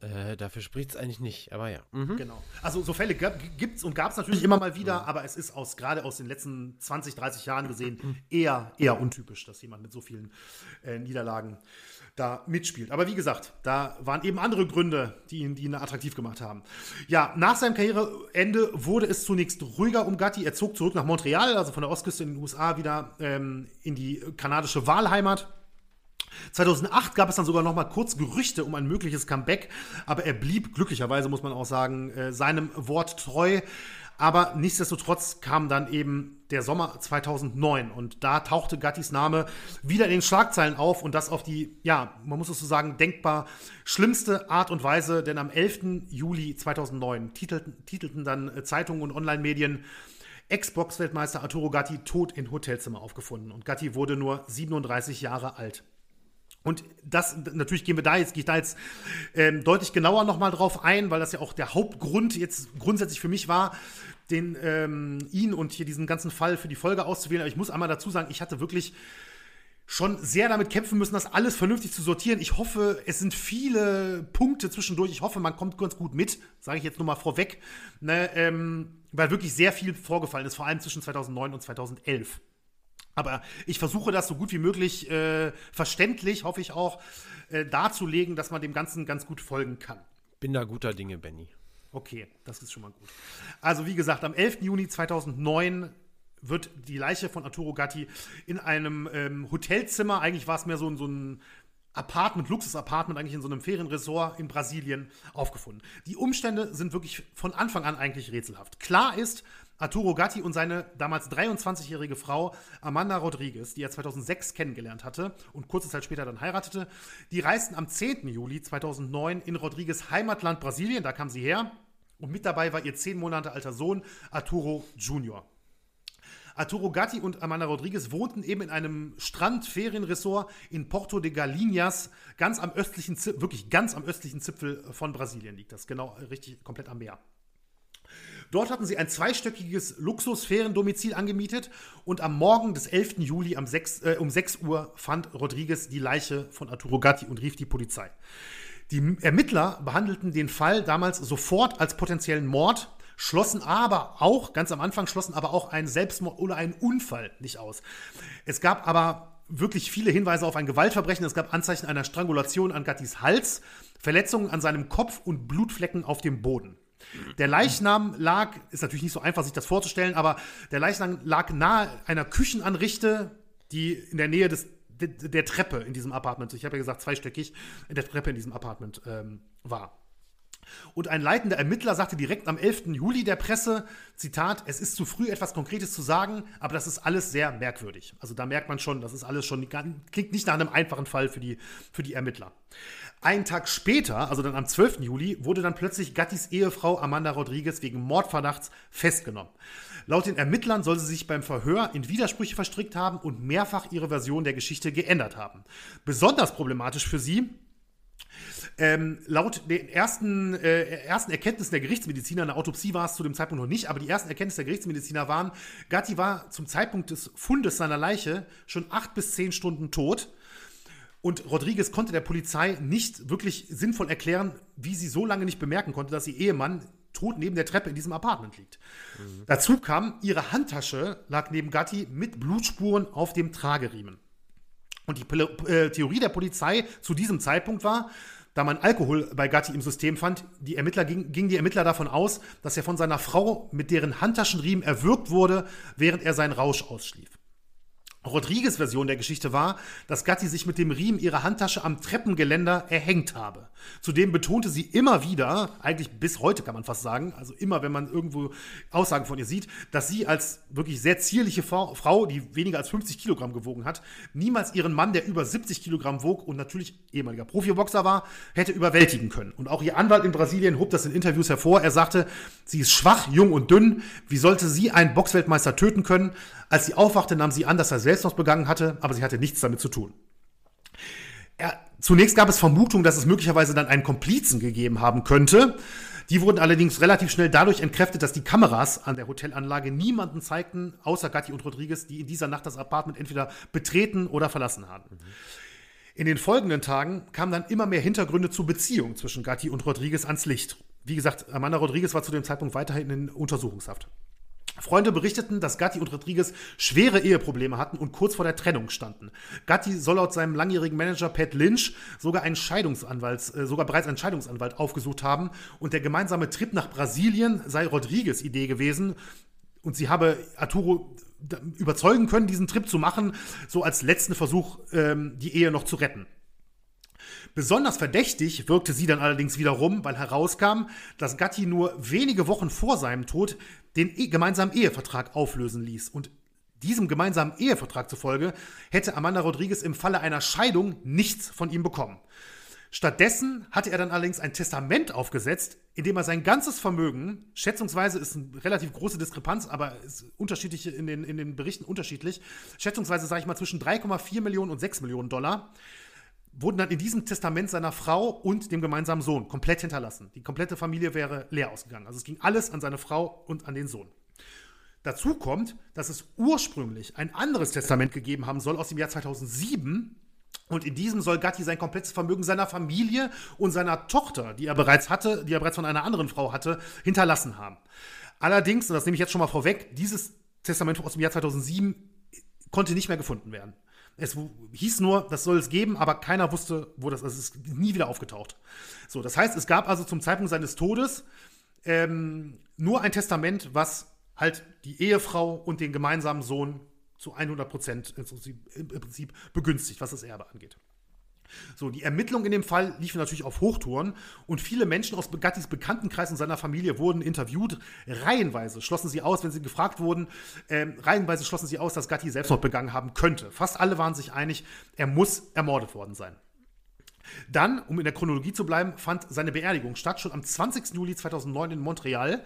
Äh, dafür spricht es eigentlich nicht, aber ja. Mhm. Genau. Also so Fälle gibt es und gab es natürlich immer mal wieder, aber es ist aus gerade aus den letzten 20, 30 Jahren gesehen eher, eher untypisch, dass jemand mit so vielen äh, Niederlagen da mitspielt. Aber wie gesagt, da waren eben andere Gründe, die ihn, die ihn attraktiv gemacht haben. Ja, nach seinem Karriereende wurde es zunächst ruhiger um Gatti. Er zog zurück nach Montreal, also von der Ostküste in den USA wieder ähm, in die kanadische Wahlheimat. 2008 gab es dann sogar noch mal kurz Gerüchte um ein mögliches Comeback, aber er blieb glücklicherweise, muss man auch sagen, äh, seinem Wort treu. Aber nichtsdestotrotz kam dann eben der Sommer 2009 und da tauchte Gattis Name wieder in den Schlagzeilen auf und das auf die, ja, man muss es so sagen, denkbar schlimmste Art und Weise, denn am 11. Juli 2009 titelten, titelten dann äh, Zeitungen und Online-Medien Ex-Box-Weltmeister Arturo Gatti tot in Hotelzimmer aufgefunden und Gatti wurde nur 37 Jahre alt. Und das, natürlich gehen wir da jetzt, gehe ich da jetzt ähm, deutlich genauer nochmal drauf ein, weil das ja auch der Hauptgrund jetzt grundsätzlich für mich war, den, ähm, ihn und hier diesen ganzen Fall für die Folge auszuwählen. Aber ich muss einmal dazu sagen, ich hatte wirklich schon sehr damit kämpfen müssen, das alles vernünftig zu sortieren. Ich hoffe, es sind viele Punkte zwischendurch. Ich hoffe, man kommt ganz gut mit, sage ich jetzt nur mal vorweg, ne, ähm, weil wirklich sehr viel vorgefallen ist, vor allem zwischen 2009 und 2011. Aber ich versuche das so gut wie möglich äh, verständlich, hoffe ich auch, äh, darzulegen, dass man dem Ganzen ganz gut folgen kann. Bin da guter Dinge, Benny. Okay, das ist schon mal gut. Also wie gesagt, am 11. Juni 2009 wird die Leiche von Arturo Gatti in einem ähm, Hotelzimmer, eigentlich war es mehr so, so ein Apartment, Luxus-Apartment eigentlich in so einem Ferienresort in Brasilien aufgefunden. Die Umstände sind wirklich von Anfang an eigentlich rätselhaft. Klar ist, Arturo Gatti und seine damals 23-jährige Frau Amanda Rodriguez, die er 2006 kennengelernt hatte und kurze Zeit später dann heiratete, die reisten am 10. Juli 2009 in Rodriguez Heimatland Brasilien, da kam sie her. Und mit dabei war ihr zehn Monate alter Sohn Arturo Junior. Arturo Gatti und Amanda Rodriguez wohnten eben in einem Strandferienresort in Porto de Galinhas, ganz am östlichen, wirklich ganz am östlichen Zipfel von Brasilien liegt das, genau richtig komplett am Meer. Dort hatten sie ein zweistöckiges Luxusferiendomizil angemietet und am Morgen des 11. Juli 6, äh, um 6 Uhr fand Rodriguez die Leiche von Arturo Gatti und rief die Polizei. Die Ermittler behandelten den Fall damals sofort als potenziellen Mord, schlossen aber auch, ganz am Anfang schlossen aber auch einen Selbstmord oder einen Unfall nicht aus. Es gab aber wirklich viele Hinweise auf ein Gewaltverbrechen. Es gab Anzeichen einer Strangulation an Gattis Hals, Verletzungen an seinem Kopf und Blutflecken auf dem Boden. Der Leichnam lag, ist natürlich nicht so einfach, sich das vorzustellen, aber der Leichnam lag nahe einer Küchenanrichte, die in der Nähe des, der, der Treppe in diesem Apartment, ich habe ja gesagt zweistöckig, in der Treppe in diesem Apartment ähm, war. Und ein leitender Ermittler sagte direkt am 11. Juli der Presse, Zitat, es ist zu früh etwas Konkretes zu sagen, aber das ist alles sehr merkwürdig. Also da merkt man schon, das ist alles schon, klingt nicht nach einem einfachen Fall für die, für die Ermittler. Einen Tag später, also dann am 12. Juli, wurde dann plötzlich Gattis Ehefrau Amanda Rodriguez wegen Mordverdachts festgenommen. Laut den Ermittlern soll sie sich beim Verhör in Widersprüche verstrickt haben und mehrfach ihre Version der Geschichte geändert haben. Besonders problematisch für sie, ähm, laut den ersten, äh, ersten Erkenntnissen der Gerichtsmediziner, eine Autopsie war es zu dem Zeitpunkt noch nicht, aber die ersten Erkenntnisse der Gerichtsmediziner waren, Gatti war zum Zeitpunkt des Fundes seiner Leiche schon acht bis zehn Stunden tot. Und Rodriguez konnte der Polizei nicht wirklich sinnvoll erklären, wie sie so lange nicht bemerken konnte, dass ihr Ehemann tot neben der Treppe in diesem Apartment liegt. Mhm. Dazu kam, ihre Handtasche lag neben Gatti mit Blutspuren auf dem Trageriemen. Und die äh, Theorie der Polizei zu diesem Zeitpunkt war, da man Alkohol bei Gatti im System fand, die Ermittler gingen ging die Ermittler davon aus, dass er von seiner Frau mit deren Handtaschenriemen erwürgt wurde, während er seinen Rausch ausschlief. Rodriguez Version der Geschichte war, dass Gatti sich mit dem Riemen ihrer Handtasche am Treppengeländer erhängt habe. Zudem betonte sie immer wieder, eigentlich bis heute kann man fast sagen, also immer, wenn man irgendwo Aussagen von ihr sieht, dass sie als wirklich sehr zierliche Frau, die weniger als 50 Kilogramm gewogen hat, niemals ihren Mann, der über 70 Kilogramm wog und natürlich ehemaliger Profiboxer war, hätte überwältigen können. Und auch ihr Anwalt in Brasilien hob das in Interviews hervor. Er sagte, sie ist schwach, jung und dünn. Wie sollte sie einen Boxweltmeister töten können? Als sie aufwachte, nahm sie an, dass er Selbstmord begangen hatte, aber sie hatte nichts damit zu tun. Er, zunächst gab es Vermutungen, dass es möglicherweise dann einen Komplizen gegeben haben könnte. Die wurden allerdings relativ schnell dadurch entkräftet, dass die Kameras an der Hotelanlage niemanden zeigten, außer Gatti und Rodriguez, die in dieser Nacht das Apartment entweder betreten oder verlassen hatten. In den folgenden Tagen kamen dann immer mehr Hintergründe zur Beziehung zwischen Gatti und Rodriguez ans Licht. Wie gesagt, Amanda Rodriguez war zu dem Zeitpunkt weiterhin in Untersuchungshaft. Freunde berichteten, dass Gatti und Rodriguez schwere Eheprobleme hatten und kurz vor der Trennung standen. Gatti soll laut seinem langjährigen Manager Pat Lynch sogar einen Scheidungsanwalt, äh, sogar bereits einen Scheidungsanwalt aufgesucht haben und der gemeinsame Trip nach Brasilien sei Rodriguez Idee gewesen und sie habe Arturo überzeugen können, diesen Trip zu machen, so als letzten Versuch, ähm, die Ehe noch zu retten. Besonders verdächtig wirkte sie dann allerdings wiederum, weil herauskam, dass Gatti nur wenige Wochen vor seinem Tod den e gemeinsamen Ehevertrag auflösen ließ. Und diesem gemeinsamen Ehevertrag zufolge hätte Amanda Rodriguez im Falle einer Scheidung nichts von ihm bekommen. Stattdessen hatte er dann allerdings ein Testament aufgesetzt, in dem er sein ganzes Vermögen, schätzungsweise ist eine relativ große Diskrepanz, aber ist unterschiedlich in den, in den Berichten unterschiedlich, schätzungsweise sage ich mal zwischen 3,4 Millionen und 6 Millionen Dollar, wurden dann in diesem Testament seiner Frau und dem gemeinsamen Sohn komplett hinterlassen. Die komplette Familie wäre leer ausgegangen. Also es ging alles an seine Frau und an den Sohn. Dazu kommt, dass es ursprünglich ein anderes Testament gegeben haben soll aus dem Jahr 2007. Und in diesem soll Gatti sein komplettes Vermögen seiner Familie und seiner Tochter, die er bereits hatte, die er bereits von einer anderen Frau hatte, hinterlassen haben. Allerdings, und das nehme ich jetzt schon mal vorweg, dieses Testament aus dem Jahr 2007 konnte nicht mehr gefunden werden. Es hieß nur, das soll es geben, aber keiner wusste, wo das ist. Es ist nie wieder aufgetaucht. So, das heißt, es gab also zum Zeitpunkt seines Todes ähm, nur ein Testament, was halt die Ehefrau und den gemeinsamen Sohn zu 100 Prozent im Prinzip begünstigt, was das Erbe angeht. So, die Ermittlungen in dem Fall liefen natürlich auf Hochtouren und viele Menschen aus Gattis Bekanntenkreis und seiner Familie wurden interviewt. Reihenweise schlossen sie aus, wenn sie gefragt wurden, äh, reihenweise schlossen sie aus, dass Gatti Selbstmord begangen haben könnte. Fast alle waren sich einig, er muss ermordet worden sein. Dann, um in der Chronologie zu bleiben, fand seine Beerdigung statt, schon am 20. Juli 2009 in Montreal.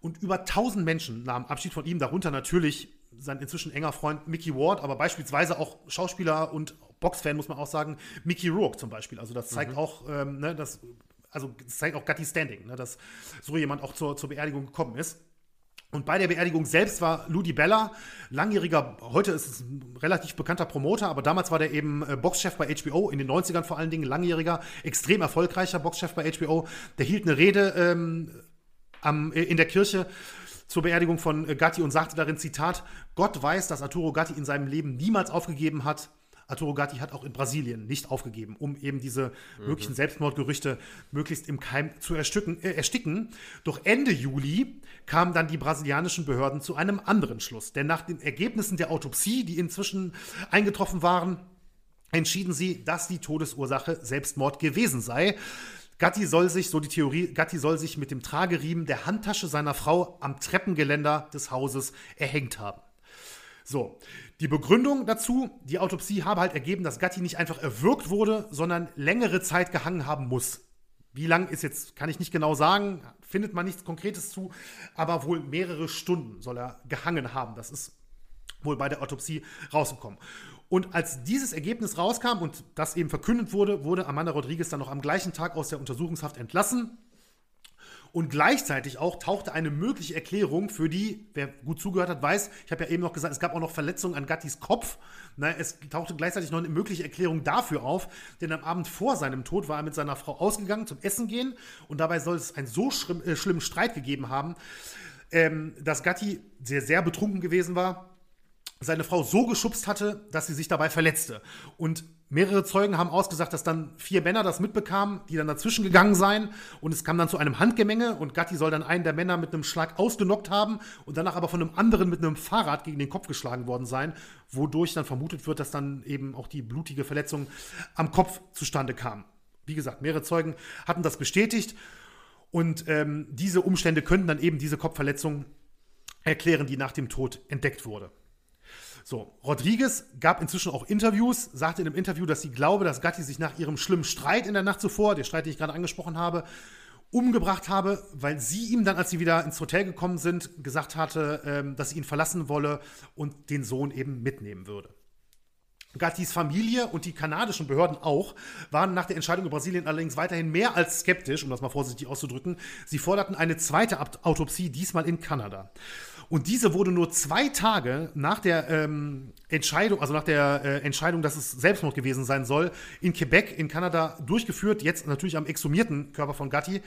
Und über 1000 Menschen nahmen Abschied von ihm, darunter natürlich sein inzwischen enger Freund Mickey Ward, aber beispielsweise auch Schauspieler und Boxfan, muss man auch sagen, Mickey Rourke zum Beispiel. Also das zeigt mhm. auch, ähm, ne, das, also das zeigt auch Gatti Standing, ne, dass so jemand auch zur, zur Beerdigung gekommen ist. Und bei der Beerdigung selbst war Ludi Bella, langjähriger, heute ist es ein relativ bekannter Promoter, aber damals war der eben äh, Boxchef bei HBO, in den 90ern vor allen Dingen, langjähriger, extrem erfolgreicher Boxchef bei HBO. Der hielt eine Rede ähm, am, äh, in der Kirche zur Beerdigung von äh, Gatti und sagte darin, Zitat, Gott weiß, dass Arturo Gatti in seinem Leben niemals aufgegeben hat. Arturo Gatti hat auch in Brasilien nicht aufgegeben, um eben diese mhm. möglichen Selbstmordgerüchte möglichst im Keim zu ersticken, äh, ersticken. Doch Ende Juli kamen dann die brasilianischen Behörden zu einem anderen Schluss. Denn nach den Ergebnissen der Autopsie, die inzwischen eingetroffen waren, entschieden sie, dass die Todesursache Selbstmord gewesen sei. Gatti soll sich, so die Theorie, Gatti soll sich mit dem Trageriemen der Handtasche seiner Frau am Treppengeländer des Hauses erhängt haben. So, die Begründung dazu, die Autopsie habe halt ergeben, dass Gatti nicht einfach erwürgt wurde, sondern längere Zeit gehangen haben muss. Wie lang ist jetzt, kann ich nicht genau sagen, findet man nichts Konkretes zu, aber wohl mehrere Stunden soll er gehangen haben. Das ist wohl bei der Autopsie rausgekommen. Und als dieses Ergebnis rauskam und das eben verkündet wurde, wurde Amanda Rodriguez dann noch am gleichen Tag aus der Untersuchungshaft entlassen. Und gleichzeitig auch tauchte eine mögliche Erklärung für die, wer gut zugehört hat, weiß, ich habe ja eben noch gesagt, es gab auch noch Verletzungen an Gattis Kopf. Na, es tauchte gleichzeitig noch eine mögliche Erklärung dafür auf, denn am Abend vor seinem Tod war er mit seiner Frau ausgegangen zum Essen gehen und dabei soll es einen so schlimm, äh, schlimmen Streit gegeben haben, ähm, dass Gatti sehr, sehr betrunken gewesen war seine Frau so geschubst hatte, dass sie sich dabei verletzte. Und mehrere Zeugen haben ausgesagt, dass dann vier Männer das mitbekamen, die dann dazwischen gegangen seien. Und es kam dann zu einem Handgemenge und Gatti soll dann einen der Männer mit einem Schlag ausgenockt haben und danach aber von einem anderen mit einem Fahrrad gegen den Kopf geschlagen worden sein, wodurch dann vermutet wird, dass dann eben auch die blutige Verletzung am Kopf zustande kam. Wie gesagt, mehrere Zeugen hatten das bestätigt. Und ähm, diese Umstände könnten dann eben diese Kopfverletzung erklären, die nach dem Tod entdeckt wurde. So, Rodriguez gab inzwischen auch Interviews, sagte in einem Interview, dass sie glaube, dass Gatti sich nach ihrem schlimmen Streit in der Nacht zuvor, der Streit, den ich gerade angesprochen habe, umgebracht habe, weil sie ihm dann, als sie wieder ins Hotel gekommen sind, gesagt hatte, ähm, dass sie ihn verlassen wolle und den Sohn eben mitnehmen würde. Gattis Familie und die kanadischen Behörden auch waren nach der Entscheidung in Brasilien allerdings weiterhin mehr als skeptisch, um das mal vorsichtig auszudrücken. Sie forderten eine zweite Autopsie, diesmal in Kanada. Und diese wurde nur zwei Tage nach der ähm, Entscheidung, also nach der äh, Entscheidung, dass es Selbstmord gewesen sein soll, in Quebec in Kanada durchgeführt. Jetzt natürlich am exhumierten Körper von Gatti.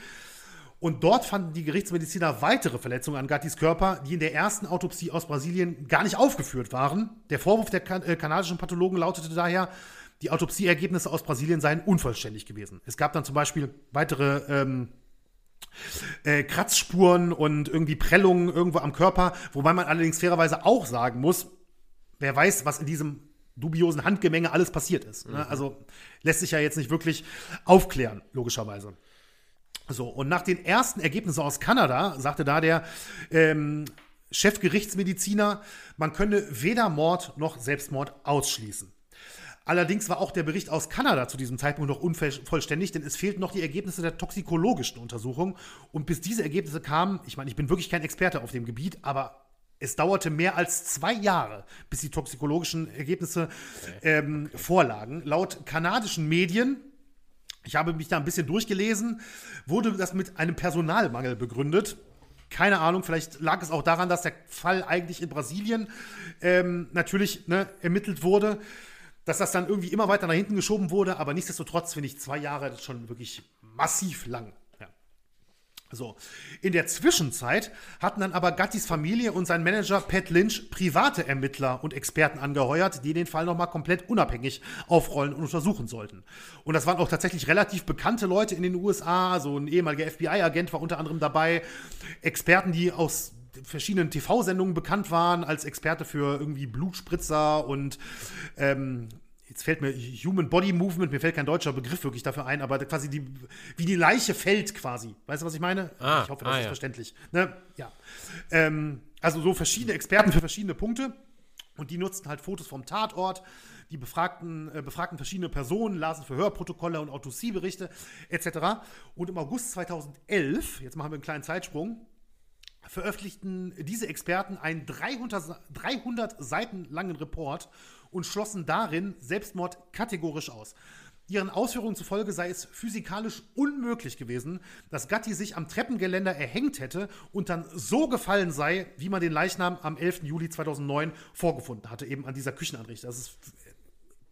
Und dort fanden die Gerichtsmediziner weitere Verletzungen an Gattis Körper, die in der ersten Autopsie aus Brasilien gar nicht aufgeführt waren. Der Vorwurf der kan äh, kanadischen Pathologen lautete daher, die Autopsieergebnisse aus Brasilien seien unvollständig gewesen. Es gab dann zum Beispiel weitere ähm, äh, Kratzspuren und irgendwie Prellungen irgendwo am Körper, wobei man allerdings fairerweise auch sagen muss, wer weiß, was in diesem dubiosen Handgemenge alles passiert ist. Ne? Mhm. Also lässt sich ja jetzt nicht wirklich aufklären, logischerweise. So, und nach den ersten Ergebnissen aus Kanada sagte da der ähm, Chefgerichtsmediziner, man könne weder Mord noch Selbstmord ausschließen. Allerdings war auch der Bericht aus Kanada zu diesem Zeitpunkt noch unvollständig, denn es fehlten noch die Ergebnisse der toxikologischen Untersuchung. Und bis diese Ergebnisse kamen, ich meine, ich bin wirklich kein Experte auf dem Gebiet, aber es dauerte mehr als zwei Jahre, bis die toxikologischen Ergebnisse ähm, vorlagen. Laut kanadischen Medien, ich habe mich da ein bisschen durchgelesen, wurde das mit einem Personalmangel begründet. Keine Ahnung, vielleicht lag es auch daran, dass der Fall eigentlich in Brasilien ähm, natürlich ne, ermittelt wurde dass das dann irgendwie immer weiter nach hinten geschoben wurde, aber nichtsdestotrotz finde ich zwei Jahre schon wirklich massiv lang. Ja. So, in der Zwischenzeit hatten dann aber Gattis Familie und sein Manager Pat Lynch private Ermittler und Experten angeheuert, die den Fall nochmal komplett unabhängig aufrollen und untersuchen sollten. Und das waren auch tatsächlich relativ bekannte Leute in den USA, so ein ehemaliger FBI-Agent war unter anderem dabei, Experten, die aus verschiedenen TV-Sendungen bekannt waren als Experte für irgendwie Blutspritzer und ähm, jetzt fällt mir Human Body Movement, mir fällt kein deutscher Begriff wirklich dafür ein, aber quasi die, wie die Leiche fällt quasi. Weißt du, was ich meine? Ah, ich hoffe, das ah, ist ja. verständlich. Ne? Ja. Ähm, also so verschiedene Experten für verschiedene Punkte. Und die nutzten halt Fotos vom Tatort. Die befragten, äh, befragten verschiedene Personen, lasen Verhörprotokolle und Autopsieberichte etc. Und im August 2011, jetzt machen wir einen kleinen Zeitsprung, veröffentlichten diese Experten einen 300, Sa- 300 Seiten langen Report und schlossen darin Selbstmord kategorisch aus. Ihren Ausführungen zufolge sei es physikalisch unmöglich gewesen, dass Gatti sich am Treppengeländer erhängt hätte und dann so gefallen sei, wie man den Leichnam am 11. Juli 2009 vorgefunden hatte, eben an dieser Küchenanrichte. Das ist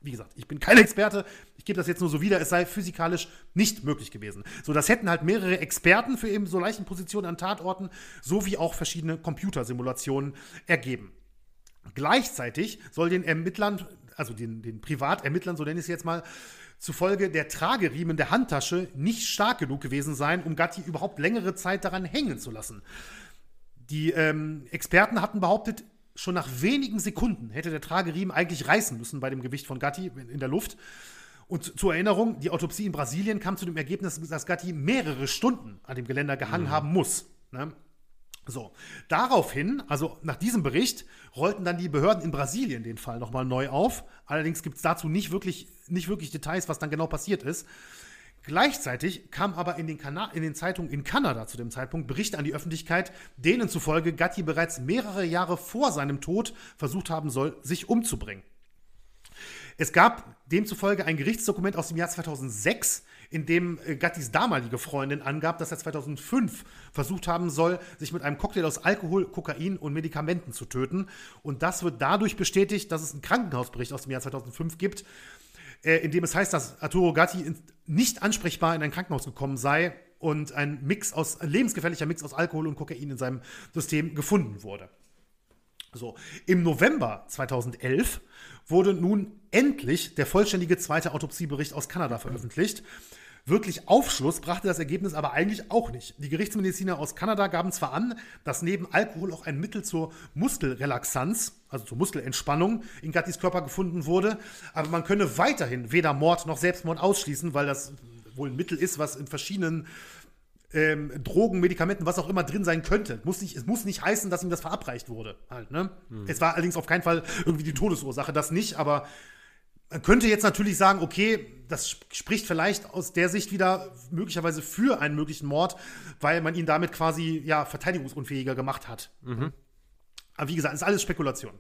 wie gesagt, ich bin kein Experte, ich gebe das jetzt nur so wieder, es sei physikalisch nicht möglich gewesen. So, das hätten halt mehrere Experten für eben so leichten Positionen an Tatorten sowie auch verschiedene Computersimulationen ergeben. Gleichzeitig soll den Ermittlern, also den, den Privatermittlern, so nenne ich es jetzt mal, zufolge der Trageriemen der Handtasche nicht stark genug gewesen sein, um Gatti überhaupt längere Zeit daran hängen zu lassen. Die ähm, Experten hatten behauptet, schon nach wenigen Sekunden hätte der Trageriemen eigentlich reißen müssen bei dem Gewicht von Gatti in der Luft. Und zur Erinnerung, die Autopsie in Brasilien kam zu dem Ergebnis, dass Gatti mehrere Stunden an dem Geländer gehangen haben muss. Ne? So, daraufhin, also nach diesem Bericht, rollten dann die Behörden in Brasilien den Fall nochmal neu auf. Allerdings gibt es dazu nicht wirklich, nicht wirklich Details, was dann genau passiert ist. Gleichzeitig kam aber in den, Kana in den Zeitungen in Kanada zu dem Zeitpunkt Berichte an die Öffentlichkeit, denen zufolge Gatti bereits mehrere Jahre vor seinem Tod versucht haben soll, sich umzubringen. Es gab demzufolge ein Gerichtsdokument aus dem Jahr 2006, in dem äh, Gattis damalige Freundin angab, dass er 2005 versucht haben soll, sich mit einem Cocktail aus Alkohol, Kokain und Medikamenten zu töten. Und das wird dadurch bestätigt, dass es einen Krankenhausbericht aus dem Jahr 2005 gibt, äh, in dem es heißt, dass Arturo Gatti nicht ansprechbar in ein Krankenhaus gekommen sei und ein Mix aus, ein lebensgefährlicher Mix aus Alkohol und Kokain in seinem System gefunden wurde. So, im November 2011 wurde nun endlich der vollständige zweite Autopsiebericht aus Kanada veröffentlicht. Wirklich Aufschluss brachte das Ergebnis aber eigentlich auch nicht. Die Gerichtsmediziner aus Kanada gaben zwar an, dass neben Alkohol auch ein Mittel zur Muskelrelaxanz, also zur Muskelentspannung, in Gattis Körper gefunden wurde, aber man könne weiterhin weder Mord noch Selbstmord ausschließen, weil das wohl ein Mittel ist, was in verschiedenen ähm, Drogen, Medikamenten, was auch immer drin sein könnte. Muss nicht, es muss nicht heißen, dass ihm das verabreicht wurde. Halt, ne? Es war allerdings auf keinen Fall irgendwie die Todesursache, das nicht, aber man könnte jetzt natürlich sagen, okay, das sp- spricht vielleicht aus der Sicht wieder möglicherweise für einen möglichen Mord, weil man ihn damit quasi ja verteidigungsunfähiger gemacht hat. Aber wie gesagt, ist alles Spekulation.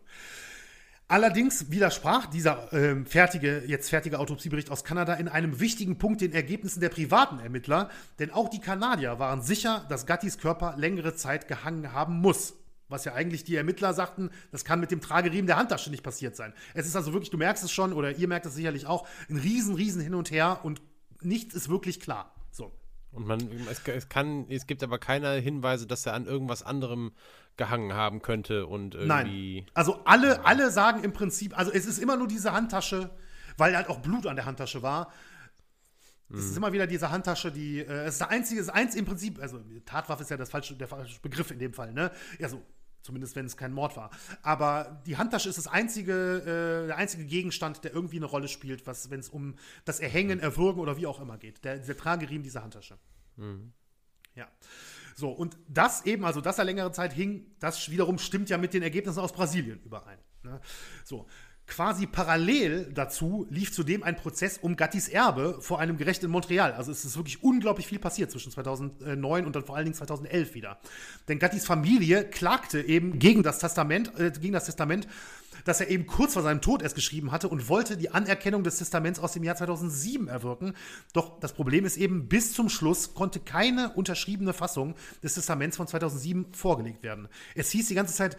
Allerdings widersprach dieser ähm, fertige, jetzt fertige Autopsiebericht aus Kanada in einem wichtigen Punkt den Ergebnissen der privaten Ermittler, denn auch die Kanadier waren sicher, dass Gattis Körper längere Zeit gehangen haben muss. Was ja eigentlich die Ermittler sagten, das kann mit dem Trageriemen der Handtasche nicht passiert sein. Es ist also wirklich, du merkst es schon, oder ihr merkt es sicherlich auch, ein riesen, riesen Hin und Her und nichts ist wirklich klar. So. Und man, es, es kann, es gibt aber keine Hinweise, dass er an irgendwas anderem gehangen haben könnte und irgendwie. Nein. Also alle, alle sagen im Prinzip, also es ist immer nur diese Handtasche, weil halt auch Blut an der Handtasche war. Es ist immer wieder diese Handtasche, die, äh, es ist der einzige, es ist eins im Prinzip, also Tatwaffe ist ja das falsche, der falsche Begriff in dem Fall, ne? Also, zumindest wenn es kein Mord war. Aber die Handtasche ist das einzige, äh, der einzige Gegenstand, der irgendwie eine Rolle spielt, was, wenn es um das Erhängen, Erwürgen oder wie auch immer geht. Der, der Trageriemen dieser Handtasche. Ja. So, und das eben, also dass er längere Zeit hing, das wiederum stimmt ja mit den Ergebnissen aus Brasilien überein. Ne? So, quasi parallel dazu lief zudem ein Prozess um Gattis Erbe vor einem Gericht in Montreal. Also es ist wirklich unglaublich viel passiert zwischen 2009 und dann vor allen Dingen 2011 wieder. Denn Gattis Familie klagte eben gegen das Testament, äh, gegen das Testament, das er eben kurz vor seinem Tod erst geschrieben hatte und wollte die Anerkennung des Testaments aus dem Jahr 2007 erwirken. Doch das Problem ist eben, bis zum Schluss konnte keine unterschriebene Fassung des Testaments von 2007 vorgelegt werden. Es hieß die ganze Zeit,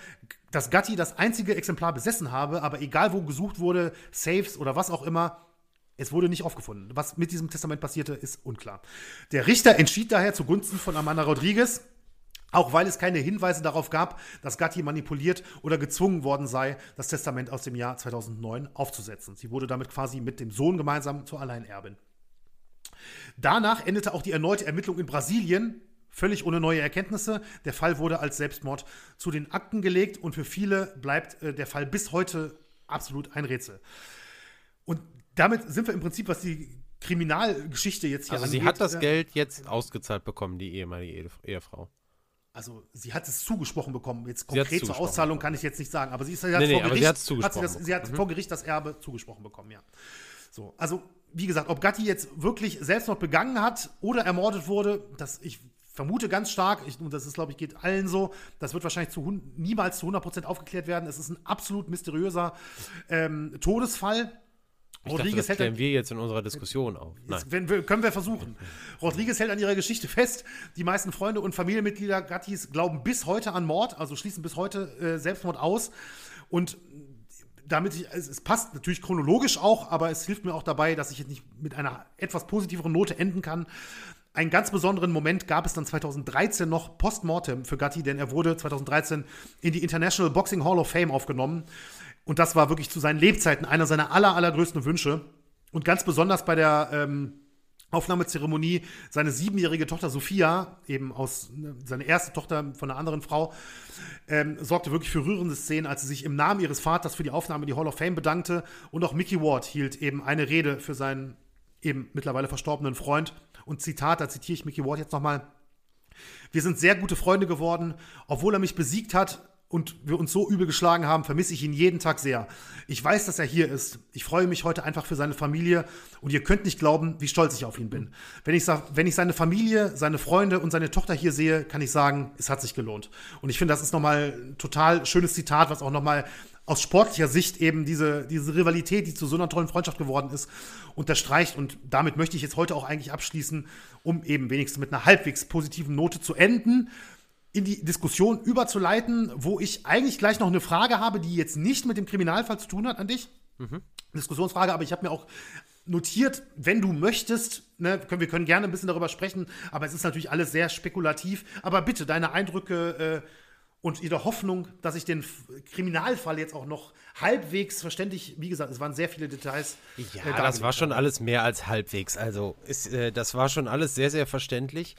dass Gatti das einzige Exemplar besessen habe, aber egal wo gesucht wurde, Saves oder was auch immer, es wurde nicht aufgefunden. Was mit diesem Testament passierte, ist unklar. Der Richter entschied daher zugunsten von Amanda Rodriguez, auch weil es keine Hinweise darauf gab, dass Gatti manipuliert oder gezwungen worden sei, das Testament aus dem Jahr 2009 aufzusetzen. Sie wurde damit quasi mit dem Sohn gemeinsam zur Alleinerbin. Danach endete auch die erneute Ermittlung in Brasilien, völlig ohne neue Erkenntnisse. Der Fall wurde als Selbstmord zu den Akten gelegt und für viele bleibt äh, der Fall bis heute absolut ein Rätsel. Und damit sind wir im Prinzip, was die Kriminalgeschichte jetzt hier Also angeht, sie hat das äh, Geld jetzt ausgezahlt bekommen, die ehemalige Ehefrau. Also sie hat es zugesprochen bekommen. Jetzt konkret zur Auszahlung kann ich jetzt nicht sagen, aber sie ist ja nee, nee, vor Gericht, sie, hat sie, das, sie hat mhm. vor Gericht das Erbe zugesprochen bekommen, ja. So, also wie gesagt, ob Gatti jetzt wirklich Selbstmord begangen hat oder ermordet wurde, das ich vermute ganz stark, ich, und das ist, glaube ich, geht allen so, das wird wahrscheinlich zu, niemals zu 100% aufgeklärt werden. Es ist ein absolut mysteriöser ähm, Todesfall. Ich Rodriguez dachte, das hält wir jetzt in unserer Diskussion auf. Nein. Können wir versuchen. Rodriguez hält an ihrer Geschichte fest. Die meisten Freunde und Familienmitglieder Gattis glauben bis heute an Mord, also schließen bis heute äh, Selbstmord aus. Und damit ich, es, es, passt natürlich chronologisch auch, aber es hilft mir auch dabei, dass ich jetzt nicht mit einer etwas positiveren Note enden kann. Einen ganz besonderen Moment gab es dann 2013 noch postmortem für Gatti, denn er wurde 2013 in die International Boxing Hall of Fame aufgenommen. Und das war wirklich zu seinen Lebzeiten einer seiner aller, allergrößten Wünsche. Und ganz besonders bei der ähm, Aufnahmezeremonie seine siebenjährige Tochter Sophia, eben aus ne, seine erste Tochter von einer anderen Frau, ähm, sorgte wirklich für rührende Szenen, als sie sich im Namen ihres Vaters für die Aufnahme in die Hall of Fame bedankte. Und auch Mickey Ward hielt eben eine Rede für seinen eben mittlerweile verstorbenen Freund. Und Zitat, da zitiere ich Mickey Ward jetzt nochmal. Wir sind sehr gute Freunde geworden. Obwohl er mich besiegt hat und wir uns so übel geschlagen haben, vermisse ich ihn jeden Tag sehr. Ich weiß, dass er hier ist. Ich freue mich heute einfach für seine Familie und ihr könnt nicht glauben, wie stolz ich auf ihn bin. Wenn ich, wenn ich seine Familie, seine Freunde und seine Tochter hier sehe, kann ich sagen, es hat sich gelohnt. Und ich finde, das ist nochmal ein total schönes Zitat, was auch nochmal aus sportlicher Sicht eben diese, diese Rivalität, die zu so einer tollen Freundschaft geworden ist, unterstreicht. Und damit möchte ich jetzt heute auch eigentlich abschließen, um eben wenigstens mit einer halbwegs positiven Note zu enden, in die Diskussion überzuleiten, wo ich eigentlich gleich noch eine Frage habe, die jetzt nicht mit dem Kriminalfall zu tun hat an dich. Mhm. Diskussionsfrage, aber ich habe mir auch notiert, wenn du möchtest, ne, können, wir können gerne ein bisschen darüber sprechen, aber es ist natürlich alles sehr spekulativ. Aber bitte, deine Eindrücke äh, und ihre Hoffnung, dass ich den Kriminalfall jetzt auch noch halbwegs verständlich, wie gesagt, es waren sehr viele Details. Ja, äh, das war schon alles mehr als halbwegs. Also ist, äh, das war schon alles sehr, sehr verständlich.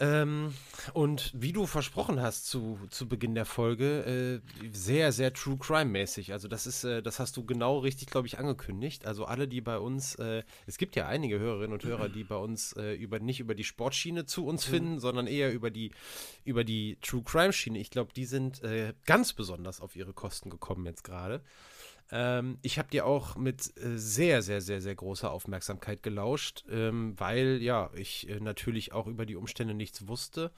Ähm, und wie du versprochen hast zu, zu Beginn der Folge, äh, sehr, sehr True Crime-mäßig. Also das ist, äh, das hast du genau richtig, glaube ich, angekündigt. Also alle, die bei uns, äh, es gibt ja einige Hörerinnen und Hörer, die bei uns äh, über nicht über die Sportschiene zu uns mhm. finden, sondern eher über die, über die True Crime-Schiene. Ich glaube, die sind äh, ganz besonders auf ihre Kosten gekommen jetzt gerade. Ähm, ich habe dir auch mit äh, sehr, sehr, sehr, sehr großer Aufmerksamkeit gelauscht, ähm, weil ja, ich äh, natürlich auch über die Umstände nichts wusste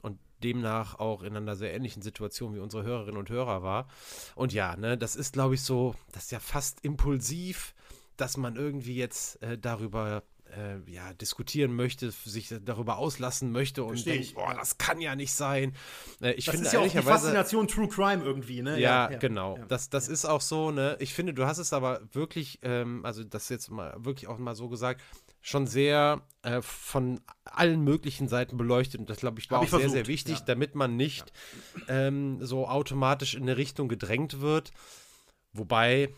und demnach auch in einer sehr ähnlichen Situation wie unsere Hörerinnen und Hörer war. Und ja, ne, das ist, glaube ich, so, das ist ja fast impulsiv, dass man irgendwie jetzt äh, darüber äh, ja, diskutieren möchte, sich darüber auslassen möchte und Versteh denkt, boah, das kann ja nicht sein. Äh, ich das finde ist ja auch die Faszination True Crime irgendwie, ne? Ja, ja genau. Ja. Das, das ist auch so, ne? Ich finde, du hast es aber wirklich, ähm, also das jetzt mal wirklich auch mal so gesagt, schon sehr äh, von allen möglichen Seiten beleuchtet und das glaube ich war Hab auch sehr, sehr wichtig, ja. damit man nicht ähm, so automatisch in eine Richtung gedrängt wird. Wobei,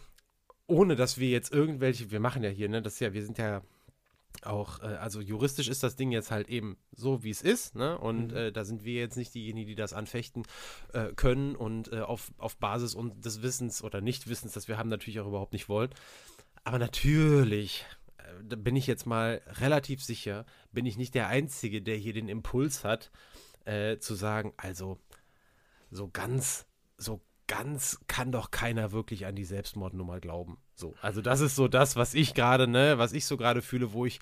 ohne dass wir jetzt irgendwelche, wir machen ja hier, ne, das ist ja, wir sind ja auch, äh, also juristisch ist das Ding jetzt halt eben so, wie es ist, ne? Und mhm. äh, da sind wir jetzt nicht diejenigen, die das anfechten äh, können und äh, auf, auf Basis und des Wissens oder Nichtwissens, das wir haben, natürlich auch überhaupt nicht wollen. Aber natürlich, äh, da bin ich jetzt mal relativ sicher, bin ich nicht der Einzige, der hier den Impuls hat, äh, zu sagen, also so ganz, so ganz kann doch keiner wirklich an die Selbstmordnummer glauben. So, also das ist so das, was ich gerade, ne, was ich so gerade fühle, wo ich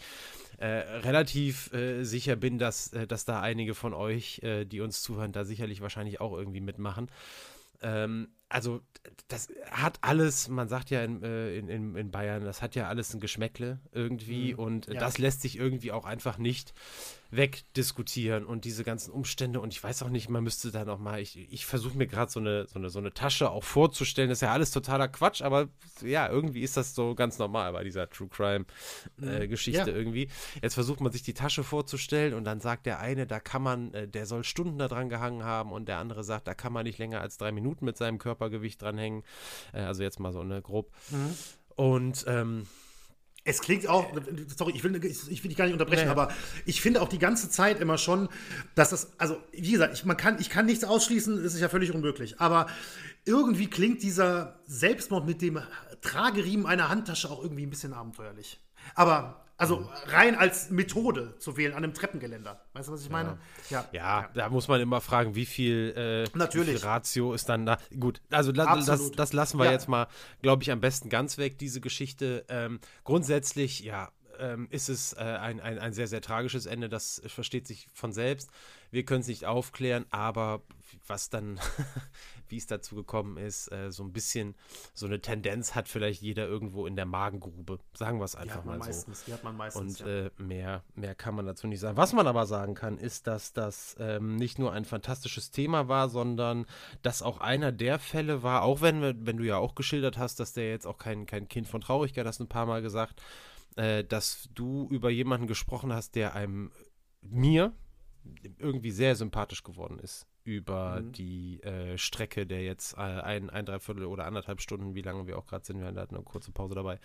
äh, relativ äh, sicher bin, dass, äh, dass da einige von euch, äh, die uns zuhören, da sicherlich wahrscheinlich auch irgendwie mitmachen. Ähm, also das hat alles, man sagt ja in, äh, in, in, Bayern, das hat ja alles ein Geschmäckle irgendwie mhm. und ja. das lässt sich irgendwie auch einfach nicht wegdiskutieren und diese ganzen Umstände und ich weiß auch nicht, man müsste da noch mal, ich, ich versuche mir gerade so eine, so, eine, so eine Tasche auch vorzustellen, das ist ja alles totaler Quatsch, aber ja, irgendwie ist das so ganz normal bei dieser True Crime äh, mhm. Geschichte ja. irgendwie. Jetzt versucht man sich die Tasche vorzustellen und dann sagt der eine, da kann man, äh, der soll Stunden da dran gehangen haben und der andere sagt, da kann man nicht länger als drei Minuten mit seinem Körpergewicht dranhängen, äh, also jetzt mal so eine grob. Mhm. Und ähm, Es klingt auch, sorry, ich will, ich, will dich gar nicht unterbrechen, nee. aber ich finde auch die ganze Zeit immer schon, dass das, also wie gesagt, ich, man kann, ich kann nichts ausschließen, das ist ja völlig unmöglich, aber irgendwie klingt dieser Selbstmord mit dem Trageriemen einer Handtasche auch irgendwie ein bisschen abenteuerlich. Aber also rein als Methode zu wählen an einem Treppengeländer. Weißt du, was ich meine? Ja, ja, ja. da muss man immer fragen, wie viel, äh, Natürlich. Wie viel Ratio ist dann da. Gut, also la das, das, lassen wir ja. jetzt mal, glaube ich, am besten ganz weg, diese Geschichte. Ähm, grundsätzlich, ja, ähm, ist es äh, ein, ein, ein sehr, sehr tragisches Ende. Das versteht sich von selbst. Wir können es nicht aufklären, aber was dann wie es dazu gekommen ist, äh, so ein bisschen so eine Tendenz hat vielleicht jeder irgendwo in der Magengrube. Sagen wir es einfach mal meistens, so. Die hat man meistens. Und ja. äh, mehr, mehr kann man dazu nicht sagen. Was man aber sagen kann, ist, dass das ähm, nicht nur ein fantastisches Thema war, sondern dass auch einer der Fälle war, auch wenn, wenn du ja auch geschildert hast, dass der jetzt auch kein, kein Kind von Traurigkeit, hast ein paar Mal gesagt, äh, dass du über jemanden gesprochen hast, der einem mir irgendwie sehr sympathisch geworden ist über mhm. die äh, Strecke, der jetzt äh, ein, ein, Dreiviertel oder anderthalb Stunden, wie lange wir auch gerade sind, wir hatten eine kurze Pause dabei.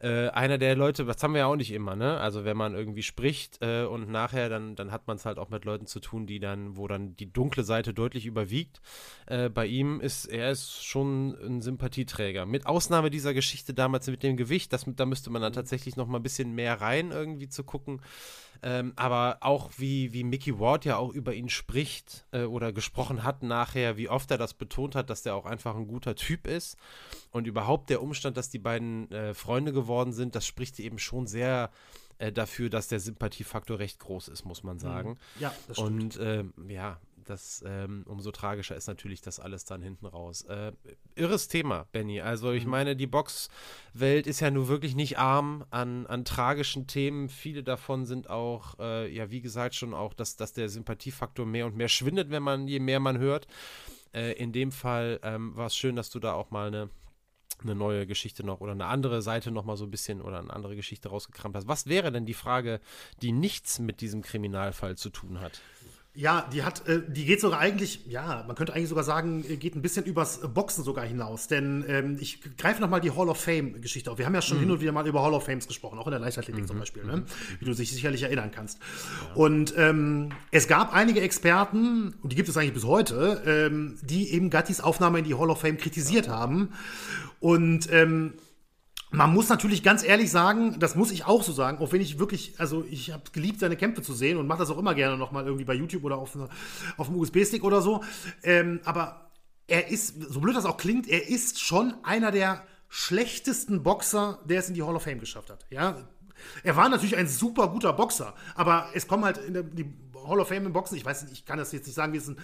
Äh, einer der Leute, das haben wir ja auch nicht immer, ne? Also wenn man irgendwie spricht äh, und nachher, dann, dann hat man es halt auch mit Leuten zu tun, die dann, wo dann die dunkle Seite deutlich überwiegt. Äh, bei ihm ist, er ist schon ein Sympathieträger. Mit Ausnahme dieser Geschichte damals mit dem Gewicht, das, da müsste man dann mhm. tatsächlich noch mal ein bisschen mehr rein, irgendwie zu gucken. Ähm, aber auch wie, wie Mickey Ward ja auch über ihn spricht äh, oder gesprochen hat nachher, wie oft er das betont hat, dass der auch einfach ein guter Typ ist. Und überhaupt der Umstand, dass die beiden äh, Freunde geworden sind, das spricht eben schon sehr äh, dafür, dass der Sympathiefaktor recht groß ist, muss man mhm. sagen. Ja, das stimmt. Und ähm, ja, das ähm, umso tragischer ist natürlich das alles dann hinten raus. Äh, irres Thema, Benny. Also ich mhm. meine, die Boxwelt ist ja nur wirklich nicht arm an, an tragischen Themen. Viele davon sind auch, äh, ja, wie gesagt, schon auch, dass, dass der Sympathiefaktor mehr und mehr schwindet, wenn man, je mehr man hört. Äh, in dem Fall ähm, war es schön, dass du da auch mal eine eine neue Geschichte noch oder eine andere Seite noch mal so ein bisschen oder eine andere Geschichte rausgekramt hast. Was wäre denn die Frage, die nichts mit diesem Kriminalfall zu tun hat? Ja, die hat, äh, die geht sogar eigentlich, ja, man könnte eigentlich sogar sagen, geht ein bisschen übers Boxen sogar hinaus. Denn ähm, ich greife nochmal die Hall of Fame-Geschichte auf. Wir haben ja schon mhm. hin und wieder mal über Hall of Fames gesprochen, auch in der Leichtathletik mhm. zum Beispiel, ne? Mhm. wie du dich sicherlich erinnern kannst. Ja. Und ähm, es gab einige Experten, und die gibt es eigentlich bis heute, ähm, die eben Gattis Aufnahme in die Hall of Fame kritisiert ja. haben. Und ähm, man muss natürlich ganz ehrlich sagen, das muss ich auch so sagen, auch wenn ich wirklich, also ich habe geliebt, seine Kämpfe zu sehen und mache das auch immer gerne nochmal irgendwie bei YouTube oder auf, auf dem USB-Stick oder so. Ähm, aber er ist, so blöd das auch klingt, er ist schon einer der schlechtesten Boxer, der es in die Hall of Fame geschafft hat. Ja, er war natürlich ein super guter Boxer, aber es kommen halt in der, die Hall of Fame im Boxen, ich weiß nicht, ich kann das jetzt nicht sagen, wie es ein,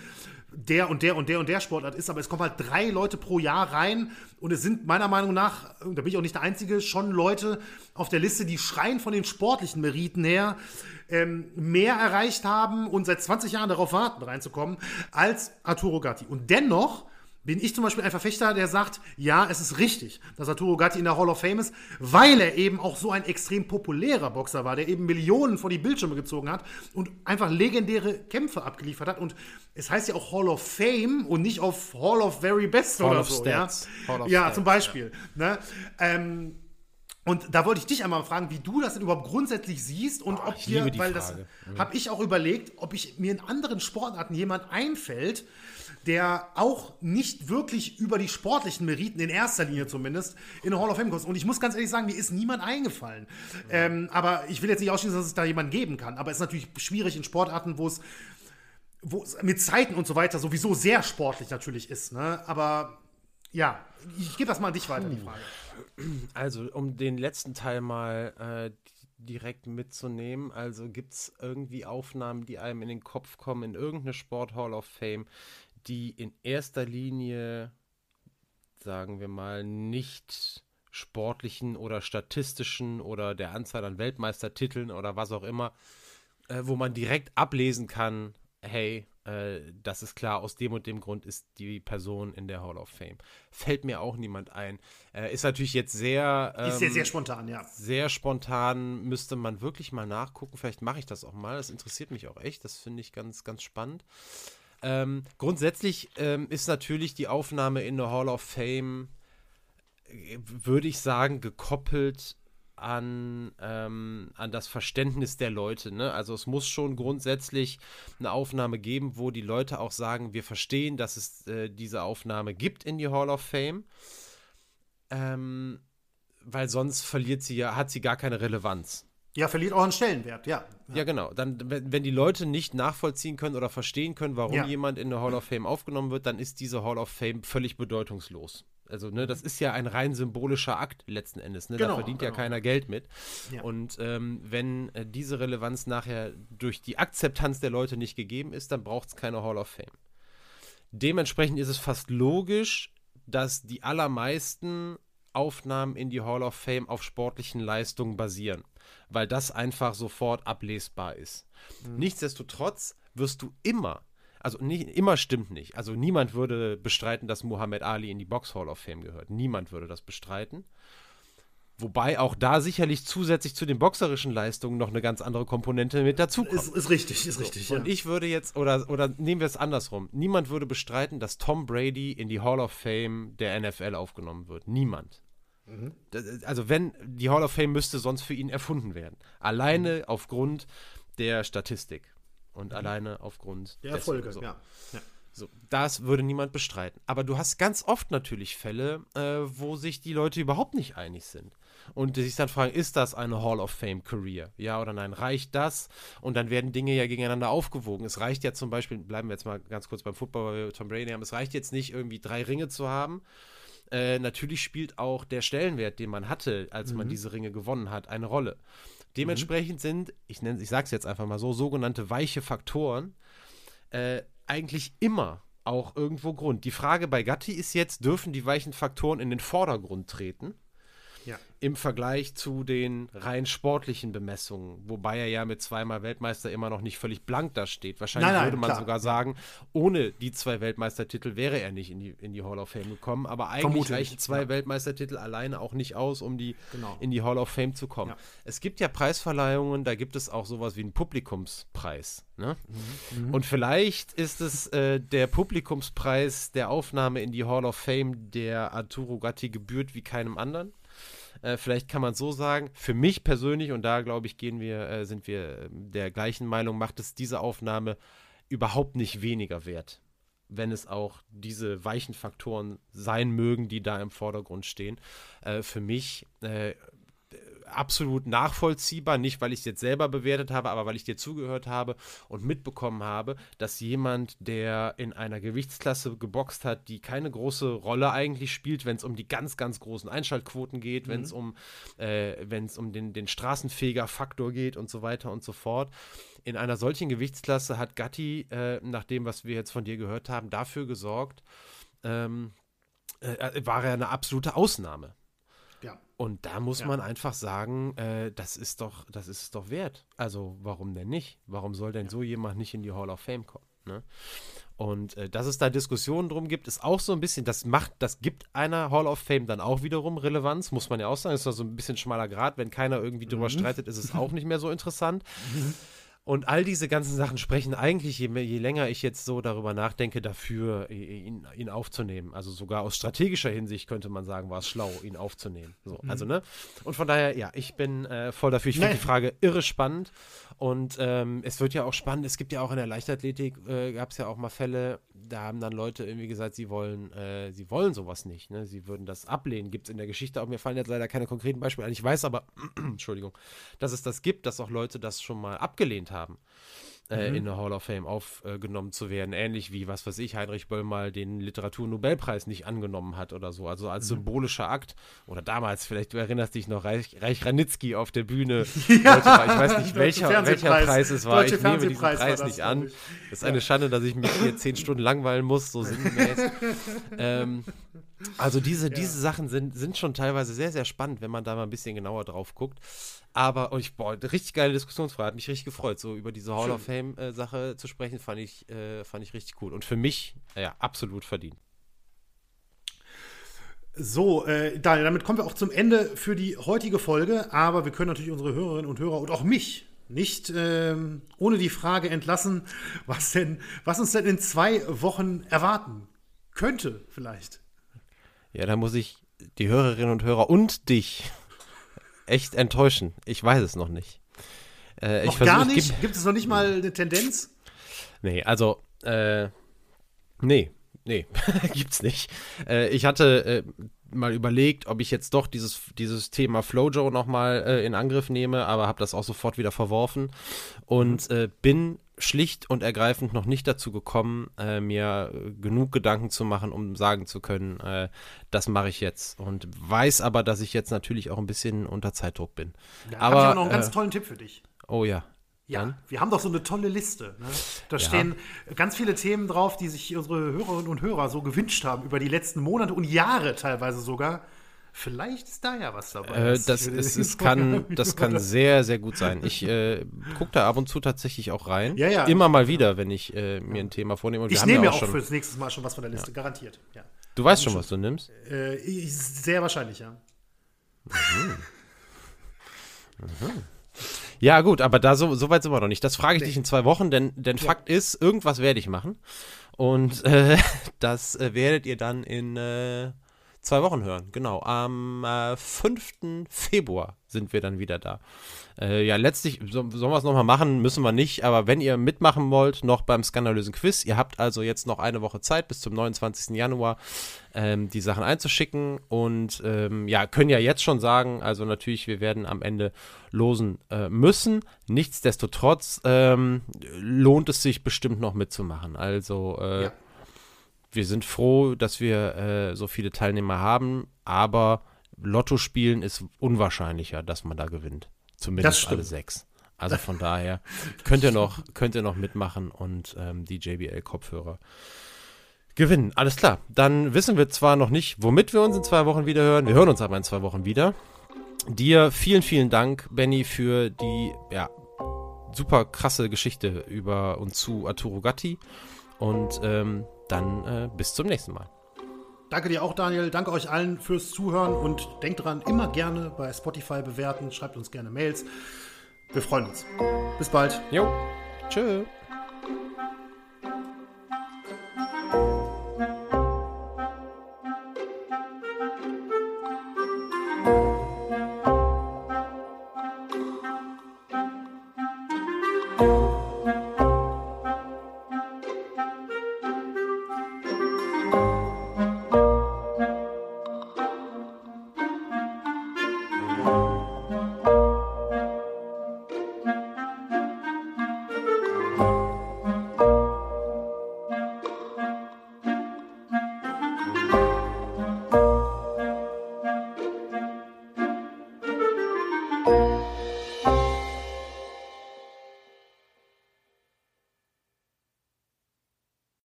der und der und der und der Sportart ist, aber es kommen halt drei Leute pro Jahr rein und es sind meiner Meinung nach, da bin ich auch nicht der Einzige, schon Leute auf der Liste, die schreien von den sportlichen Meriten her, ähm, mehr erreicht haben und seit 20 Jahren darauf warten, reinzukommen, als Arturo Gatti. Und dennoch bin ich zum Beispiel ein Verfechter, der sagt, ja, es ist richtig, dass Arturo Gatti in der Hall of Fame ist, weil er eben auch so ein extrem populärer Boxer war, der eben Millionen vor die Bildschirme gezogen hat und einfach legendäre Kämpfe abgeliefert hat. Und es heißt ja auch Hall of Fame und nicht auf Hall of Very Best Hall oder so. Stats. Ja, ja Stats, zum Beispiel. Ja. Ne? Ähm, und da wollte ich dich einmal fragen, wie du das denn überhaupt grundsätzlich siehst und oh, ob dir, weil Frage. das mhm. habe ich auch überlegt, ob ich mir in anderen Sportarten jemand einfällt, der auch nicht wirklich über die sportlichen Meriten, in erster Linie zumindest, in der Hall of Fame kommt. Und ich muss ganz ehrlich sagen, mir ist niemand eingefallen. Mhm. Ähm, aber ich will jetzt nicht ausschließen, dass es da jemanden geben kann. Aber es ist natürlich schwierig in Sportarten, wo es mit Zeiten und so weiter sowieso sehr sportlich natürlich ist. Ne? Aber ja, ich gebe das mal an dich weiter, die Frage. Also, um den letzten Teil mal äh, direkt mitzunehmen, also gibt es irgendwie Aufnahmen, die einem in den Kopf kommen, in irgendeine Sport Hall of Fame, die in erster Linie, sagen wir mal, nicht sportlichen oder statistischen oder der Anzahl an Weltmeistertiteln oder was auch immer, äh, wo man direkt ablesen kann, hey, äh, das ist klar, aus dem und dem Grund ist die Person in der Hall of Fame. Fällt mir auch niemand ein. Äh, ist natürlich jetzt sehr. Ähm, ist sehr, sehr spontan, ja. Sehr spontan, müsste man wirklich mal nachgucken. Vielleicht mache ich das auch mal. Das interessiert mich auch echt. Das finde ich ganz, ganz spannend. Ähm, grundsätzlich ähm, ist natürlich die Aufnahme in der Hall of Fame, äh, würde ich sagen, gekoppelt an, ähm, an das Verständnis der Leute. Ne? Also es muss schon grundsätzlich eine Aufnahme geben, wo die Leute auch sagen, wir verstehen, dass es äh, diese Aufnahme gibt in die Hall of Fame. Ähm, weil sonst verliert sie ja, hat sie gar keine Relevanz. Ja, verliert auch einen Stellenwert, ja. Ja, ja genau. Dann, wenn, die Leute nicht nachvollziehen können oder verstehen können, warum ja. jemand in der Hall of Fame aufgenommen wird, dann ist diese Hall of Fame völlig bedeutungslos. Also, ne, das ist ja ein rein symbolischer Akt letzten Endes. Ne? Genau, da verdient genau. ja keiner Geld mit. Ja. Und ähm, wenn äh, diese Relevanz nachher durch die Akzeptanz der Leute nicht gegeben ist, dann braucht es keine Hall of Fame. Dementsprechend ist es fast logisch, dass die allermeisten Aufnahmen in die Hall of Fame auf sportlichen Leistungen basieren, weil das einfach sofort ablesbar ist. Mhm. Nichtsdestotrotz wirst du immer also nicht, immer stimmt nicht. Also niemand würde bestreiten, dass Muhammad Ali in die Box Hall of Fame gehört. Niemand würde das bestreiten. Wobei auch da sicherlich zusätzlich zu den boxerischen Leistungen noch eine ganz andere Komponente mit dazukommt. Ist, ist richtig, ist richtig. So, und ich würde jetzt, oder, oder nehmen wir es andersrum, niemand würde bestreiten, dass Tom Brady in die Hall of Fame der NFL aufgenommen wird. Niemand. Mhm. Also wenn, die Hall of Fame müsste sonst für ihn erfunden werden. Alleine mhm. aufgrund der Statistik und mhm. alleine aufgrund der Erfolge. So. Ja. ja. So, das würde niemand bestreiten. Aber du hast ganz oft natürlich Fälle, äh, wo sich die Leute überhaupt nicht einig sind. Und sich dann fragen, ist das eine Hall of Fame Career? Ja oder nein? Reicht das? Und dann werden Dinge ja gegeneinander aufgewogen. Es reicht ja zum Beispiel, bleiben wir jetzt mal ganz kurz beim Football, weil wir Tom Brady haben, es reicht jetzt nicht irgendwie drei Ringe zu haben. Äh, natürlich spielt auch der Stellenwert, den man hatte, als mhm. man diese Ringe gewonnen hat, eine Rolle. Dementsprechend mhm. sind, ich nenne, ich sage es jetzt einfach mal so, sogenannte weiche Faktoren äh, eigentlich immer auch irgendwo Grund. Die Frage bei Gatti ist jetzt, dürfen die weichen Faktoren in den Vordergrund treten? Ja. Im Vergleich zu den rein sportlichen Bemessungen, wobei er ja mit zweimal Weltmeister immer noch nicht völlig blank da steht. Wahrscheinlich nein, nein, würde man klar. sogar sagen, ohne die zwei Weltmeistertitel wäre er nicht in die, in die Hall of Fame gekommen. Aber eigentlich Vermutlich, reichen zwei ja. Weltmeistertitel alleine auch nicht aus, um die genau. in die Hall of Fame zu kommen. Ja. Es gibt ja Preisverleihungen, da gibt es auch sowas wie einen Publikumspreis. Ne? Mhm. Mhm. Und vielleicht ist es äh, der Publikumspreis der Aufnahme in die Hall of Fame, der Arturo Gatti gebührt wie keinem anderen. Äh, vielleicht kann man so sagen. Für mich persönlich, und da glaube ich, gehen wir, äh, sind wir äh, der gleichen Meinung, macht es diese Aufnahme überhaupt nicht weniger wert. Wenn es auch diese weichen Faktoren sein mögen, die da im Vordergrund stehen. Äh, für mich äh, absolut nachvollziehbar, nicht weil ich es jetzt selber bewertet habe, aber weil ich dir zugehört habe und mitbekommen habe, dass jemand, der in einer Gewichtsklasse geboxt hat, die keine große Rolle eigentlich spielt, wenn es um die ganz, ganz großen Einschaltquoten geht, mhm. wenn es um, äh, um den, den Straßenfeger-Faktor geht und so weiter und so fort. In einer solchen Gewichtsklasse hat Gatti, äh, nach dem, was wir jetzt von dir gehört haben, dafür gesorgt, ähm, äh, war er eine absolute Ausnahme. Und da muss ja. man einfach sagen, äh, das ist doch, das ist es doch wert. Also warum denn nicht? Warum soll denn ja. so jemand nicht in die Hall of Fame kommen? Ne? Und äh, dass es da Diskussionen drum gibt, ist auch so ein bisschen, das macht, das gibt einer Hall of Fame dann auch wiederum Relevanz, muss man ja auch sagen. Das ist doch so ein bisschen schmaler Grad. Wenn keiner irgendwie drüber mhm. streitet, ist es auch nicht mehr so interessant. Und all diese ganzen Sachen sprechen eigentlich, je, je, länger ich jetzt so darüber nachdenke, dafür, ihn, ihn, aufzunehmen. Also sogar aus strategischer Hinsicht könnte man sagen, war es schlau, ihn aufzunehmen. So, mhm. Also, ne? Und von daher, ja, ich bin äh, voll dafür. Ich finde die Frage irre spannend. Und ähm, es wird ja auch spannend. Es gibt ja auch in der Leichtathletik, äh, gab es ja auch mal Fälle, da haben dann Leute irgendwie gesagt, sie wollen, äh, sie wollen sowas nicht. Ne? Sie würden das ablehnen. Gibt es in der Geschichte auch, mir fallen jetzt leider keine konkreten Beispiele ein. Ich weiß aber, Entschuldigung, dass es das gibt, dass auch Leute das schon mal abgelehnt haben äh, mhm. in der Hall of Fame aufgenommen zu werden. Ähnlich wie, was weiß ich, Heinrich Böll mal den Literaturnobelpreis nicht angenommen hat oder so. Also als mhm. symbolischer Akt. Oder damals, vielleicht du erinnerst dich noch, Reich, Reich Ranitzky auf der Bühne. ja. Leute, ich weiß nicht, welcher, welcher Preis es war. Deutsche ich nehme diesen Preis nicht an. Das ist eine Schande, dass ich mich hier zehn Stunden langweilen muss, so sinngemäß. ähm, also diese, ja. diese Sachen sind, sind schon teilweise sehr, sehr spannend, wenn man da mal ein bisschen genauer drauf guckt. Aber oh, ich, boah, richtig geile Diskussionsfrage, hat mich richtig gefreut, so über diese Hall Schön. of Fame-Sache äh, zu sprechen, fand ich, äh, fand ich richtig cool. Und für mich, ja, absolut verdient. So, äh, Daniel, damit kommen wir auch zum Ende für die heutige Folge. Aber wir können natürlich unsere Hörerinnen und Hörer und auch mich nicht ähm, ohne die Frage entlassen, was denn, was uns denn in zwei Wochen erwarten könnte, vielleicht. Ja, da muss ich die Hörerinnen und Hörer und dich echt enttäuschen. Ich weiß es noch nicht. Äh, noch gar nicht? Gibt, gibt, es noch nicht mal eine Tendenz? Nee, also, äh, nee, nee, gibt's nicht. Äh, ich hatte äh, mal überlegt, ob ich jetzt doch dieses, dieses Thema Flojo nochmal äh, in Angriff nehme, aber habe das auch sofort wieder verworfen und äh, bin schlicht und ergreifend noch nicht dazu gekommen, äh, mir genug Gedanken zu machen, um sagen zu können, äh, das mache ich jetzt. Und weiß aber, dass ich jetzt natürlich auch ein bisschen unter Zeitdruck bin. Da aber habe ich noch einen ganz äh, tollen Tipp für dich. Oh ja. Ja, Dann? wir haben doch so eine tolle Liste. Ne? Da ja. stehen ganz viele Themen drauf, die sich unsere Hörerinnen und Hörer so gewünscht haben über die letzten Monate und Jahre teilweise sogar. Vielleicht ist da ja was dabei. Äh, das, ist, es kann, das kann sehr, sehr gut sein. Ich äh, gucke da ab und zu tatsächlich auch rein. Ja, ja. Immer mal wieder, wenn ich äh, mir ein Thema vornehme. Und ich nehme ja auch, auch fürs nächste Mal schon was von der Liste, ja. garantiert. Ja. Du weißt schon, was du nimmst? Äh, sehr wahrscheinlich, ja. Mhm. Mhm. Ja, gut, aber da so, so weit sind wir noch nicht. Das frage ich nee. dich in zwei Wochen, denn, denn. Fakt ist, irgendwas werde ich machen. Und äh, das äh, werdet ihr dann in zwei Wochen hören. Genau. Am äh, 5. Februar sind wir dann wieder da. Äh, ja, letztlich, so, sollen wir es nochmal machen? Müssen wir nicht. Aber wenn ihr mitmachen wollt, noch beim skandalösen Quiz, ihr habt also jetzt noch eine Woche Zeit bis zum 29. Januar, ähm, die Sachen einzuschicken. Und ähm, ja, können ja jetzt schon sagen, also natürlich, wir werden am Ende losen äh, müssen. Nichtsdestotrotz ähm, lohnt es sich bestimmt noch mitzumachen. Also, äh, ja. Wir sind froh, dass wir äh, so viele Teilnehmer haben, aber Lotto spielen ist unwahrscheinlicher, dass man da gewinnt. Zumindest alle sechs. Also von daher könnt ihr noch, könnt ihr noch mitmachen und ähm, die JBL-Kopfhörer gewinnen. Alles klar. Dann wissen wir zwar noch nicht, womit wir uns in zwei Wochen wieder hören. Wir hören uns aber in zwei Wochen wieder. Dir vielen, vielen Dank, Benny, für die ja, super krasse Geschichte über und zu Arturo Gatti. Und ähm, dann äh, bis zum nächsten Mal. Danke dir auch, Daniel. Danke euch allen fürs Zuhören und denkt dran, immer gerne bei Spotify bewerten. Schreibt uns gerne Mails. Wir freuen uns. Bis bald. Jo. Tschö.